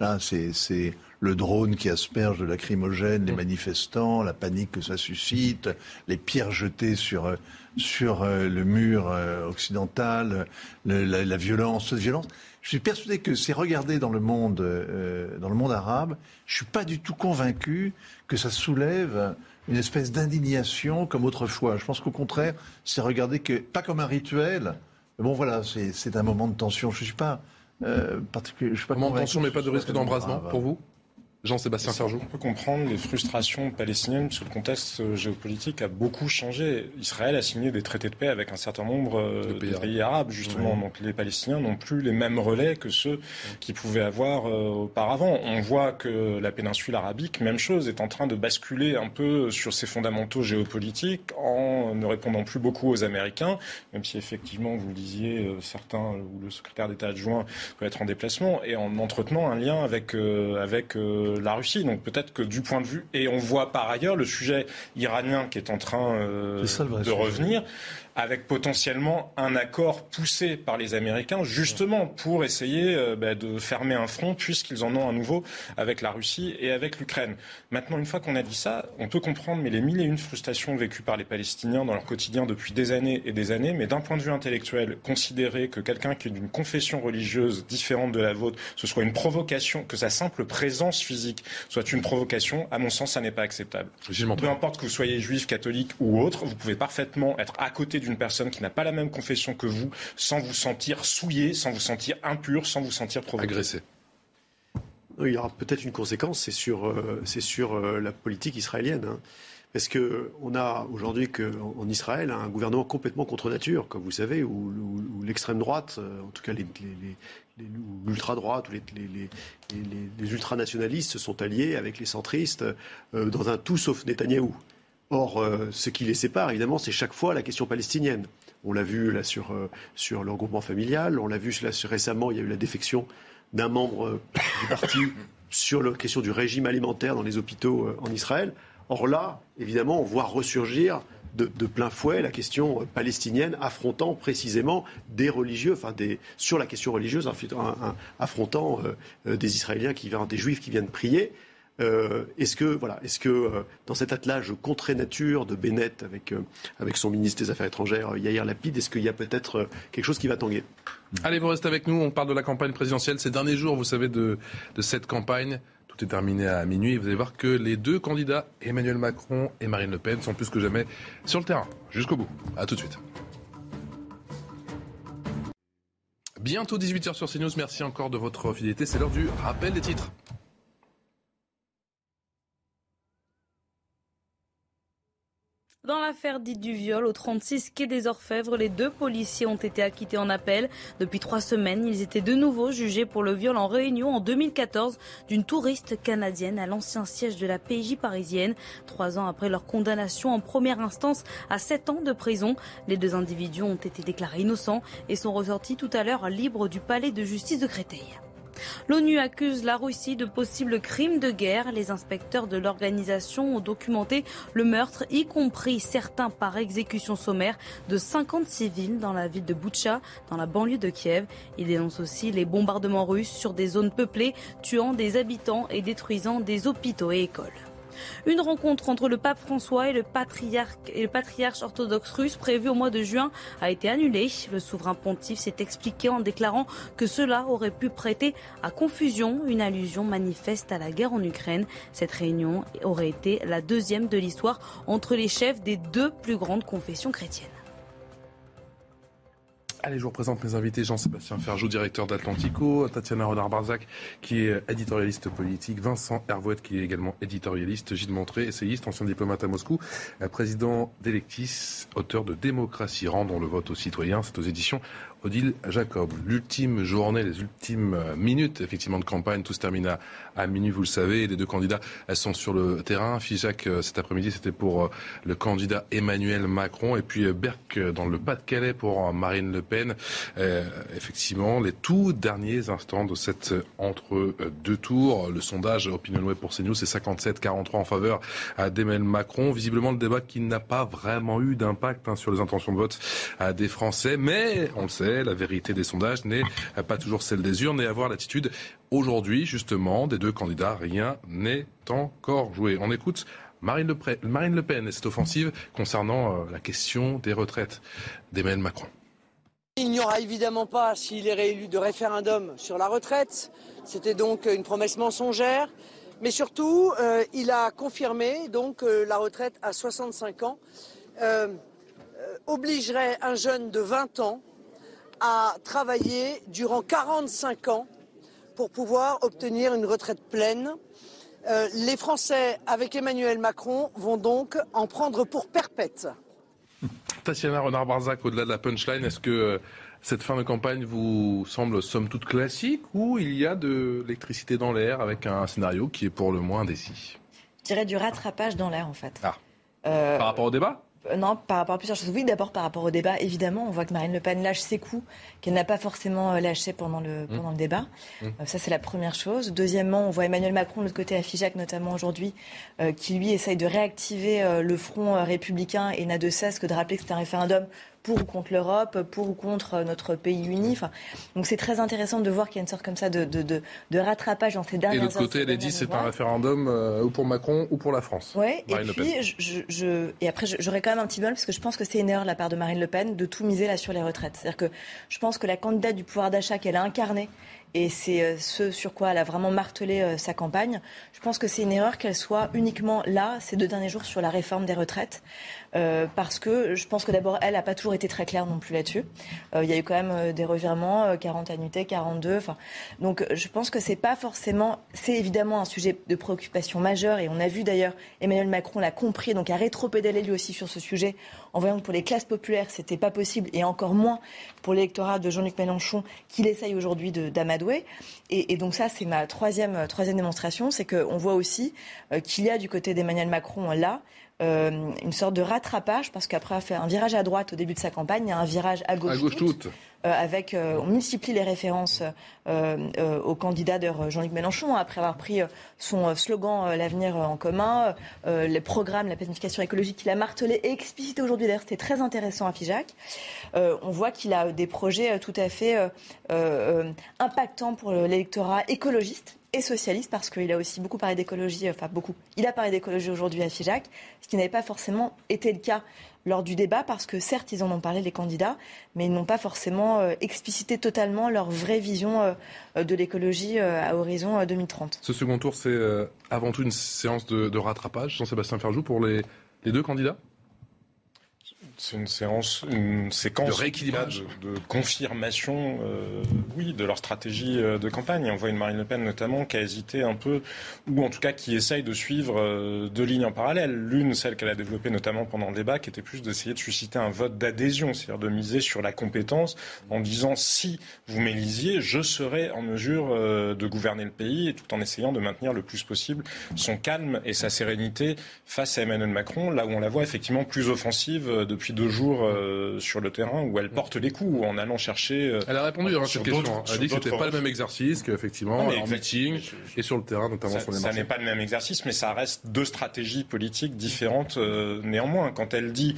Là, c'est le drone qui asperge de lacrymogène les mm. manifestants, la panique que ça suscite, les pierres jetées sur, sur euh, le mur euh, occidental, la, violence, cette violence. Je suis persuadé que c'est regardé dans le monde, euh, dans le monde arabe. Je suis pas du tout convaincu que ça soulève une espèce d'indignation comme autrefois. Je pense qu'au contraire, c'est regardé que pas comme un rituel. Bon, voilà, c'est un moment de tension. Je suis pas euh, particulier. Je suis pas moment de tension, mais pas de risque d'embrasement pour vous? Jean-Sébastien Sergent. On peut comprendre les frustrations palestiniennes sur le contexte euh, géopolitique a beaucoup changé. Israël a signé des traités de paix avec un certain nombre euh, de pays, arabes, justement. Donc les Palestiniens n'ont plus les mêmes relais que ceux qu'ils pouvaient avoir euh, auparavant. On voit que la péninsule arabique, même chose, est en train de basculer un peu sur ses fondamentaux géopolitiques en ne répondant plus beaucoup aux Américains, même si effectivement, vous le disiez, certains ou le secrétaire d'État adjoint peut être en déplacement, et en entretenant un lien avec, avec la Russie. Donc peut-être que du point de vue, et on voit par ailleurs le sujet iranien qui est en train euh, de revenir avec potentiellement un accord poussé par les Américains, justement pour essayer euh, bah, de fermer un front, puisqu'ils en ont un nouveau avec la Russie et avec l'Ukraine. Maintenant, une fois qu'on a dit ça, on peut comprendre mais les mille et une frustrations vécues par les Palestiniens dans leur quotidien depuis des années et des années, mais d'un point de vue intellectuel, considérer que quelqu'un qui est d'une confession religieuse différente de la vôtre, ce soit une provocation, que sa simple présence physique soit une provocation, à mon sens, ça n'est pas acceptable. Peu importe que vous soyez juif, catholique ou autre, vous pouvez parfaitement être à côté du une personne qui n'a pas la même confession que vous sans vous sentir souillé, sans vous sentir impur, sans vous sentir provoqué. Agressé. Il y aura peut-être une conséquence, c'est sur, euh, c'est sur euh, la politique israélienne. Hein. Parce qu'on a aujourd'hui en Israël un gouvernement complètement contre nature, comme vous savez, où, l'extrême droite, euh, en tout cas l'ultra-droite ou les, les, ultranationalistes se sont alliés avec les centristes dans un tout sauf Netanyahou. Or, euh, ce qui les sépare, évidemment, c'est chaque fois la question palestinienne. On l'a vu là sur, euh, sur le regroupement familial, on l'a vu là, récemment, il y a eu la défection d'un membre euh, du parti *coughs* sur la question du régime alimentaire dans les hôpitaux en Israël. Or là, évidemment, on voit ressurgir de, plein fouet la question palestinienne affrontant précisément des religieux, enfin des, sur la question religieuse, affrontant des Israéliens qui viennent, des Juifs qui viennent prier. Euh, est-ce que, voilà, est-ce que euh, dans cet attelage contre nature de Bennett avec, euh, avec son ministre des Affaires étrangères, Yair Lapide, est-ce qu'il y a peut-être quelque chose qui va tanguer? Allez, vous restez avec nous. On parle de la campagne présidentielle. Ces derniers jours, vous savez, de, de cette campagne. Tout est terminé à minuit. Vous allez voir que les deux candidats, Emmanuel Macron et Marine Le Pen, sont plus que jamais sur le terrain. Jusqu'au bout. À tout de suite. Bientôt 18h sur CNews. Merci encore de votre fidélité. C'est l'heure du rappel des titres. L'affaire dite du viol au 36 quai des Orfèvres, les deux policiers ont été acquittés en appel. Depuis trois semaines, ils étaient de nouveau jugés pour le viol en réunion en 2014 d'une touriste canadienne à l'ancien siège de la PJ parisienne. Trois ans après leur condamnation en première instance à sept ans de prison, les deux individus ont été déclarés innocents et sont ressortis tout à l'heure libres du palais de justice de Créteil. L'ONU accuse la Russie de possibles crimes de guerre. Les inspecteurs de l'organisation ont documenté le meurtre, y compris certains par exécution sommaire, de 50 civils dans la ville de Boutcha, dans la banlieue de Kiev. Ils dénoncent aussi les bombardements russes sur des zones peuplées, tuant des habitants et détruisant des hôpitaux et écoles. Une rencontre entre le pape François et le patriarche, orthodoxe russe prévue au mois de juin a été annulée. Le souverain pontife s'est expliqué en déclarant que cela aurait pu prêter à confusion, une allusion manifeste à la guerre en Ukraine. Cette réunion aurait été la deuxième de l'histoire entre les chefs des deux plus grandes confessions chrétiennes. Allez, je vous présente mes invités. Jean-Sébastien Ferjou, directeur d'Atlantico, Tatiana Renard-Barzac, qui est éditorialiste politique, Vincent Hervouette, qui est également éditorialiste, Gilles Montré, essayiste, ancien diplomate à Moscou, euh, président d'Electis, auteur de Démocratie, rendons le vote aux citoyens. C'est aux éditions Odile Jacob. L'ultime journée, les ultimes euh, minutes effectivement de campagne, tout se termine à, minuit, vous le savez. Les deux candidats, elles sont sur le terrain. Figeac euh, cet après-midi, c'était pour euh, le candidat Emmanuel Macron et puis Berck dans le Pas-de-Calais pour Marine Le Pen. effectivement, les tout derniers instants de cette entre deux tours. Le sondage Opinion Web pour CNews, c'est 57-43 en faveur d'Emmanuel Macron. Visiblement, le débat qui n'a pas vraiment eu d'impact hein, sur les intentions de vote des Français, mais on le sait la vérité des sondages n'est pas toujours celle des urnes et avoir l'attitude aujourd'hui, justement, des deux candidats, rien n'est encore joué. On écoute Marine Le, Pen et cette offensive concernant euh, la question des retraites d'Emmanuel Macron. Il n'y aura évidemment pas, s'il est réélu, de référendum sur la retraite. C'était donc une promesse mensongère. Mais surtout, euh, il a confirmé donc euh, la retraite à 65 ans obligerait un jeune de 20 ans à travailler durant 45 ans pour pouvoir obtenir une retraite pleine. Euh, les Français, avec Emmanuel Macron, vont donc en prendre pour perpète. *laughs* Tatiana Renard-Barzac, au-delà de la punchline, est-ce que euh, cette fin de campagne vous semble somme toute classique ou il y a de l'électricité dans l'air avec un scénario qui est pour le moins indécis? Je dirais du rattrapage dans l'air en fait. Ah. Euh, Par rapport au débat? Non, par rapport à plusieurs choses. Oui, d'abord par rapport au débat, évidemment, on voit que Marine Le Pen lâche ses coups qu'elle n'a pas forcément euh, lâché pendant le, mmh. pendant le débat. Mmh. Euh, ça, c'est la première chose. Deuxièmement, on voit Emmanuel Macron de l'autre côté à Figeac, notamment aujourd'hui, qui lui essaye de réactiver le front républicain et n'a de cesse que de rappeler que c'est un référendum pour ou contre l'Europe, pour ou contre notre pays uni. Enfin, donc c'est très intéressant de voir qu'il y a une sorte comme ça de, de, de, rattrapage dans ces dernières Et de l'autre côté, elle a dit c'est un référendum euh, ou pour Macron ou pour la France. Oui, et puis je, je, et après j'aurais quand même un petit bol parce que je pense que c'est une erreur de la part de Marine Le Pen de tout miser là sur les retraites. C'est-à-dire que je pense que la candidate du pouvoir d'achat qu'elle a incarné et c'est euh, ce sur quoi elle a vraiment martelé euh, sa campagne. Je pense que c'est une erreur qu'elle soit uniquement là, ces deux derniers jours, sur la réforme des retraites. Euh, parce que je pense que d'abord, elle n'a pas toujours été très claire non plus là-dessus. il y a eu quand même des revirements, 40 annuités, 42. Donc je pense que c'est pas forcément. C'est évidemment un sujet de préoccupation majeure et on a vu d'ailleurs Emmanuel Macron l'a compris, donc a rétro-pédalé lui aussi sur ce sujet en voyant que pour les classes populaires, c'était pas possible et encore moins pour l'électorat de Jean-Luc Mélenchon qu'il essaye aujourd'hui d'amadouer. Et, et, donc ça, c'est ma troisième, troisième démonstration, c'est qu'on voit aussi euh, qu'il y a du côté d'Emmanuel Macron là euh, une sorte de rattrapage, parce qu'après avoir fait un virage à droite au début de sa campagne, il y a un virage à gauche. À gauche toute. Euh, avec, euh, on multiplie les références au candidat de Jean-Luc Mélenchon, après avoir pris son slogan L'avenir en commun, les programmes, la planification écologique qu'il a martelé et explicité aujourd'hui. D'ailleurs, c'était très intéressant à Figeac. on voit qu'il a des projets tout à fait impactants pour l'électorat écologiste et socialiste parce qu'il a aussi beaucoup parlé d'écologie, enfin beaucoup. Il a parlé d'écologie aujourd'hui à Figeac, ce qui n'avait pas forcément été le cas lors du débat parce que certes ils en ont parlé les candidats, mais ils n'ont pas forcément euh, explicité totalement leur vraie vision euh, de l'écologie euh, à horizon 2030. Ce second tour, c'est avant tout une séance de, rattrapage, Jean-Sébastien Ferjou, pour les deux candidats? C'est une séance, une séquence de rééquilibrage, de, confirmation, euh, oui, de leur stratégie euh, de campagne. on voit une Marine Le Pen notamment qui a hésité un peu, ou en tout cas qui essaye de suivre euh, deux lignes en parallèle. L'une, celle qu'elle a développée notamment pendant le débat, qui était plus d'essayer de susciter un vote d'adhésion, c'est-à-dire de miser sur la compétence, en disant si vous m'élisiez, je serai en mesure de gouverner le pays, et tout en essayant de maintenir le plus possible son calme et sa sérénité face à Emmanuel Macron, là où on la voit effectivement plus offensive depuis deux jours euh, sur le terrain où elle porte les coups en allant chercher. Euh, elle a répondu à hein, cette question. Elle a dit que c'était pas le même exercice qu'effectivement en meeting et sur le terrain, notamment sur les marchés. Ça n'est pas le même exercice, mais ça reste deux stratégies politiques différentes euh, néanmoins. Quand elle dit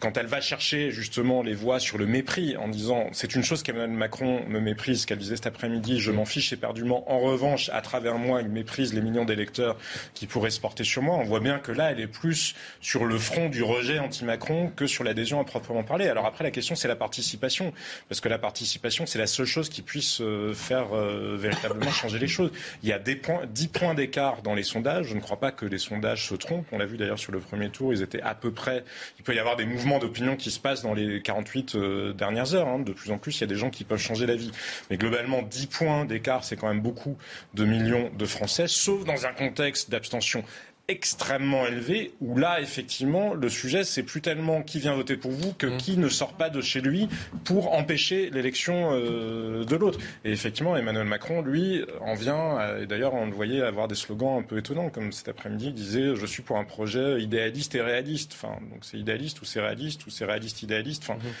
quand elle va chercher justement les voix sur le mépris en disant c'est une chose qu'Emmanuel Macron me méprise, qu'elle disait cet après-midi, je m'en fiche éperdument. En revanche, à travers moi, il méprise les millions d'électeurs qui pourraient se porter sur moi. On voit bien que là, elle est plus sur le front du rejet anti-Macron que sur l'adhésion à proprement parler. Alors après, la question, c'est la participation. Parce que la participation, c'est la seule chose qui puisse euh, faire euh, véritablement changer les choses. Il y a des points, 10 points d'écart dans les sondages. Je ne crois pas que les sondages se trompent. On l'a vu d'ailleurs sur le premier tour. Ils étaient à peu près. Il peut y avoir des mouvements d'opinion qui se passent dans les 48 euh, dernières heures. Hein. De plus en plus, il y a des gens qui peuvent changer la vie. Mais globalement, 10 points d'écart, c'est quand même beaucoup de millions de Français, sauf dans un contexte d'abstention extrêmement élevé où là effectivement le sujet c'est plus tellement qui vient voter pour vous que mmh. qui ne sort pas de chez lui pour empêcher l'élection euh, de l'autre et effectivement Emmanuel Macron lui en vient et d'ailleurs on le voyait avoir des slogans un peu étonnants comme cet après-midi il disait je suis pour un projet idéaliste et réaliste enfin donc c'est idéaliste ou c'est réaliste ou c'est réaliste idéaliste enfin mmh.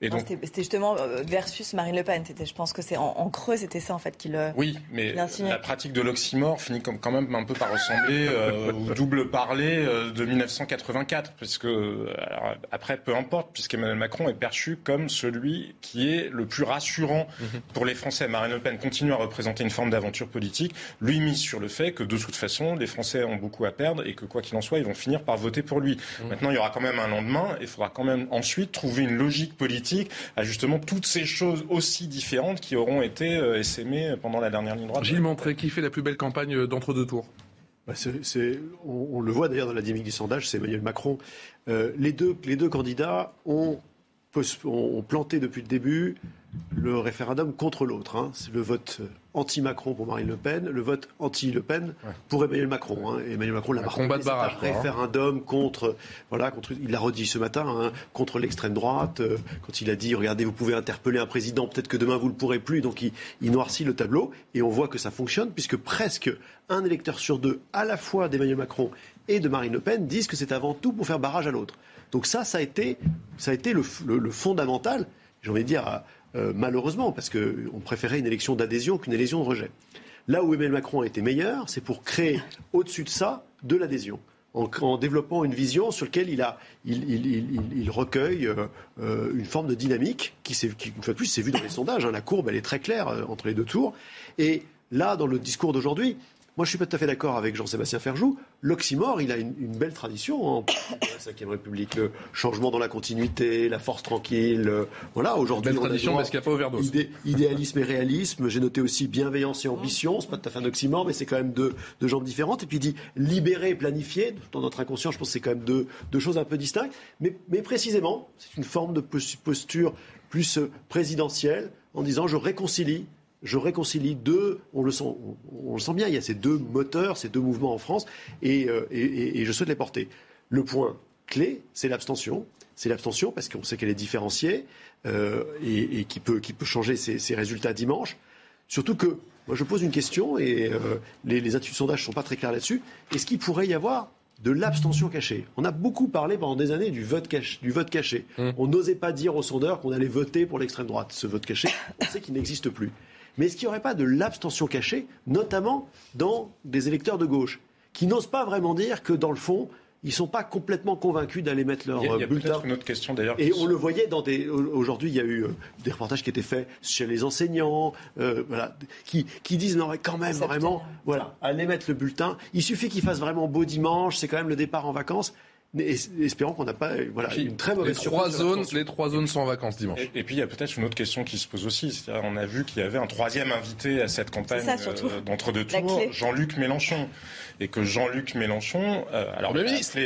C'était justement euh, versus Marine Le Pen. Je pense que c'est en, creux, c'était ça en fait qui le. Oui, mais la pratique de l'oxymore finit comme, quand même un peu par ressembler euh, au double parler euh, de 1984, puisque alors, après, peu importe, puisqu'Emmanuel Macron est perçu comme celui qui est le plus rassurant mhm. pour les Français. Marine Le Pen continue à représenter une forme d'aventure politique. Lui mise sur le fait que de toute façon, les Français ont beaucoup à perdre et que quoi qu'il en soit, ils vont finir par voter pour lui. Mhm. Maintenant, il y aura quand même un lendemain. et Il faudra quand même ensuite trouver une logique politique à justement toutes ces choses aussi différentes qui auront été euh, essaimées pendant la dernière ligne droite. Gilles Montré, qui fait la plus belle campagne euh, d'entre deux tours bah, on, le voit d'ailleurs dans la dynamique du sondage, c'est Emmanuel Macron. Euh, les, deux, les deux candidats ont, ont planté depuis le début le référendum contre l'autre. Hein. C'est le vote anti-Macron pour Marine Le Pen, le vote anti-Le Pen pour Emmanuel Macron. Hein. Emmanuel Macron l'a marqué. C'est un hein. référendum contre, voilà, contre, il l'a redit ce matin, hein, contre l'extrême droite, euh, quand il a dit, regardez, vous pouvez interpeller un président, peut-être que demain vous ne le pourrez plus, donc il, il, noircit le tableau, et on voit que ça fonctionne, puisque presque un électeur sur deux, à la fois d'Emmanuel Macron et de Marine Le Pen, disent que c'est avant tout pour faire barrage à l'autre. Donc ça, ça a été, ça a été le, fondamental, j'ai envie de dire, euh, malheureusement, parce qu'on préférait une élection d'adhésion qu'une élection de rejet. Là où Emmanuel Macron a été meilleur, c'est pour créer au-dessus de ça de l'adhésion. En, développant une vision sur laquelle il, a, il, recueille euh, euh, une forme de dynamique qui, une fois de plus, s'est vu dans les sondages. Hein. la courbe, elle est très claire entre les deux tours. Et là, dans le discours d'aujourd'hui, moi, je suis pas tout à fait d'accord avec Jean-Sébastien Ferjou. L'oxymore, il a une, belle tradition en la Ve République. Le changement dans la continuité, la force tranquille. Euh, voilà, aujourd'hui. Belle tradition parce qu'il n'y a pas overdose. idéalisme et réalisme. J'ai noté aussi bienveillance et ambition. C'est pas tout à fait un oxymore, mais c'est quand même deux, deux jambes différentes. Et puis il dit libérer et planifier. Dans notre inconscient, je pense que c'est quand même deux, deux choses un peu distinctes. Mais, mais précisément, c'est une forme de posture plus présidentielle en disant je réconcilie je réconcilie deux, on le, sent, on, le sent bien, il y a ces deux moteurs, ces deux mouvements en France, et, euh, je souhaite les porter. Le point clé, c'est l'abstention. C'est l'abstention parce qu'on sait qu'elle est différenciée euh, et, qui, peut, qui peut changer ses, résultats dimanche. Surtout que, moi je pose une question, et euh, les, les instituts de sondage ne sont pas très clairs là-dessus, est-ce qu'il pourrait y avoir de l'abstention cachée? On a beaucoup parlé pendant des années du vote, caché. Du vote caché. Mmh. On n'osait pas dire aux sondeurs qu'on allait voter pour l'extrême droite. Ce vote caché, on sait qu'il n'existe plus. Mais est-ce qu'il n'y aurait pas de l'abstention cachée, notamment dans des électeurs de gauche, qui n'osent pas vraiment dire que, dans le fond, ils ne sont pas complètement convaincus d'aller mettre leur il y a, bulletin. une autre question d'ailleurs. Et on le voyait dans des. Aujourd'hui, il y a eu euh, des reportages qui étaient faits chez les enseignants, euh, voilà, qui, qui disent non, mais quand même, vraiment, voilà, allez mettre le bulletin. Il suffit qu'il fasse vraiment beau dimanche, c'est quand même le départ en vacances. Espérons qu'on n'a pas voilà, une très mauvaise les trois zones, Les trois zones sont en vacances dimanche. Et, puis il y a peut-être une autre question qui se pose aussi. On a vu qu'il y avait un troisième invité à cette campagne euh, d'entre-deux tours, Jean-Luc Mélenchon. Et que Jean-Luc Mélenchon, euh, alors le ministre,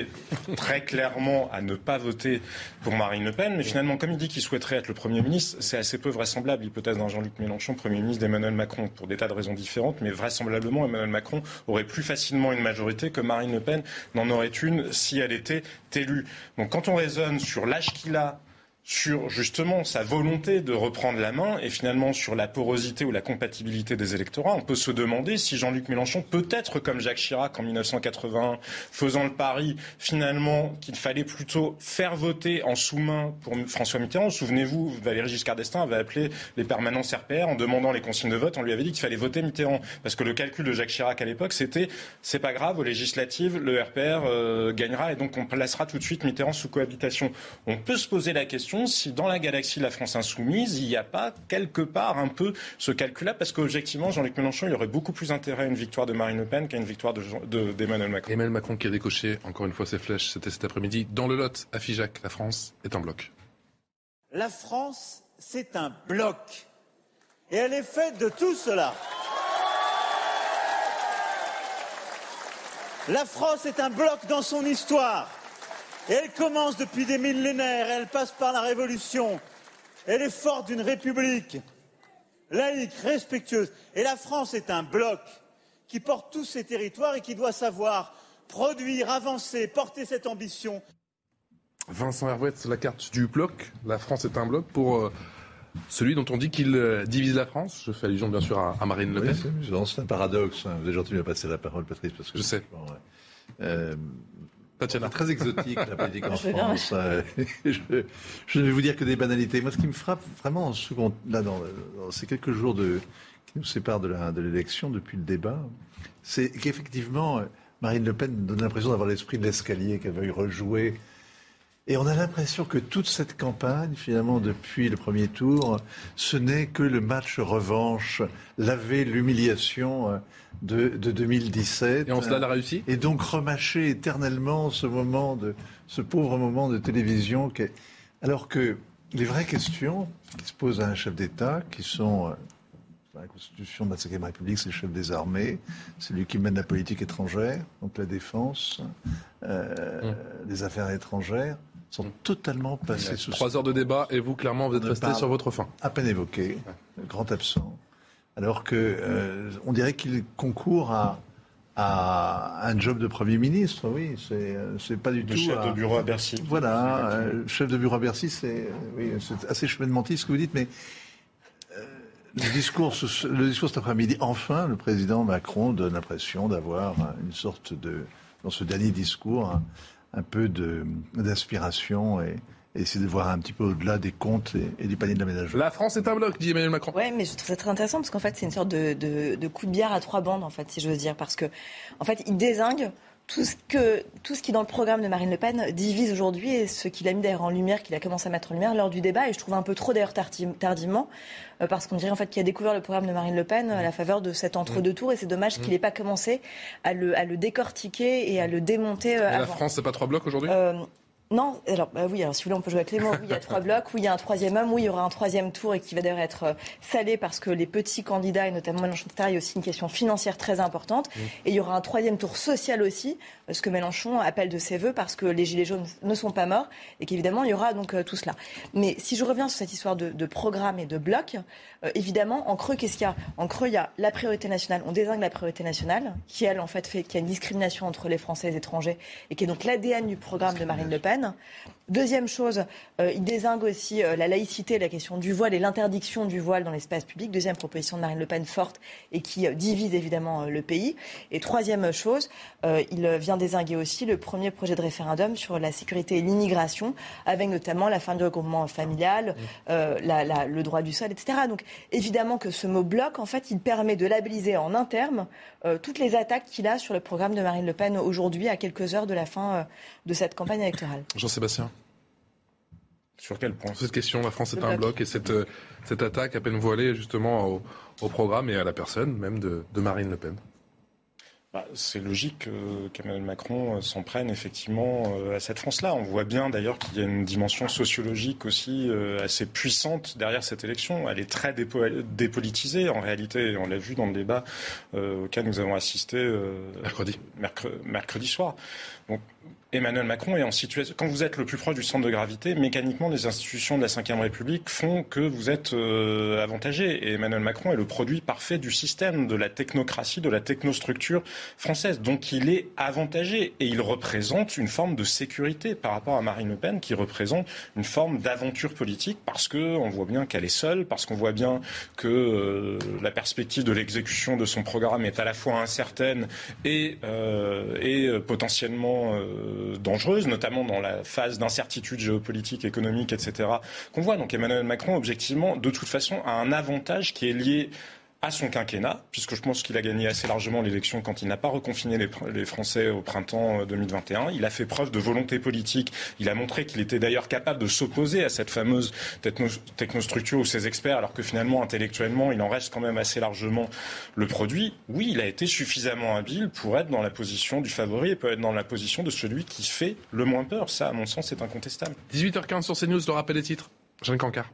très clairement à ne pas voter pour Marine Le Pen, mais finalement, comme il dit qu'il souhaiterait être le Premier ministre, c'est assez peu vraisemblable l'hypothèse d'un Jean-Luc Mélenchon, Premier ministre d'Emmanuel Macron, pour des tas de raisons différentes, mais vraisemblablement, Emmanuel Macron aurait plus facilement une majorité que Marine Le Pen n'en aurait une si elle était élu. Donc quand on raisonne sur l'âge qu'il a, sur justement sa volonté de reprendre la main et finalement sur la porosité ou la compatibilité des électorats, on peut se demander si Jean-Luc Mélenchon, peut-être comme Jacques Chirac en 1981, faisant le pari finalement qu'il fallait plutôt faire voter en sous-main pour François Mitterrand. Souvenez-vous, Valéry Giscard d'Estaing avait appelé les permanences RPR en demandant les consignes de vote. On lui avait dit qu'il fallait voter Mitterrand parce que le calcul de Jacques Chirac à l'époque, c'était c'est pas grave aux législatives, le RPR euh, gagnera et donc on placera tout de suite Mitterrand sous cohabitation. On peut se poser la question si dans la galaxie de la France insoumise, il n'y a pas quelque part un peu ce calcul-là, parce qu'objectivement, Jean-Luc Mélenchon, il aurait beaucoup plus intérêt à une victoire de Marine Le Pen qu'à une victoire d'Emmanuel de, d'Emmanuel Macron. Emmanuel Macron qui a décoché encore une fois ses flèches, c'était cet après-midi. Dans le Lot, à Figeac, la France est en bloc. La France, c'est un bloc. Et elle est faite de tout cela. La France est un bloc dans son histoire. Et elle commence depuis des millénaires, elle passe par la Révolution. Elle est forte d'une république laïque, respectueuse. Et la France est un bloc qui porte tous ses territoires et qui doit savoir produire, avancer, porter cette ambition. Vincent Hervouet, la carte du bloc. La France est un bloc pour euh, celui dont on dit qu'il euh, divise la France. Je fais allusion bien sûr à, Marine Le Pen. c'est un paradoxe. Hein. Vous avez gentil de passer la parole, Patrice. Parce que je sais. Euh, c'est très exotique la politique en *laughs* France. *laughs* je, ne vais vous dire que des banalités. Moi, ce qui me frappe vraiment là, dans, ces quelques jours de, qui nous séparent de l'élection depuis le débat, c'est qu'effectivement, Marine Le Pen donne l'impression d'avoir l'esprit de l'escalier, qu'elle veuille rejouer. Et on a l'impression que toute cette campagne, finalement, depuis le premier tour, ce n'est que le match revanche, laver l'humiliation de, 2017. Et on cela l'a réussi? Et donc remâcher éternellement ce moment de ce pauvre moment de télévision. Qui Alors que les vraies questions qui se posent à un chef d'État, qui sont euh, la Constitution de la Ve République, c'est le chef des armées, c'est lui qui mène la politique étrangère, donc la défense, euh, mmh. les affaires étrangères, sont totalement passées sous. Trois heures de débat et vous, clairement, vous êtes resté sur votre fin. À peine évoqué, grand absent alors que euh, on dirait qu'il concourt à, un job de Premier ministre, oui, c'est, c'est pas du tout... tout... chef de bureau à Bercy. Voilà, euh, chef de bureau à Bercy, c'est, oui, c'est assez menti ce que vous dites, mais euh, le discours, le discours cet après-midi, enfin, le président Macron donne l'impression d'avoir une sorte de, dans ce dernier discours, un, peu de, d'inspiration et, et essayer de voir un petit peu au-delà des comptes et, du panier de l'aménagement. La France est un bloc, dit Emmanuel Macron. Oui, mais je trouve ça très intéressant parce qu'en fait, c'est une sorte de, de, coup de bière à trois bandes, en fait, si je veux dire. Parce que, en fait, il désingue tout ce, que, tout ce qui, dans le programme de Marine Le Pen, divise aujourd'hui et ce qu'il a mis d'ailleurs en lumière, qu'il a commencé à mettre en lumière lors du débat. Et je trouve un peu trop d'ailleurs tardivement, euh, parce qu'on dirait en fait qu'il a découvert le programme de Marine Le Pen à la faveur de cet entre-deux tours. Et c'est dommage qu'il n'ait pas commencé à le, à le décortiquer et à le démonter. Euh, la France, c'est pas trois blocs aujourd'hui? Euh, non, alors bah oui, alors si vous voulez, on peut jouer avec les mots. Oui, il y a trois blocs, oui, il y a un troisième homme, oui, il y aura un troisième tour et qui va d'ailleurs être euh, salé parce que les petits candidats, et notamment Mélenchon, il y a aussi une question financière très importante. Et il y aura un troisième tour social aussi, euh, ce que Mélenchon appelle de ses voeux parce que les Gilets jaunes ne sont pas morts et qu'évidemment, il y aura donc euh, tout cela. Mais si je reviens sur cette histoire de, programme et de bloc, évidemment, en creux, qu'est-ce qu'il y a? En creux, il y a la priorité nationale. On désigne la priorité nationale, qui, elle, en fait, fait qu'il y a une discrimination entre les Français et les étrangers et qui est donc l'ADN du programme de Marine Le Pen. Deuxième chose, euh, il désingue aussi euh, la laïcité, la question du voile et l'interdiction du voile dans l'espace public. Deuxième proposition de Marine Le Pen forte et qui euh, divise évidemment le pays. Et troisième chose, il vient désinguer aussi le premier projet de référendum sur la sécurité et l'immigration, avec notamment la fin du regroupement familial, le droit du sol, etc. Donc évidemment que ce mot bloc, en fait, il permet de labelliser en un terme toutes les attaques qu'il a sur le programme de Marine Le Pen aujourd'hui, à quelques heures de la fin de cette campagne électorale. Jean-Sébastien sur quel point Cette question, la France est un bloc et cette, euh, cette attaque à peine voilée justement au, programme et à la personne même de, Marine Le Pen. bah, c'est logique qu'Emmanuel Macron s'en prenne effectivement à cette France-là. On voit bien d'ailleurs qu'il y a une dimension sociologique aussi assez puissante derrière cette élection. Elle est très dépolitisée en réalité. On l'a vu dans le débat auquel nous avons assisté mercredi. mercredi soir. Donc, Emmanuel Macron est en situation. Quand vous êtes le plus proche du centre de gravité, mécaniquement, les institutions de la Ve République font que vous êtes euh, avantagé. Et Emmanuel Macron est le produit parfait du système, de la technocratie, de la technostructure française. Donc il est avantagé et il représente une forme de sécurité par rapport à Marine Le Pen, qui représente une forme d'aventure politique parce qu'on voit bien qu'elle est seule, parce qu'on voit bien que euh, la perspective de l'exécution de son programme est à la fois incertaine et, euh, et potentiellement dangereuse, notamment dans la phase d'incertitude géopolitique, économique, etc., qu'on voit. Donc Emmanuel Macron, objectivement, de toute façon, a un avantage qui est lié à son quinquennat, puisque je pense qu'il a gagné assez largement l'élection quand il n'a pas reconfiné les, Français au printemps 2021. Euh, il a fait preuve de volonté politique. Il a montré qu'il était d'ailleurs capable de s'opposer à cette fameuse technostructure ou ses experts, alors que finalement, intellectuellement, il en reste quand même assez largement le produit. Oui, il a été suffisamment habile pour être dans la position du favori et peut être dans la position de celui qui fait le moins peur. Ça, à mon sens, c'est incontestable. 18h15 sur CNews, le rappel des titres. Jeanne Cancard.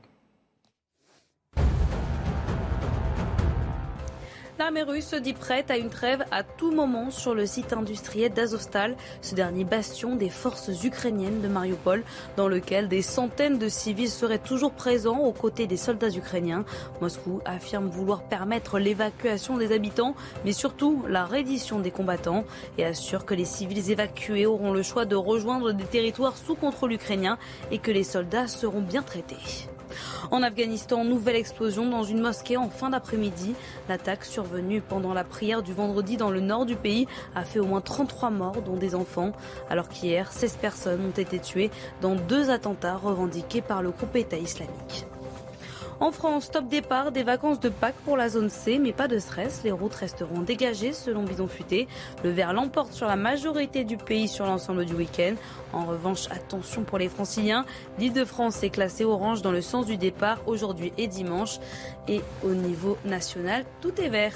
L'armée russe se dit prête à une trêve à tout moment sur le site industriel d'Azovstal, ce dernier bastion des forces ukrainiennes de Mariupol, dans lequel des centaines de civils seraient toujours présents aux côtés des soldats ukrainiens. Moscou affirme vouloir permettre l'évacuation des habitants, mais surtout la reddition des combattants, et assure que les civils évacués auront le choix de rejoindre des territoires sous contrôle ukrainien et que les soldats seront bien traités. En Afghanistan, nouvelle explosion dans une mosquée en fin d'après-midi. L'attaque survenue pendant la prière du vendredi dans le nord du pays a fait au moins 33 morts, dont des enfants, alors qu'hier, 16 personnes ont été tuées dans deux attentats revendiqués par le groupe État islamique. En France, top départ des vacances de Pâques pour la zone C, mais pas de stress. Les routes resteront dégagées selon Bidon Futé. Le vert l'emporte sur la majorité du pays sur l'ensemble du week-end. En revanche, attention pour les franciliens. L'île de France est classée orange dans le sens du départ aujourd'hui et dimanche. Et au niveau national, tout est vert.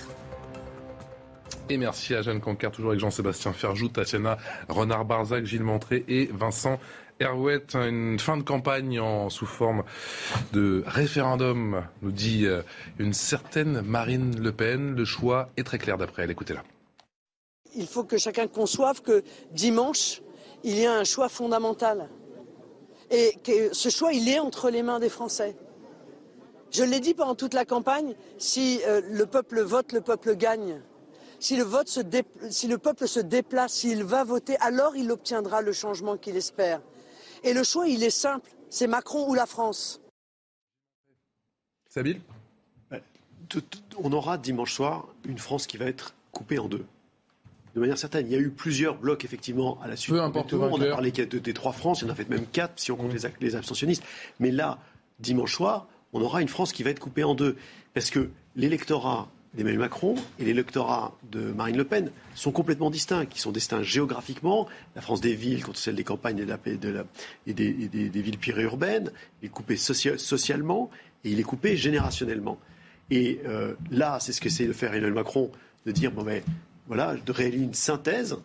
Et merci à Jeanne Conquer, toujours avec Jean-Sébastien Ferjou, Tatiana Renard-Barzac, Gilles Montré et Vincent Herouette, une fin de campagne en sous forme de référendum, nous dit euh, une certaine Marine Le Pen. Le choix est très clair d'après elle. Écoutez-la. Il faut que chacun conçoive que dimanche, il y a un choix fondamental. Et que ce choix, il est entre les mains des Français. Je l'ai dit pendant toute la campagne, si euh, le peuple vote, le peuple gagne. Si le, vote si le peuple se déplace, s'il va voter, alors il obtiendra le changement qu'il espère. Et le choix, il est simple. C'est Macron ou la France. Sabine On aura dimanche soir une France qui va être coupée en deux. De manière certaine, il y a eu plusieurs blocs effectivement à la suite. Peu importe On a parlé des trois France, il y en a fait même quatre si on compte les, les abstentionnistes. Mais là, dimanche soir, on aura une France qui va être coupée en deux. Parce que l'électorat d'Emmanuel Macron et l'électorat de Marine Le Pen sont complètement distincts. Ils sont distincts géographiquement. La France des villes contre celle des campagnes et, des, villes périurbaines. Il est coupé socialement et il est coupé générationnellement. Et euh, là, c'est ce qu'essaie de faire Emmanuel Macron, de dire, bon, mais voilà, de réaliser une synthèse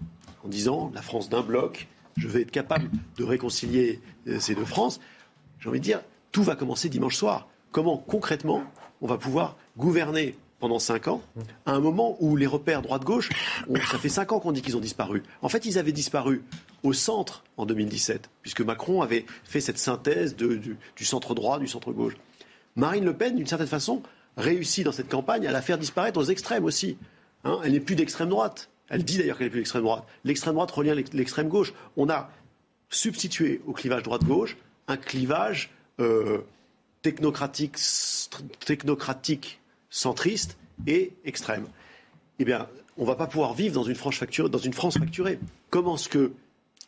en disant, la France d'un bloc, je vais être capable de réconcilier euh, ces deux France. J'ai envie de dire, tout va commencer dimanche soir. Comment concrètement on va pouvoir gouverner pendant cinq ans, à un moment où les repères droite-gauche, *coughs* ça fait cinq ans qu'on dit qu'ils ont disparu. En fait, ils avaient disparu au centre en 2017, puisque Macron avait fait cette synthèse du, centre-droit, du centre-gauche. Marine Le Pen, d'une certaine façon, réussit dans cette campagne à la faire disparaître aux extrêmes aussi. Hein. elle n'est plus d'extrême droite. Elle dit d'ailleurs qu'elle n'est plus d'extrême droite. L'extrême droite revient l'extrême gauche. On a substitué au clivage droite-gauche un clivage euh, technocratique, technocratique centriste et extrême. Eh bien, on ne va pas pouvoir vivre dans une, France facturée. Comment est-ce que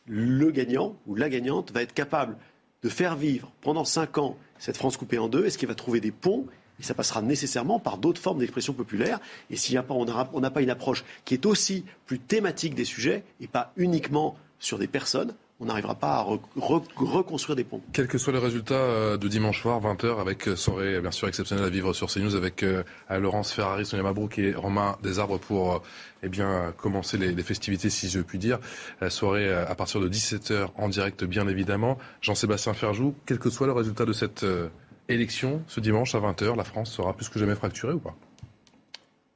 le gagnant ou la gagnante va être capable de faire vivre pendant cinq ans cette France coupée en deux? Est-ce qu'il va trouver des ponts? Et ça passera nécessairement par d'autres formes d'expression populaire. Et pas, on n'a pas une approche qui est aussi plus thématique des sujets et pas uniquement sur des personnes, on n'arrivera pas à reconstruire des ponts. Quel que soit le résultat euh, de dimanche soir, 20h, avec euh, soirée bien sûr exceptionnelle à vivre sur CNews avec euh, Laurence Ferrari, Sonia Mabrouk et Romain Desarbres pour eh bien, commencer les, festivités, si je puis dire. Soirée à partir de 17h en direct, bien évidemment. Jean-Sébastien Ferjou, quel que soit le résultat de cette élection, ce dimanche à 20h, la France sera plus que jamais fracturée ou pas?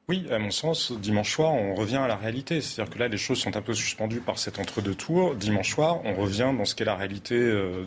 Oui, à mon sens, dimanche soir, on revient à la réalité. C'est-à-dire que là, les choses sont un peu suspendues par cet entre-deux tours. Dimanche soir, on revient dans ce qu'est la réalité euh,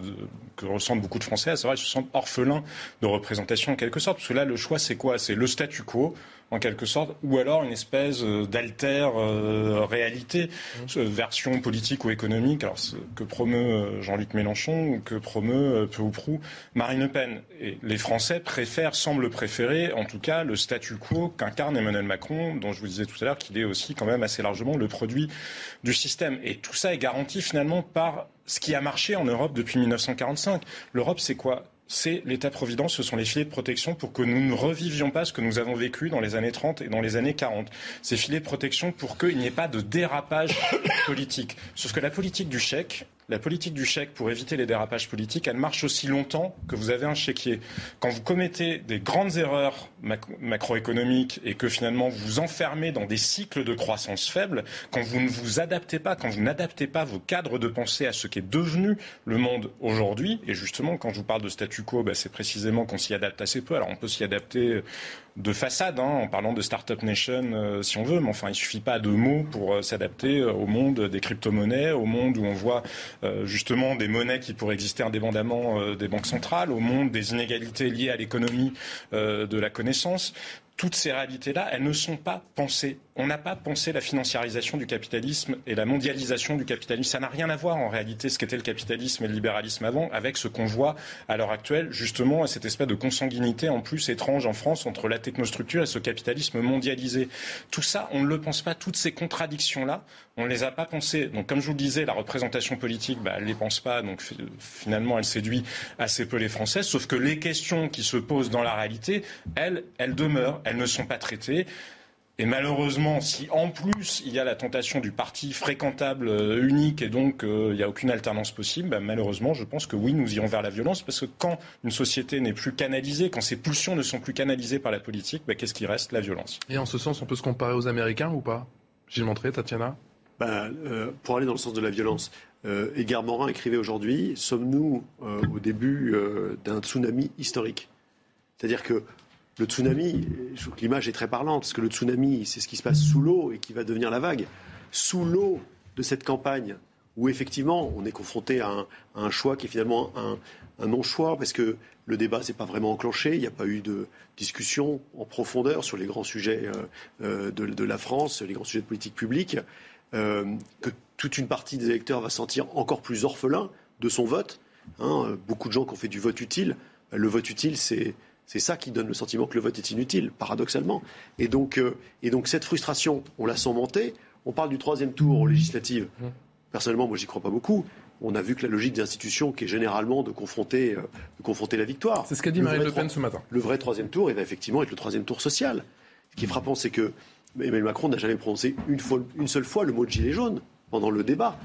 que ressentent beaucoup de Français, à savoir ils se sentent orphelins de représentation en quelque sorte. Parce que là, le choix, c'est quoi? C'est le statu quo en quelque sorte, ou alors une espèce euh, d'alter euh, réalité, mmh. version politique ou économique, alors que promeut euh, Jean-Luc Mélenchon ou que promeut peu ou prou Marine Le Pen. Et les Français préfèrent, semblent préférer, en tout cas, le statu quo qu'incarne Emmanuel Macron, dont je vous disais tout à l'heure qu'il est aussi quand même assez largement le produit du système. Et tout ça est garanti finalement par ce qui a marché en Europe depuis 1945. L'Europe, c'est quoi? C'est l'État-providence, ce sont les filets de protection pour que nous ne revivions pas ce que nous avons vécu dans les années 30 et dans les années 40. Ces filets de protection pour qu'il n'y ait pas de dérapage *coughs* politique. Sauf que la politique du chèque, la politique du chèque pour éviter les dérapages politiques, elle marche aussi longtemps que vous avez un chéquier. Quand vous commettez des grandes erreurs macroéconomiques et que finalement vous vous enfermez dans des cycles de croissance faibles, quand vous ne vous adaptez pas, quand vous n'adaptez pas vos cadres de pensée à ce qu'est devenu le monde aujourd'hui, et justement quand je vous parle de statu quo, bah, c'est précisément qu'on s'y adapte assez peu. Alors on peut s'y adapter de façade, hein, en parlant de Startup Nation euh, si on veut, mais enfin il suffit pas de mots pour euh, s'adapter euh, au monde des crypto-monnaies, au monde où on voit justement des monnaies qui pourraient exister indépendamment des banques centrales, au monde des inégalités liées à l'économie de la connaissance toutes ces réalités-là, elles ne sont pas pensées. On n'a pas pensé la financiarisation du capitalisme et la mondialisation du capitalisme. Ça n'a rien à voir en réalité ce qu'était le capitalisme et le libéralisme avant avec ce qu'on voit à l'heure actuelle, justement, à cette espèce de consanguinité en plus étrange en France entre la technostructure et ce capitalisme mondialisé. Tout ça, on ne le pense pas. Toutes ces contradictions-là, on ne les a pas pensées. Donc, comme je vous le disais, la représentation politique, bah, elle ne les pense pas. Donc, finalement, elle séduit assez peu les Français. Sauf que les questions qui se posent dans la réalité, elles, elles demeurent elles ne sont pas traitées. Et malheureusement, si en plus il y a la tentation du parti fréquentable euh, unique et donc euh, il n'y a aucune alternance possible, bah, malheureusement, je pense que oui, nous irons vers la violence parce que quand une société n'est plus canalisée, quand ses pulsions ne sont plus canalisées par la politique, bah, qu'est-ce qui reste? La violence. Et en ce sens, on peut se comparer aux Américains ou pas? J'ai montré, Tatiana? Bah, euh, Pour aller dans le sens de la violence, Edgar Morin écrivait aujourd'hui Sommes-nous au début d'un tsunami historique? C'est-à-dire que le tsunami, je trouve que l'image est très parlante, parce que le tsunami, c'est ce qui se passe sous l'eau et qui va devenir la vague. Sous l'eau de cette campagne, où effectivement on est confronté à un, choix qui est finalement un, non-choix, parce que le débat s'est pas vraiment enclenché, il n'y a pas eu de discussion en profondeur sur les grands sujets euh, euh, de, la France, les grands sujets de politique publique, euh, que toute une partie des électeurs va sentir encore plus orphelin de son vote. Hein. beaucoup de gens qui ont fait du vote utile, le vote utile, c'est c'est ça qui donne le sentiment que le vote est inutile, paradoxalement. Et donc, euh, et donc cette frustration, on la sent monter. On parle du troisième tour aux législatives. Mmh. Personnellement, moi, j'y crois pas beaucoup. On a vu que la logique des institutions, qui est généralement de confronter, euh, de confronter la victoire. C'est ce qu'a dit Marine Le Pen ce matin. Le vrai troisième tour, il va effectivement être le troisième tour social. Ce qui est frappant, c'est que Emmanuel Macron n'a jamais prononcé une, une seule fois le mot de gilet jaune pendant le débat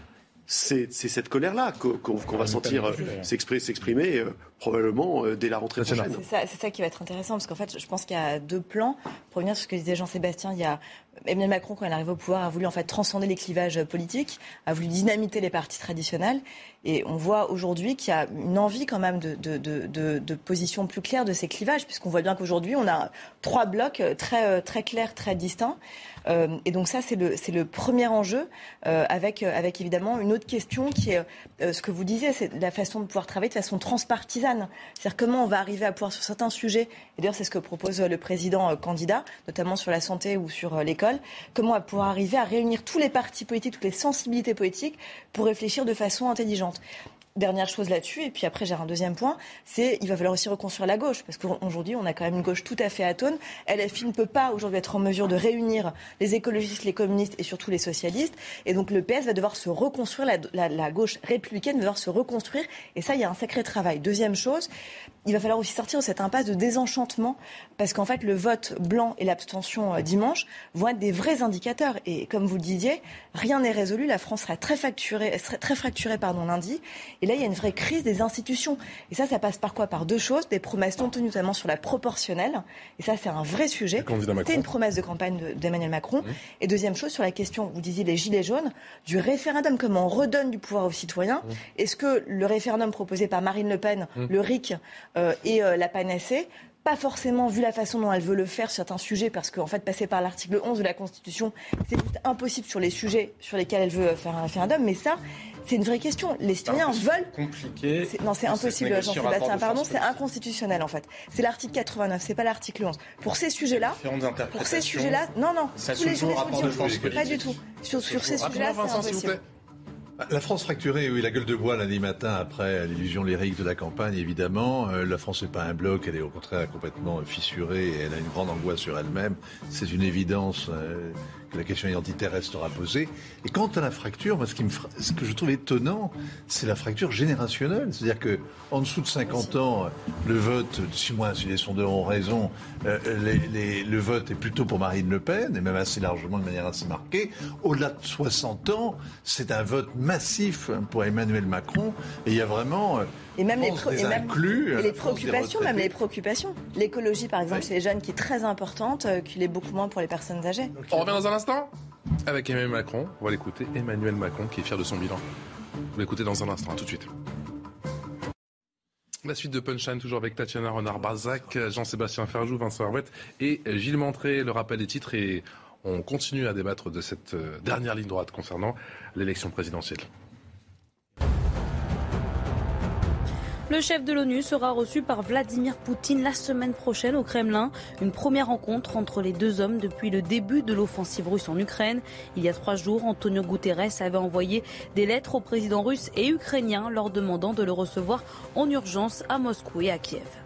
c'est cette colère-là qu'on va sentir euh, s'exprimer euh, probablement euh, dès la rentrée prochaine. C'est ça, qui va être intéressant, parce qu'en fait, je pense qu'il y a deux plans. Pour revenir sur ce que disait Jean-Sébastien, il y a Emmanuel Macron, quand il arrive au pouvoir, a voulu en fait transcender les clivages politiques, a voulu dynamiter les partis traditionnels. Et on voit aujourd'hui qu'il y a une envie quand même de, de, de, de position plus claire de ces clivages, puisqu'on voit bien qu'aujourd'hui, on a trois blocs très, très clairs, très distincts. Euh, et donc ça, c'est le, le, premier enjeu, euh, avec, euh, avec évidemment une autre question qui est ce que vous disiez, c'est la façon de pouvoir travailler de façon transpartisane. C'est-à-dire comment on va arriver à pouvoir sur certains sujets, et d'ailleurs c'est ce que propose le président candidat, notamment sur la santé ou sur comment on va pouvoir arriver à réunir tous les partis politiques, toutes les sensibilités politiques pour réfléchir de façon intelligente. Dernière chose là-dessus, et puis après j'ai un deuxième point, c'est il va falloir aussi reconstruire la gauche, parce qu'aujourd'hui on a quand même une gauche tout à fait atone. LFI ne peut pas aujourd'hui être en mesure de réunir les écologistes, les communistes et surtout les socialistes, et donc le PS va devoir se reconstruire, la, gauche républicaine va devoir se reconstruire, et ça il y a un sacré travail. Deuxième chose, il va falloir aussi sortir de cette impasse de désenchantement, parce qu'en fait, le vote blanc et l'abstention euh, dimanche vont être des vrais indicateurs. Et comme vous le disiez, rien n'est résolu. La France sera très fracturée, serait très fracturée pardon, lundi. Et là, il y a une vraie crise des institutions. Et ça, ça passe par quoi? Par deux choses. Des promesses non tenues, notamment sur la proportionnelle. Et ça, c'est un vrai sujet. C'était une promesse de campagne d'Emmanuel Macron. Mmh. Et deuxième chose, sur la question, vous disiez les gilets jaunes, du référendum. Comment on redonne du pouvoir aux citoyens mmh. Est-ce que le référendum proposé par Marine Le Pen, mmh. le RIC, euh, et euh, la panacée pas forcément vu la façon dont elle veut le faire sur certains sujets, parce qu'en fait, passer par l'article 11 de la Constitution, c'est juste impossible sur les sujets sur lesquels elle veut faire un référendum. Mais ça, c'est une vraie question. Les citoyens veulent. Compliqué. Non, c'est impossible, Jean-Sébastien. Pardon, c'est inconstitutionnel en fait. C'est l'article 89, c'est pas l'article 11. Pour ces sujets-là. Pour ces sujets-là, non, non. Ça tous les sujets, pas du tout. Sur, sur ces sujets-là, c'est impossible. La France fracturée, oui, la gueule de bois lundi matin après l'illusion lyrique de la campagne, évidemment. Euh, la France n'est pas un bloc, elle est au contraire complètement fissurée et elle a une grande angoisse sur elle-même. C'est une évidence. Euh, que la question identitaire restera posée. Et quant à la fracture, moi, ce, qui me ce que je trouve étonnant, c'est la fracture générationnelle. C'est-à-dire que en dessous de 50 ans, le vote, si moi, si les sondeurs ont raison, euh, les, le vote est plutôt pour Marine Le Pen, et même assez largement, de manière assez marquée. Au-delà de 60 ans, c'est un vote massif pour Emmanuel Macron. Et il y a vraiment... Euh, et même, les, et même et les préoccupations, même les préoccupations. L'écologie, par exemple, chez les jeunes, qui est très importante, euh, qu'il est beaucoup moins pour les personnes âgées. On revient dans un instant avec Emmanuel Macron. On va l'écouter. Emmanuel Macron, qui est fier de son bilan. On va l'écouter dans un instant. tout de suite. La suite de Punchline, toujours avec Tatiana Renard-Barzac, Jean-Sébastien Ferjou, Vincent Herouet et Gilles Montré. Le rappel des titres et on continue à débattre de cette euh, dernière ligne droite concernant l'élection présidentielle. Le chef de l'ONU sera reçu par Vladimir Poutine la semaine prochaine au Kremlin. Une première rencontre entre les deux hommes depuis le début de l'offensive russe en Ukraine. Il y a trois jours, Antonio Guterres avait envoyé des lettres aux présidents russes et ukrainiens leur demandant de le recevoir en urgence à Moscou et à Kiev.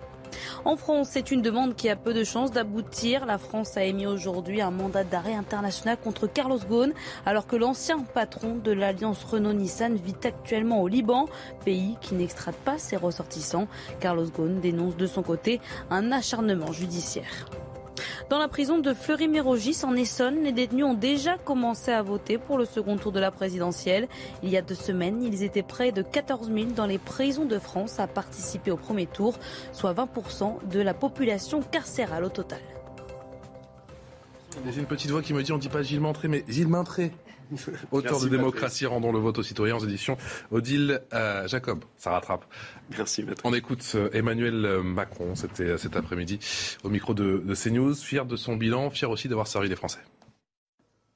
En France, c'est une demande qui a peu de chances d'aboutir. La France a émis aujourd'hui un mandat d'arrêt international contre Carlos Ghosn, alors que l'ancien patron de l'alliance Renault-Nissan vit actuellement au Liban, pays qui n'extrade pas ses ressortissants. Carlos Ghosn dénonce de son côté un acharnement judiciaire. Dans la prison de Fleury-Mérogis en Essonne, les détenus ont déjà commencé à voter pour le second tour de la présidentielle. Il y a deux semaines, ils étaient près de 14 000 dans les prisons de France à participer au premier tour, soit 20% de la population carcérale au total. J'ai une petite voix qui me dit on dit pas Gilles mais Gilles. *laughs* Auteur de Démocratie, rendons le vote aux citoyens aux éditions Odile euh, Jacob. Ça rattrape. Merci. On écoute euh, Emmanuel euh, Macron, c'était cet après-midi, au micro de, de CNews, fier de son bilan, fier aussi d'avoir servi les Français.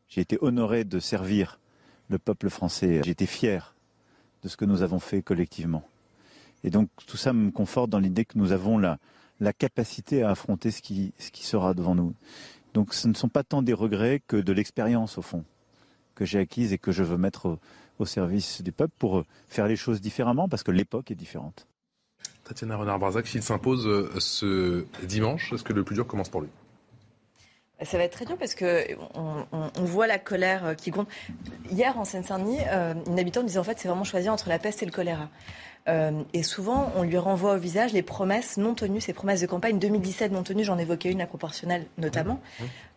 J'ai été honoré de servir le peuple français. J'ai été fier de ce que nous avons fait collectivement. Et donc tout ça me conforte dans l'idée que nous avons la, la capacité à affronter ce qui, ce qui sera devant nous. Donc ce ne sont pas tant des regrets que de l'expérience au fond que j'ai acquise et que je veux mettre au, service du peuple pour faire les choses différemment parce que l'époque est différente. Tatiana Renard-Barzac, s'il s'impose euh, ce dimanche, est-ce que le plus dur commence pour lui? Ça va être très dur parce que on, voit la colère euh, qui compte. Hier, en Seine-Saint-Denis, euh, une habitante disait en fait c'est vraiment choisir entre la peste et le choléra. Euh, et souvent, on lui renvoie au visage les promesses non tenues, ces promesses de campagne 2017 non tenues. J'en évoquais une, la proportionnelle notamment.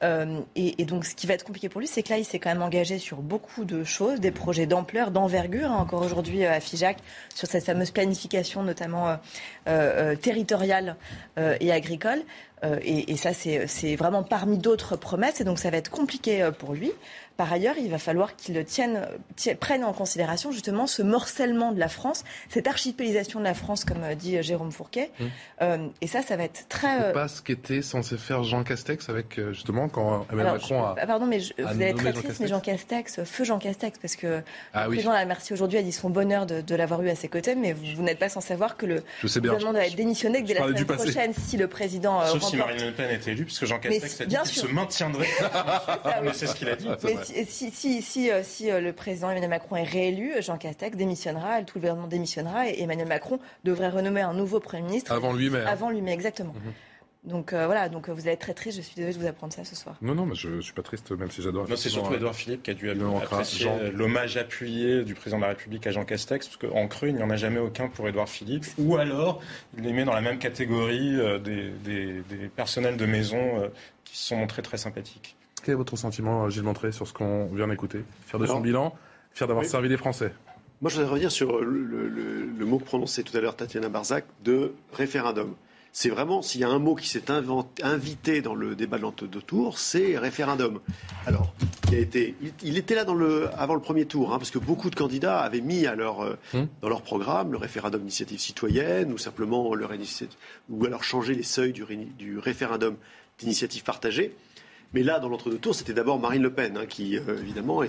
Euh, et, donc, ce qui va être compliqué pour lui, c'est que là, il s'est quand même engagé sur beaucoup de choses, des projets d'ampleur, d'envergure, hein, encore aujourd'hui à FIJAC, sur cette fameuse planification, notamment euh, territoriale et agricole. Et, et, ça, c'est vraiment parmi d'autres promesses. Et donc, ça va être compliqué pour lui. Par ailleurs, il va falloir qu'il tienne, prenne en considération justement ce morcellement de la France, cette archipélisation de la France, comme euh, dit euh, Jérôme Fourquet. Mmh. Euh, et ça, ça va être très. C'est pas ce qu'était censé faire Jean Castex avec justement quand Emmanuel Macron a. Pardon, mais vous allez être très triste, mais Jean Castex, feu Jean Castex, parce que ah, le président la merci aujourd'hui a dit son bonheur de, l'avoir eu à ses côtés, mais vous, n'êtes pas sans savoir que le gouvernement doit être démissionné dès la semaine prochaine si le président. Sauf si Marine Le Pen est élue, puisque Jean Castex a dit qu'il se maintiendrait. *laughs* c'est ce qu'il a dit si, si, si, euh, si, le président Emmanuel Macron est réélu, Jean Castex démissionnera, tout le gouvernement démissionnera et Emmanuel Macron devrait renommer un nouveau Premier ministre. Avant lui-même. Avant lui-même, exactement. Mhm. Donc euh, voilà, donc euh, vous allez être très triste. Je suis désolée de vous apprendre ça ce soir. Non, non, mais je, ne suis pas triste, même si j'adore. Non, c'est surtout Edouard Philippe qui a dû apprécier l'hommage appuyé du président de la République à Jean Castex, parce qu'en creux, il n'y en a jamais aucun pour Edouard Philippe. Ou alors, il les met dans la même catégorie euh, des, des, personnels de maison qui se sont montrés très sympathiques. Quel est votre sentiment, Gilles Montré, sur ce qu'on vient d'écouter Fier de son bilan, fier d'avoir servi les Français Moi, je voudrais revenir sur le, le mot que prononçait tout à l'heure Tatiana Barzac de référendum c'est vraiment, s'il y a un mot qui s'est invité dans le débat de l'entre-deux tours, c'est référendum. Alors, il, a été, il, était là dans le, avant le premier tour, hein, parce que beaucoup de candidats avaient mis à leur, euh, hum. dans leur programme le référendum d'initiative citoyenne, ou simplement leur ou alors changer les seuils du, du référendum d'initiative partagée. Mais là, dans l'entre-deux tours, c'était d'abord Marine Le Pen hein, qui, euh, évidemment,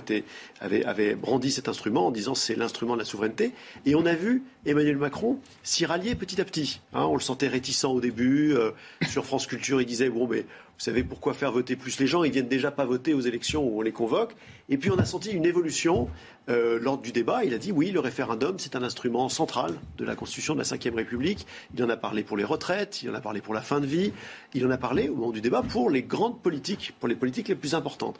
avait, brandi cet instrument en disant c'est l'instrument de la souveraineté. Et on a vu Emmanuel Macron s'y rallier petit à petit. Hein. on le sentait réticent au début. Euh, sur France Culture, il disait bon, mais vous savez pourquoi faire voter plus les gens? Ils viennent déjà pas voter aux élections où on les convoque. Et puis on a senti une évolution euh, lors du débat. Il a dit oui, le référendum, c'est un instrument central de la Constitution de la Ve République. Il en a parlé pour les retraites, il en a parlé pour la fin de vie, il en a parlé au moment du débat pour les grandes politiques, pour les politiques les plus importantes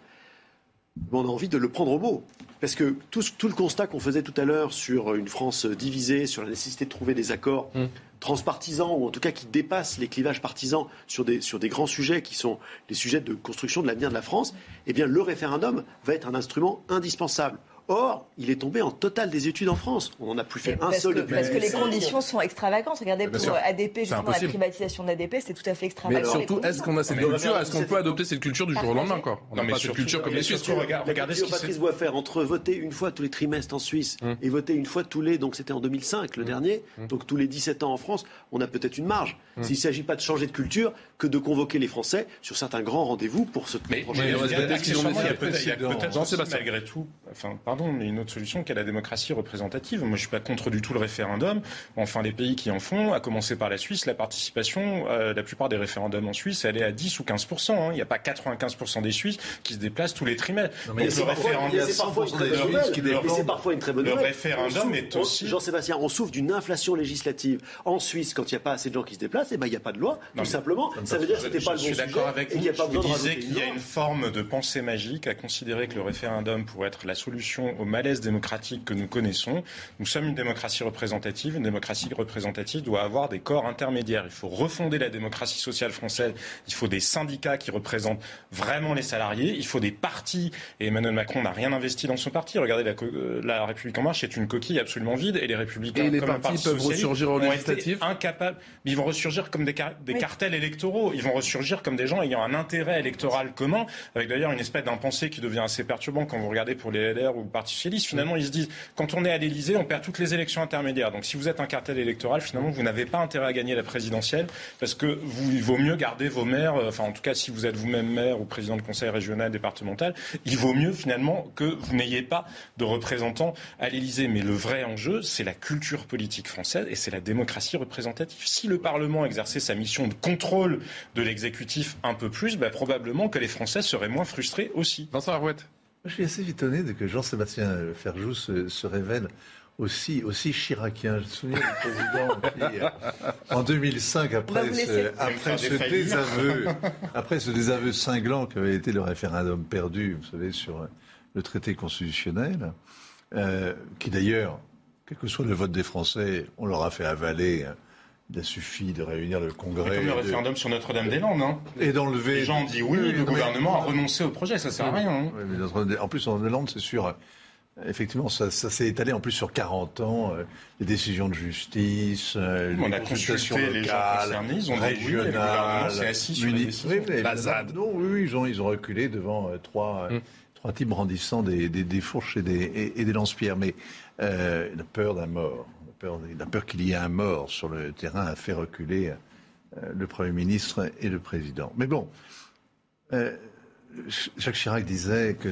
on a envie de le prendre au mot. Parce que tout, le constat qu'on faisait tout à l'heure sur une France divisée, sur la nécessité de trouver des accords mm. Transpartisans, ou en tout cas qui dépassent les clivages partisans sur des, sur grands sujets qui sont les sujets de construction de l'avenir de la France, eh le référendum va être un instrument indispensable. Or, il est tombé en total des études en France. On n'en a plus fait un seul depuis Parce que les conditions sont extravagantes. Regardez, pour ADP, justement, la privatisation d'ADP, c'est tout à fait extravagant. Mais surtout, est-ce qu'on a cette culture? Est-ce qu'on peut adopter cette culture du jour au lendemain On n'a pas cette culture comme les Suisses. Regardez ce que Patrice doit faire entre voter une fois tous les trimestres en Suisse hum. et voter une fois tous les. Donc c'était en 2005, le hum. dernier. Hum. Donc tous les 17 ans en France, on a peut-être une marge. S'il ne s'agit pas de changer de culture, que de convoquer les Français sur certains grands rendez-vous pour se mais, mais il y a peut-être malgré tout, enfin, pardon, mais une autre solution qu'est la démocratie représentative. Moi, je suis pas contre du tout le référendum. Enfin, les pays qui en font, à commencer par la Suisse, la participation, euh, la plupart des référendums en Suisse, elle est à 10 ou 15 hein. Il n'y a pas 95 des Suisses qui se déplacent tous les trimestres. mais c'est parfois une très bonne nouvelle. Le référendum est aussi. Jean-Sébastien, on souffre d'une inflation législative. En Suisse, quand il n'y a pas assez de gens qui se déplacent, eh ben, il n'y a pas de loi, tout simplement. Ça veut dire que c'était pas le bon sujet. Je suis d'accord avec vous. Vous disiez qu'il y a une forme de pensée magique à considérer que le référendum pourrait être la solution au malaise démocratique que nous connaissons. Nous sommes une démocratie représentative. Une démocratie représentative doit avoir des corps intermédiaires. Il faut refonder la démocratie sociale française. Il faut des syndicats qui représentent vraiment les salariés. Il faut des partis. Et Emmanuel Macron n'a rien investi dans son parti. Regardez, la, euh, la République en marche est une coquille absolument vide. Et les républicains, et les partis peuvent ressurgir en législative incapables. Ils vont ressurgir comme des, des cartels électoraux. Ils vont ressurgir comme des gens ayant un intérêt électoral commun, avec d'ailleurs une espèce d'impensé qui devient assez perturbant quand vous regardez pour les LR ou le Parti socialiste. Finalement, ils se disent quand on est à l'Élysée, on perd toutes les élections intermédiaires. Donc, si vous êtes un cartel électoral, finalement, vous n'avez pas intérêt à gagner la présidentielle parce que vous, il vaut mieux garder vos maires. Euh, enfin, en tout cas, si vous êtes vous-même maire ou président de conseil régional, départemental, il vaut mieux finalement que vous n'ayez pas de représentants à l'Élysée. Mais le vrai enjeu, c'est la culture politique française et c'est la démocratie représentative. Si le Parlement exerçait sa mission de contrôle de l'exécutif un peu plus, bah, probablement que les Français seraient moins frustrés aussi. Vincent Arouette. Je suis assez étonné de que Jean-Sébastien Ferjou se, révèle aussi, aussi chiracien. Je me souviens du président qui, en 2005, après, ce, après ce désaveu, après ce désaveu cinglant qu'avait été le référendum perdu, vous savez, sur le traité constitutionnel, euh, qui d'ailleurs, quel que soit le vote des Français, on leur a fait avaler il a suffi de réunir le Congrès. Comme le référendum sur Notre-Dame-des-Landes, hein. Et d'enlever. Les gens ont dit oui, le gouvernement a renoncé au projet, ça sert à rien. Hein. mais en plus, Notre-Dame-des-Landes, c'est sûr. Effectivement, ça, s'est étalé en plus sur 40 ans, euh, les décisions de justice, euh, les consultations locales, ils ont régionales, Non, oui, oui, ils ont, ils ont reculé devant euh, trois, mm. trois types brandissant des, des, des fourches et des, et, des lance-pierres. Mais la peur d'un mort, la peur qu'il y ait un mort sur le terrain a fait reculer euh, le Premier ministre et le Président. Mais bon, euh, Jacques Chirac disait que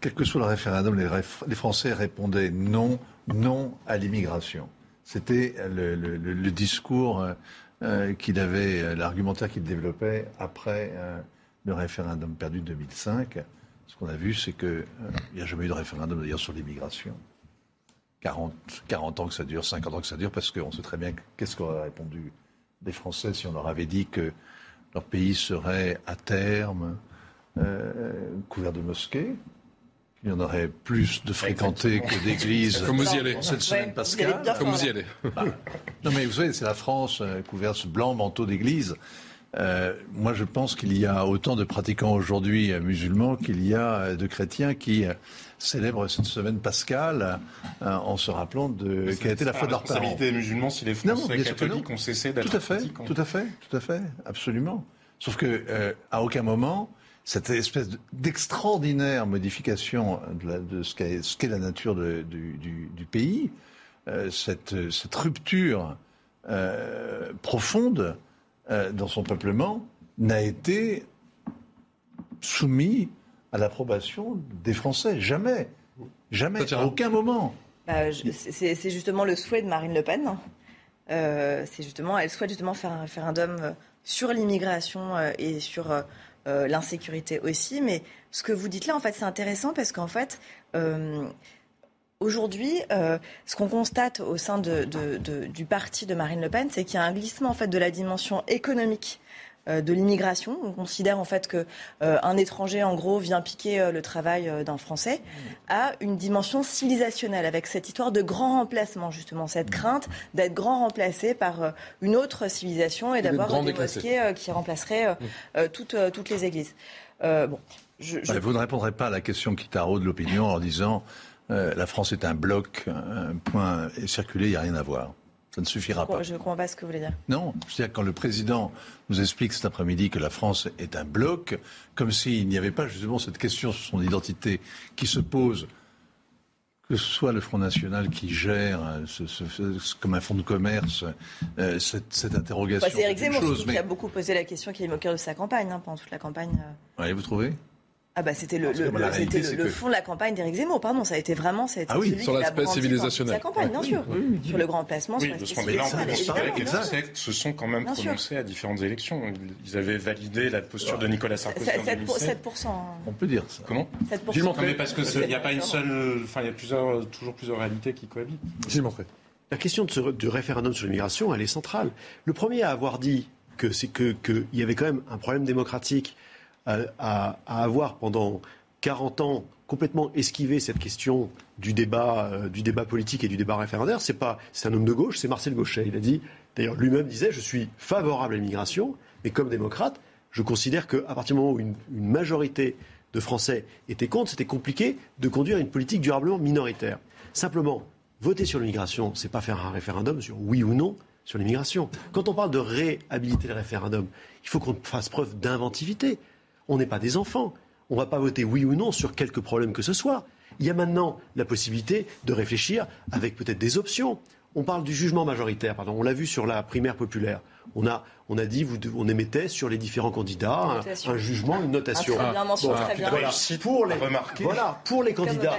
quel que soit le référendum, les, Français répondaient non, non à l'immigration. C'était le, discours euh, qu'il avait, l'argumentaire qu'il développait après le référendum perdu de 2005 Ce qu'on a vu, c'est qu'il n'y a jamais eu de référendum d'ailleurs sur l'immigration. 40, 40 ans que ça dure, 50 ans que ça dure, parce qu'on sait très bien qu'est-ce qu'auraient répondu des Français si on leur avait dit que leur pays serait à terme euh, couvert de mosquées, il y en aurait plus de fréquentés que d'églises Comme vous y allez. cette semaine pascale. Comme vous y allez. Bah, non mais vous savez, c'est la France euh, couverte ce blanc manteau d'église. Euh, moi, je pense qu'il y a autant de pratiquants aujourd'hui musulmans qu'il y a de chrétiens qui célèbrent cette semaine pascale euh, en se rappelant de quelle a été la foi de leurs parents. des musulmans si les Français catholiques non. ont cessé d'être Tout à fait, tout à fait, tout à fait, absolument. Sauf que euh, à aucun moment cette espèce de- d'extraordinaire modification de, la- de ce qu'est la nature de- du, du- du pays, euh, cette, cette rupture profonde dans son peuplement n'a été soumis à l'approbation des Français. Jamais. Jamais. À aucun moment. Bah, c'est justement le souhait de Marine Le Pen. Euh, c'est justement, elle souhaite justement faire un référendum euh, sur l'immigration euh, et sur euh, l'insécurité aussi. Mais ce que vous dites là, en fait, c'est intéressant parce qu'en fait, euh, aujourd'hui, euh, ce qu'on constate au sein de- de- de- du parti de Marine Le Pen, c'est qu'il y a un glissement en fait de la dimension économique euh, de l'immigration. On considère en fait que euh, un étranger, en gros, vient piquer euh, le travail euh, d'un Français, à une dimension civilisationnelle, avec cette histoire de grand remplacement, justement, cette crainte d'être grand remplacé par euh, une autre civilisation et d'avoir grand des mosquées euh, qui remplaceraient euh, euh, toutes, euh, toutes les églises. Euh, bon, je, je- Ouais, Vous ne répondrez pas à la question qui taraude l'opinion en disant euh, la France est un bloc, un point circulé, il n'y a rien à voir. Ça ne suffira pas. je ne comprends pas ce que vous voulez dire. Non, c'est-à-dire quand le président nous explique cet après-midi que la France est un bloc, comme s'il n'y avait pas justement cette question sur son identité qui se pose, que ce soit le Front National qui gère, euh, ce- ce- ce- comme un fonds de commerce, euh, cette, cette interrogation. Bah, c'est une Zemmour chose, mais- qui a beaucoup posé la question, qui est au cœur de sa campagne, hein, pendant toute la campagne. euh. Ouais, vous trouvez? Ah bah c'était le, c'était fond de la campagne d'Éric Zemmour, pardon, ça a été vraiment ça a été Ah oui, celui sur l'aspect civilisationnel. Sa campagne, bien sûr. Sur le grand placement, Oui, sur parce les se sont quand même Bien sûr. prononcés à différentes élections. Ils avaient validé la posture de Nicolas Sarkozy en 7%. 2007. 7%. On peut dire ça. Comment 7%. Gilles Montré. Non, mais parce que c'est- il n'y a pas une 7%. seule, enfin il y a plusieurs, toujours plusieurs réalités qui cohabitent. Gilles Montré. La question de ce, du référendum sur l'immigration, elle est centrale. Le premier à avoir dit que c'est que qu'il y avait quand même un problème démocratique à, avoir pendant 40 ans complètement esquivé cette question du débat, euh, du débat politique et du débat référendaire, c'est pas, c'est un homme de gauche, c'est Marcel Gauchet. Il a dit, d'ailleurs lui-même disait, je suis favorable à l'immigration, mais comme démocrate, je considère qu'à partir du moment où une, une majorité de Français étaient contre, c'était compliqué de conduire une politique durablement minoritaire. Simplement, voter sur l'immigration, c'est pas faire un référendum sur oui ou non sur l'immigration. Quand on parle de réhabiliter le référendum, il faut qu'on fasse preuve d'inventivité. On n'est pas des enfants. On ne va pas voter oui ou non sur quelque problème que ce soit. Il y a maintenant la possibilité de réfléchir avec peut-être des options. On parle du jugement majoritaire, pardon. On l'a vu sur la primaire populaire. On a, on a dit, vous, on émettait sur les différents candidats un, jugement, une notation. Un très bien mention, très bien. voilà. Pour les, voilà, pour candidats,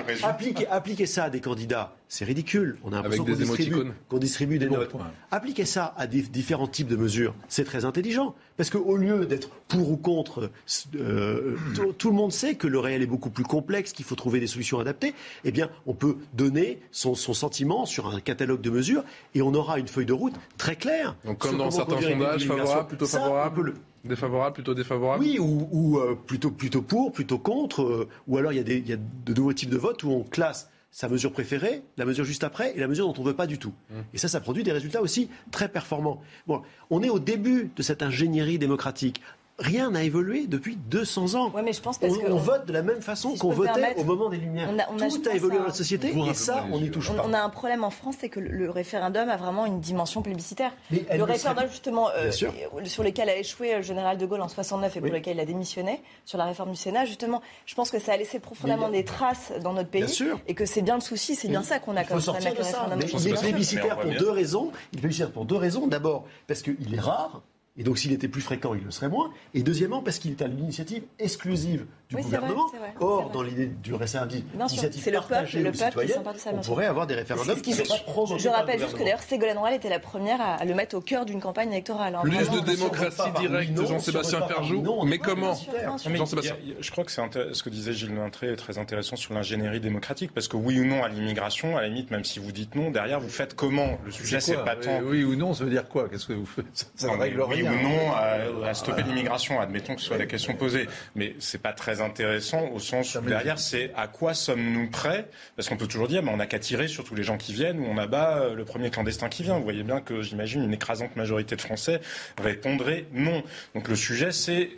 appliquer ça à des candidats, c'est ridicule. On a l'impression Avec qu'on des distribue, qu'on distribue des notes. Appliquer ça à des différents types de mesures, c'est très intelligent. Parce qu'au lieu d'être pour ou contre, euh, tout, tout le monde sait que le réel est beaucoup plus complexe, qu'il faut trouver des solutions adaptées. Eh bien, on peut donner son, son sentiment sur un catalogue de mesures et on aura une feuille de route très claire. Donc, comme dans certains sondages. Favorable, plutôt Ça, favorable Défavorable, plutôt défavorable oui, ou, ou, euh, plutôt, plutôt pour, plutôt contre, euh, ou alors il y, a des, il y a de nouveaux types de votes où on classe sa mesure préférée, la mesure juste après et la mesure dont on ne veut pas du tout. Et ça, ça produit des résultats aussi très performants. Bon, on est au début de cette ingénierie démocratique. Rien n'a évolué depuis 200 ans. Ouais, mais je pense parce on, que on vote de la même façon si qu'on votait au moment des Lumières. on a- on a, Tout a évolué dans la société et ça, on n'y touche On, pas. on a un problème en France, c'est que le, référendum a vraiment une dimension plébiscitaire. Mais Le référendum, serait- justement, euh, euh, sur lequel a échoué le général de Gaulle en 69 et pour Oui. lequel il a démissionné, sur la réforme du Sénat, justement, je pense que ça a laissé profondément des traces dans notre pays. Bien sûr. Et que c'est bien le souci, c'est bien ça qu'on a comme problème avec le ça. référendum. Il est plébiscitaire pour deux raisons. Il est plébiscitaire pour deux raisons. D'abord, parce qu'il est rare. Et donc, s'il était plus fréquent, il le serait moins. Et deuxièmement, parce qu'il est à l'initiative exclusive du Oui, c'est vrai, gouvernement. c'est vrai, Or, vrai. dans l'idée du récent Bien sûr, initiative c'est le peuple, partagée le peuple qui citoyenne, on pourrait avoir des référendums qui ne sont pas Je rappelle juste que d'ailleurs Ségolène Royal était la première à, le mettre au cœur d'une campagne électorale. hein. Plus Vraiment. de démocratie directe, Jean-Sébastien Ferjou. Mais comment Jean-Sébastien. je crois que ce que disait Gilles Lintré est très intéressant sur l'ingénierie démocratique, parce que oui ou non à l'immigration, à la limite, même si vous dites non, derrière vous faites comment? Le sujet c'est pas tant. Oui ou non, ça veut dire quoi? Qu'est-ce que vous faites? Ça, ne règle oui rien. ou non à, à stopper l'immigration, admettons que ce soit la question posée. Mais c'est pas très intéressant au sens où derrière c'est à quoi sommes-nous prêts Parce qu'on peut toujours dire, mais on n'a qu'à tirer sur tous les gens qui viennent ou on abat euh, le premier clandestin qui vient. Vous voyez bien que j'imagine une écrasante majorité de Français répondrait non. Donc le sujet c'est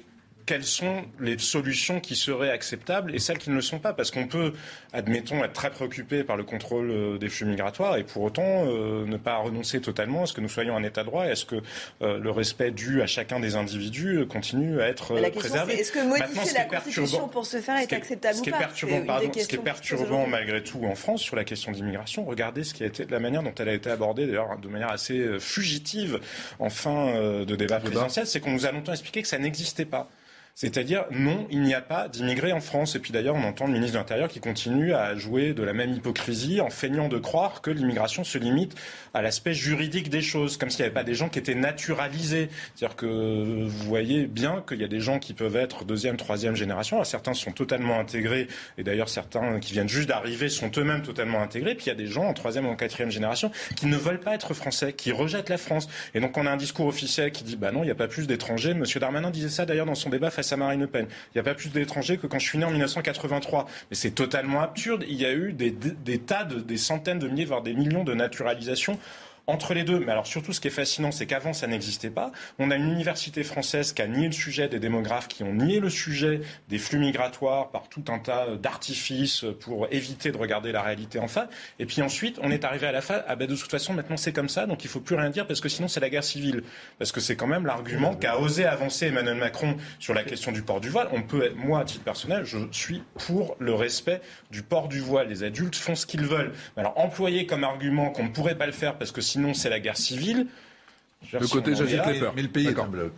quelles sont les solutions qui seraient acceptables et celles qui ne le sont pas? Parce qu'on peut, admettons, être très préoccupé par le contrôle euh, des flux migratoires et pour autant euh, ne pas renoncer totalement à ce que nous soyons un État de droit et à ce que euh, le respect dû à chacun des individus continue à être La question préservé. est-ce que Maintenant, modifier ce qui la est perturbant- Constitution pour ce faire ce est qui acceptable ce ou qui est pas? perturbant, ce qui est questions qui se posent perturbant malgré tout en France sur la question d'immigration, regardez ce qui a été la manière dont elle a été abordée d'ailleurs de manière assez fugitive en fin euh, de débat présidentiel, c'est qu'on nous a longtemps expliqué que ça n'existait pas. C'est-à-dire, non, il n'y a pas d'immigrés en France. Et puis d'ailleurs, on entend le ministre de l'Intérieur qui continue à jouer de la même hypocrisie en feignant de croire que l'immigration se limite à l'aspect juridique des choses, comme s'il n'y avait pas des gens qui étaient naturalisés. C'est-à-dire que vous voyez bien qu'il y a des gens qui peuvent être deuxième, troisième génération. Certains sont totalement intégrés, et d'ailleurs certains qui viennent juste d'arriver sont eux-mêmes totalement intégrés. Puis il y a des gens en troisième ou en quatrième génération qui ne veulent pas être français, qui rejettent la France. Et donc on a un discours officiel qui dit bah non, il n'y a pas plus d'étrangers. Monsieur Darmanin disait ça d'ailleurs dans son débat à Marine Le Pen. Il n'y a pas plus d'étrangers que quand je suis né en 1983. Mais c'est totalement absurde. Il y a eu des tas de, des centaines de milliers, voire des millions de naturalisations entre les deux. Mais alors surtout, ce qui est fascinant, c'est qu'avant, ça n'existait pas. On a une université française qui a nié le sujet des démographes, qui ont nié le sujet des flux migratoires par tout un tas d'artifices pour éviter de regarder la réalité en face. Et puis ensuite, on est arrivé à la fin, ah ben de toute façon, maintenant c'est comme ça, donc il faut plus rien dire parce que sinon c'est la guerre civile. Parce que c'est quand même l'argument qu'a osé avancer Emmanuel Macron sur la question du port du voile. On peut, être, moi, à titre personnel, je suis pour le respect du port du voile. Les adultes font ce qu'ils veulent. Alors employer comme argument qu'on ne pourrait pas le faire parce que sinon c'est la guerre civile. Le côté j'agite les peurs. Mais le pays est un bloc.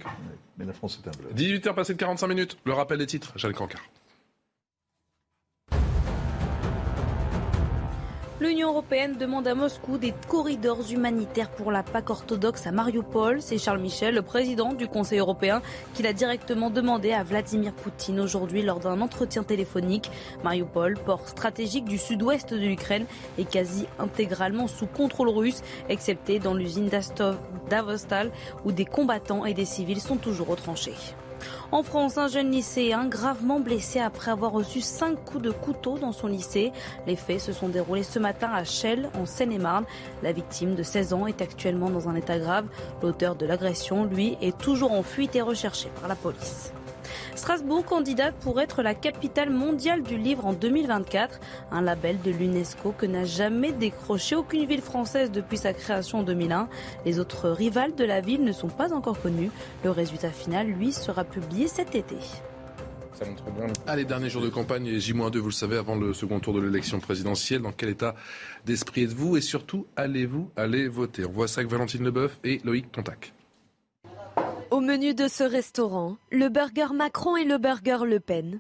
Mais la France est un bloc. 18h passé de 45 minutes. Le rappel des titres, Jacques Cancard. L'Union européenne demande à Moscou des corridors humanitaires pour la Pâque orthodoxe à Mariupol. C'est Charles Michel, le président du Conseil européen, qui l'a directement demandé à Vladimir Poutine aujourd'hui lors d'un entretien téléphonique. Mariupol, port stratégique du sud-ouest de l'Ukraine, est quasi intégralement sous contrôle russe, excepté dans l'usine d'Avostal où des combattants et des civils sont toujours retranchés. En France, un jeune lycéen gravement blessé après avoir reçu cinq coups de couteau dans son lycée. Les faits se sont déroulés ce matin à Chelles, en Seine-et-Marne. La victime de 16 ans est actuellement dans un état grave. L'auteur de l'agression, lui, est toujours en fuite et recherché par la police. Strasbourg, candidate pour être la capitale mondiale du livre en 2024, un label de l'UNESCO que n'a jamais décroché aucune ville française depuis sa création en 2001. Les autres rivales de la ville ne sont pas encore connus. Le résultat final, lui, sera publié cet été. Ça montre bien. Allez, dernier jour de campagne et J-2, vous le savez, avant le second tour de l'élection présidentielle. Dans quel état d'esprit êtes-vous? Et surtout, allez-vous aller voter? On voit ça avec Valentine Leboeuf et Loïc Tontac. Au menu de ce restaurant, le burger Macron et le burger Le Pen.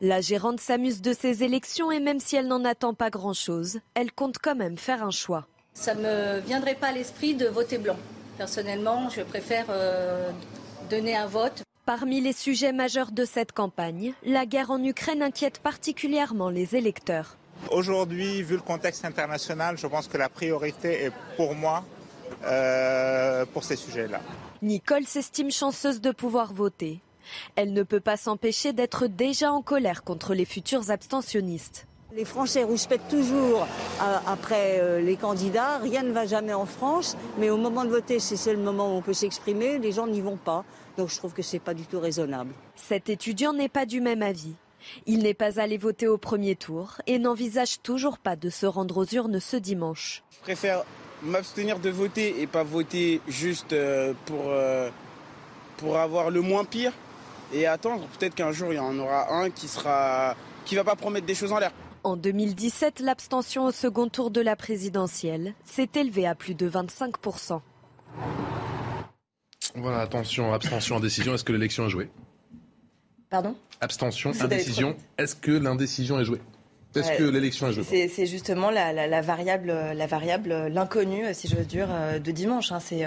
La gérante s'amuse de ces élections et même si elle n'en attend pas grand-chose, elle compte quand même faire un choix. Ça me viendrait pas à l'esprit de voter blanc. Personnellement, je préfère euh, donner un vote. Parmi les sujets majeurs de cette campagne, la guerre en Ukraine inquiète particulièrement les électeurs. Aujourd'hui, vu le contexte international, je pense que la priorité est pour moi euh, pour ces sujets-là. Nicole s'estime chanceuse de pouvoir voter. Elle ne peut pas s'empêcher d'être déjà en colère contre les futurs abstentionnistes. Les Français rouspètent toujours euh, après euh, les candidats. Rien ne va jamais en France, mais au moment de voter, c'est c'est le moment où on peut s'exprimer. Les gens n'y vont pas, donc je trouve que c'est pas du tout raisonnable. Cet étudiant n'est pas du même avis. Il n'est pas allé voter au premier tour et n'envisage toujours pas de se rendre aux urnes ce dimanche. Je préfère m'abstenir de voter et pas voter juste euh, pour, euh, pour avoir le moins pire et attendre peut-être qu'un jour il y en aura un qui sera qui va pas promettre des choses en l'air. En 2017, l'abstention au second tour de la présidentielle s'est élevée à plus de 25%. Voilà, attention, abstention, indécision. Est-ce que l'élection a joué Pardon? Abstention, indécision. Est-ce que l'indécision est jouée? Est-ce que l'élection est jouée C'est justement la, variable, la variable, l'inconnu, si j'ose dire, de dimanche. Hein. C'est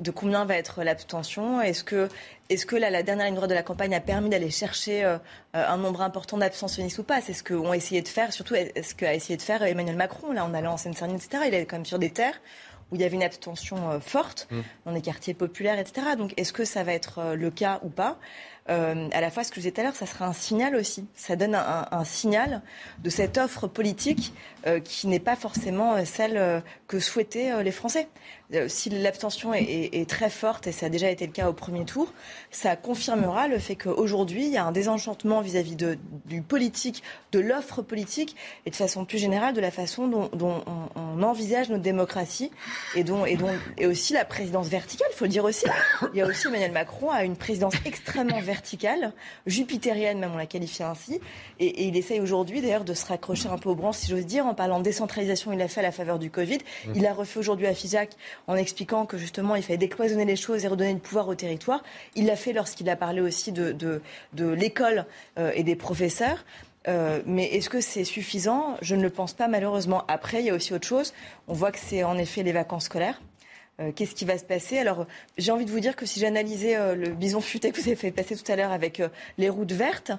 de combien va être l'abstention Est-ce que, est que la dernière ligne droite de la campagne a permis d'aller chercher euh, un nombre important d'abstentionnistes ou pas? C'est ce qu'ont essayé de faire, surtout est-ce qu'a essayé de faire Emmanuel Macron, là, en allant en Seine-Saint-Denis, etc. Il est quand même sur des terres où il y avait une abstention euh, forte mmh. dans des quartiers populaires, etc. Donc est-ce que ça va être euh, le cas ou pas? Euh, à la fois, ce que je disais tout à l'heure, ça sera un signal aussi. Ça donne un, signal de cette offre politique euh, qui n'est pas forcément euh, celle que souhaitaient les Français. Si l'abstention est, très forte, et ça a déjà été le cas au premier tour, ça confirmera le fait qu'aujourd'hui, il y a un désenchantement vis-à-vis du politique, de l'offre politique, et de façon plus générale, de la façon dont, on, envisage notre démocratie, et, dont, et, dont, et aussi la présidence verticale, il faut le dire aussi. Il y a aussi Emmanuel Macron a une présidence extrêmement verticale jupitérienne même on la qualifie ainsi. Et, il essaye aujourd'hui d'ailleurs de se raccrocher un peu aux branches, si j'ose dire, en parlant de décentralisation, il l'a fait à la faveur du Covid. Mmh. Il a refait aujourd'hui à FISAC en expliquant que justement il fallait décloisonner les choses et redonner du pouvoir au territoire. Il l'a fait lorsqu'il a parlé aussi de, de, l'école euh, et des professeurs. Euh, mais est-ce que c'est suffisant? Je ne le pense pas malheureusement. Après, il y a aussi autre chose. On voit que c'est en effet les vacances scolaires. Euh, qu'est-ce qui va se passer? Alors, j'ai envie de vous dire que si j'analysais euh, le bison futé que vous avez fait passer tout à l'heure avec euh, les routes vertes,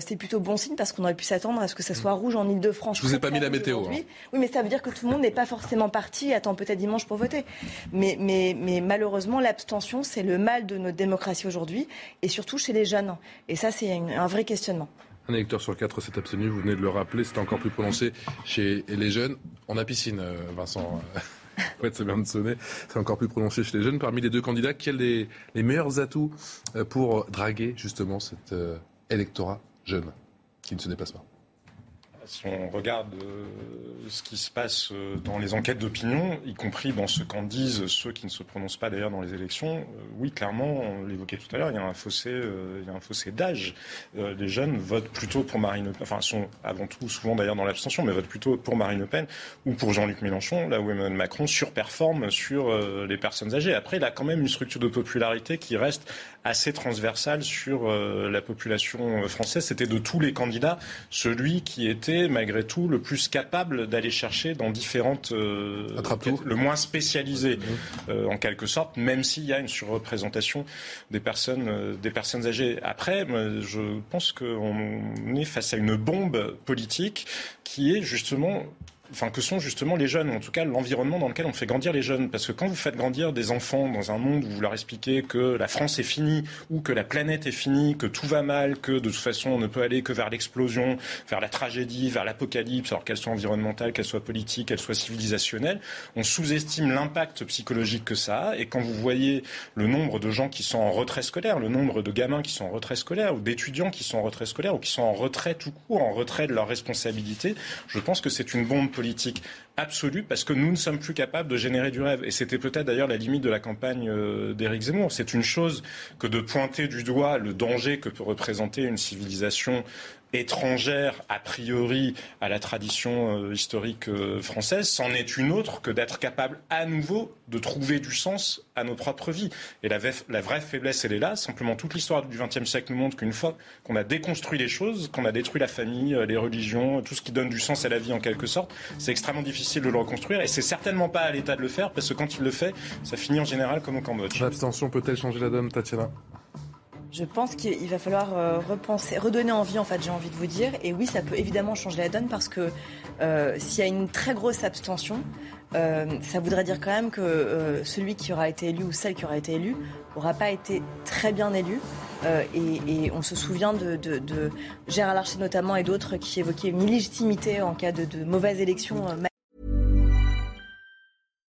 c'est plutôt bon signe parce qu'on aurait pu s'attendre à ce que ça soit rouge en Ile-de-France. Je vous ai pas mis la météo. Hein. Oui, mais ça veut dire que tout le monde n'est pas forcément parti et attend peut-être dimanche pour voter. Mais, mais, mais malheureusement, l'abstention, c'est le mal de notre démocratie aujourd'hui et surtout chez les jeunes. Et ça, c'est un vrai questionnement. Un électeur sur quatre s'est abstenu, vous venez de le rappeler, c'est encore plus prononcé chez les jeunes. On a piscine, Vincent. Ouais, c'est bien de sonner. C'est encore plus prononcé chez les jeunes. Parmi les deux candidats, quels les, les meilleurs atouts euh, pour draguer justement cet euh, électorat jeune qui ne se dépasse pas? Si on regarde euh, ce qui se passe euh, dans les enquêtes d'opinion, y compris dans ce qu'en disent ceux qui ne se prononcent pas d'ailleurs dans les élections, euh, oui, clairement, on l'évoquait tout à l'heure, il y a un fossé, il y a un fossé d'âge. les jeunes votent plutôt pour Marine Le Pen, enfin, sont avant tout souvent d'ailleurs dans l'abstention, mais votent plutôt pour Marine Le Pen ou pour Jean-Luc Mélenchon, là où Emmanuel Macron surperforme sur les personnes âgées. Après, il a quand même une structure de popularité qui reste assez transversale sur la population française. C'était de tous les candidats celui qui était malgré tout le plus capable d'aller chercher dans différentes euh, le moins spécialisé euh, en quelque sorte, même s'il y a une surreprésentation des personnes euh, des personnes âgées. Après, je pense qu'on est face à une bombe politique qui est justement enfin, que sont justement les jeunes, ou en tout cas l'environnement dans lequel on fait grandir les jeunes. Parce que quand vous faites grandir des enfants dans un monde où vous leur expliquez que la France est finie, ou que la planète est finie, que tout va mal, que de toute façon on ne peut aller que vers l'explosion, vers la tragédie, vers l'apocalypse, alors qu'elle soit environnementale, qu'elle soit politique, qu'elle soit civilisationnelle, on sous-estime l'impact psychologique que ça a. Et quand vous voyez le nombre de gens qui sont en retrait scolaire, le nombre de gamins qui sont en retrait scolaire, ou d'étudiants qui sont en retrait scolaire, ou qui sont en retrait tout court, en retrait de leurs responsabilités, je pense que c'est une bombe politique absolue parce que nous ne sommes plus capables de générer du rêve. Et c'était peut-être d'ailleurs la limite de la campagne euh, d'Éric Zemmour. C'est une chose que de pointer du doigt le danger que peut représenter une civilisation étrangère a priori à la tradition euh, historique euh, française, c'en est une autre que d'être capable à nouveau de trouver du sens à nos propres vies. Et la, vraie faiblesse, elle est là. Simplement, toute l'histoire du XXe siècle nous montre qu'une fois qu'on a déconstruit les choses, qu'on a détruit la famille, euh, les religions, tout ce qui donne du sens à la vie en quelque sorte, c'est extrêmement difficile de le reconstruire. Et c'est certainement pas à l'État de le faire, parce que quand il le fait, ça finit en général comme au Cambodge. L'abstention peut-elle changer la donne, Tatiana? Je pense qu'il va falloir euh, repenser, redonner envie, en fait, j'ai envie de vous dire. Et oui, ça peut évidemment changer la donne parce que euh, s'il y a une très grosse abstention, euh, ça voudrait dire quand même que celui qui aura été élu ou celle qui aura été élue n'aura pas été très bien élu. Et, on se souvient de, Gérard Larcher notamment et d'autres qui évoquaient une illégitimité en cas de, de mauvaise élection.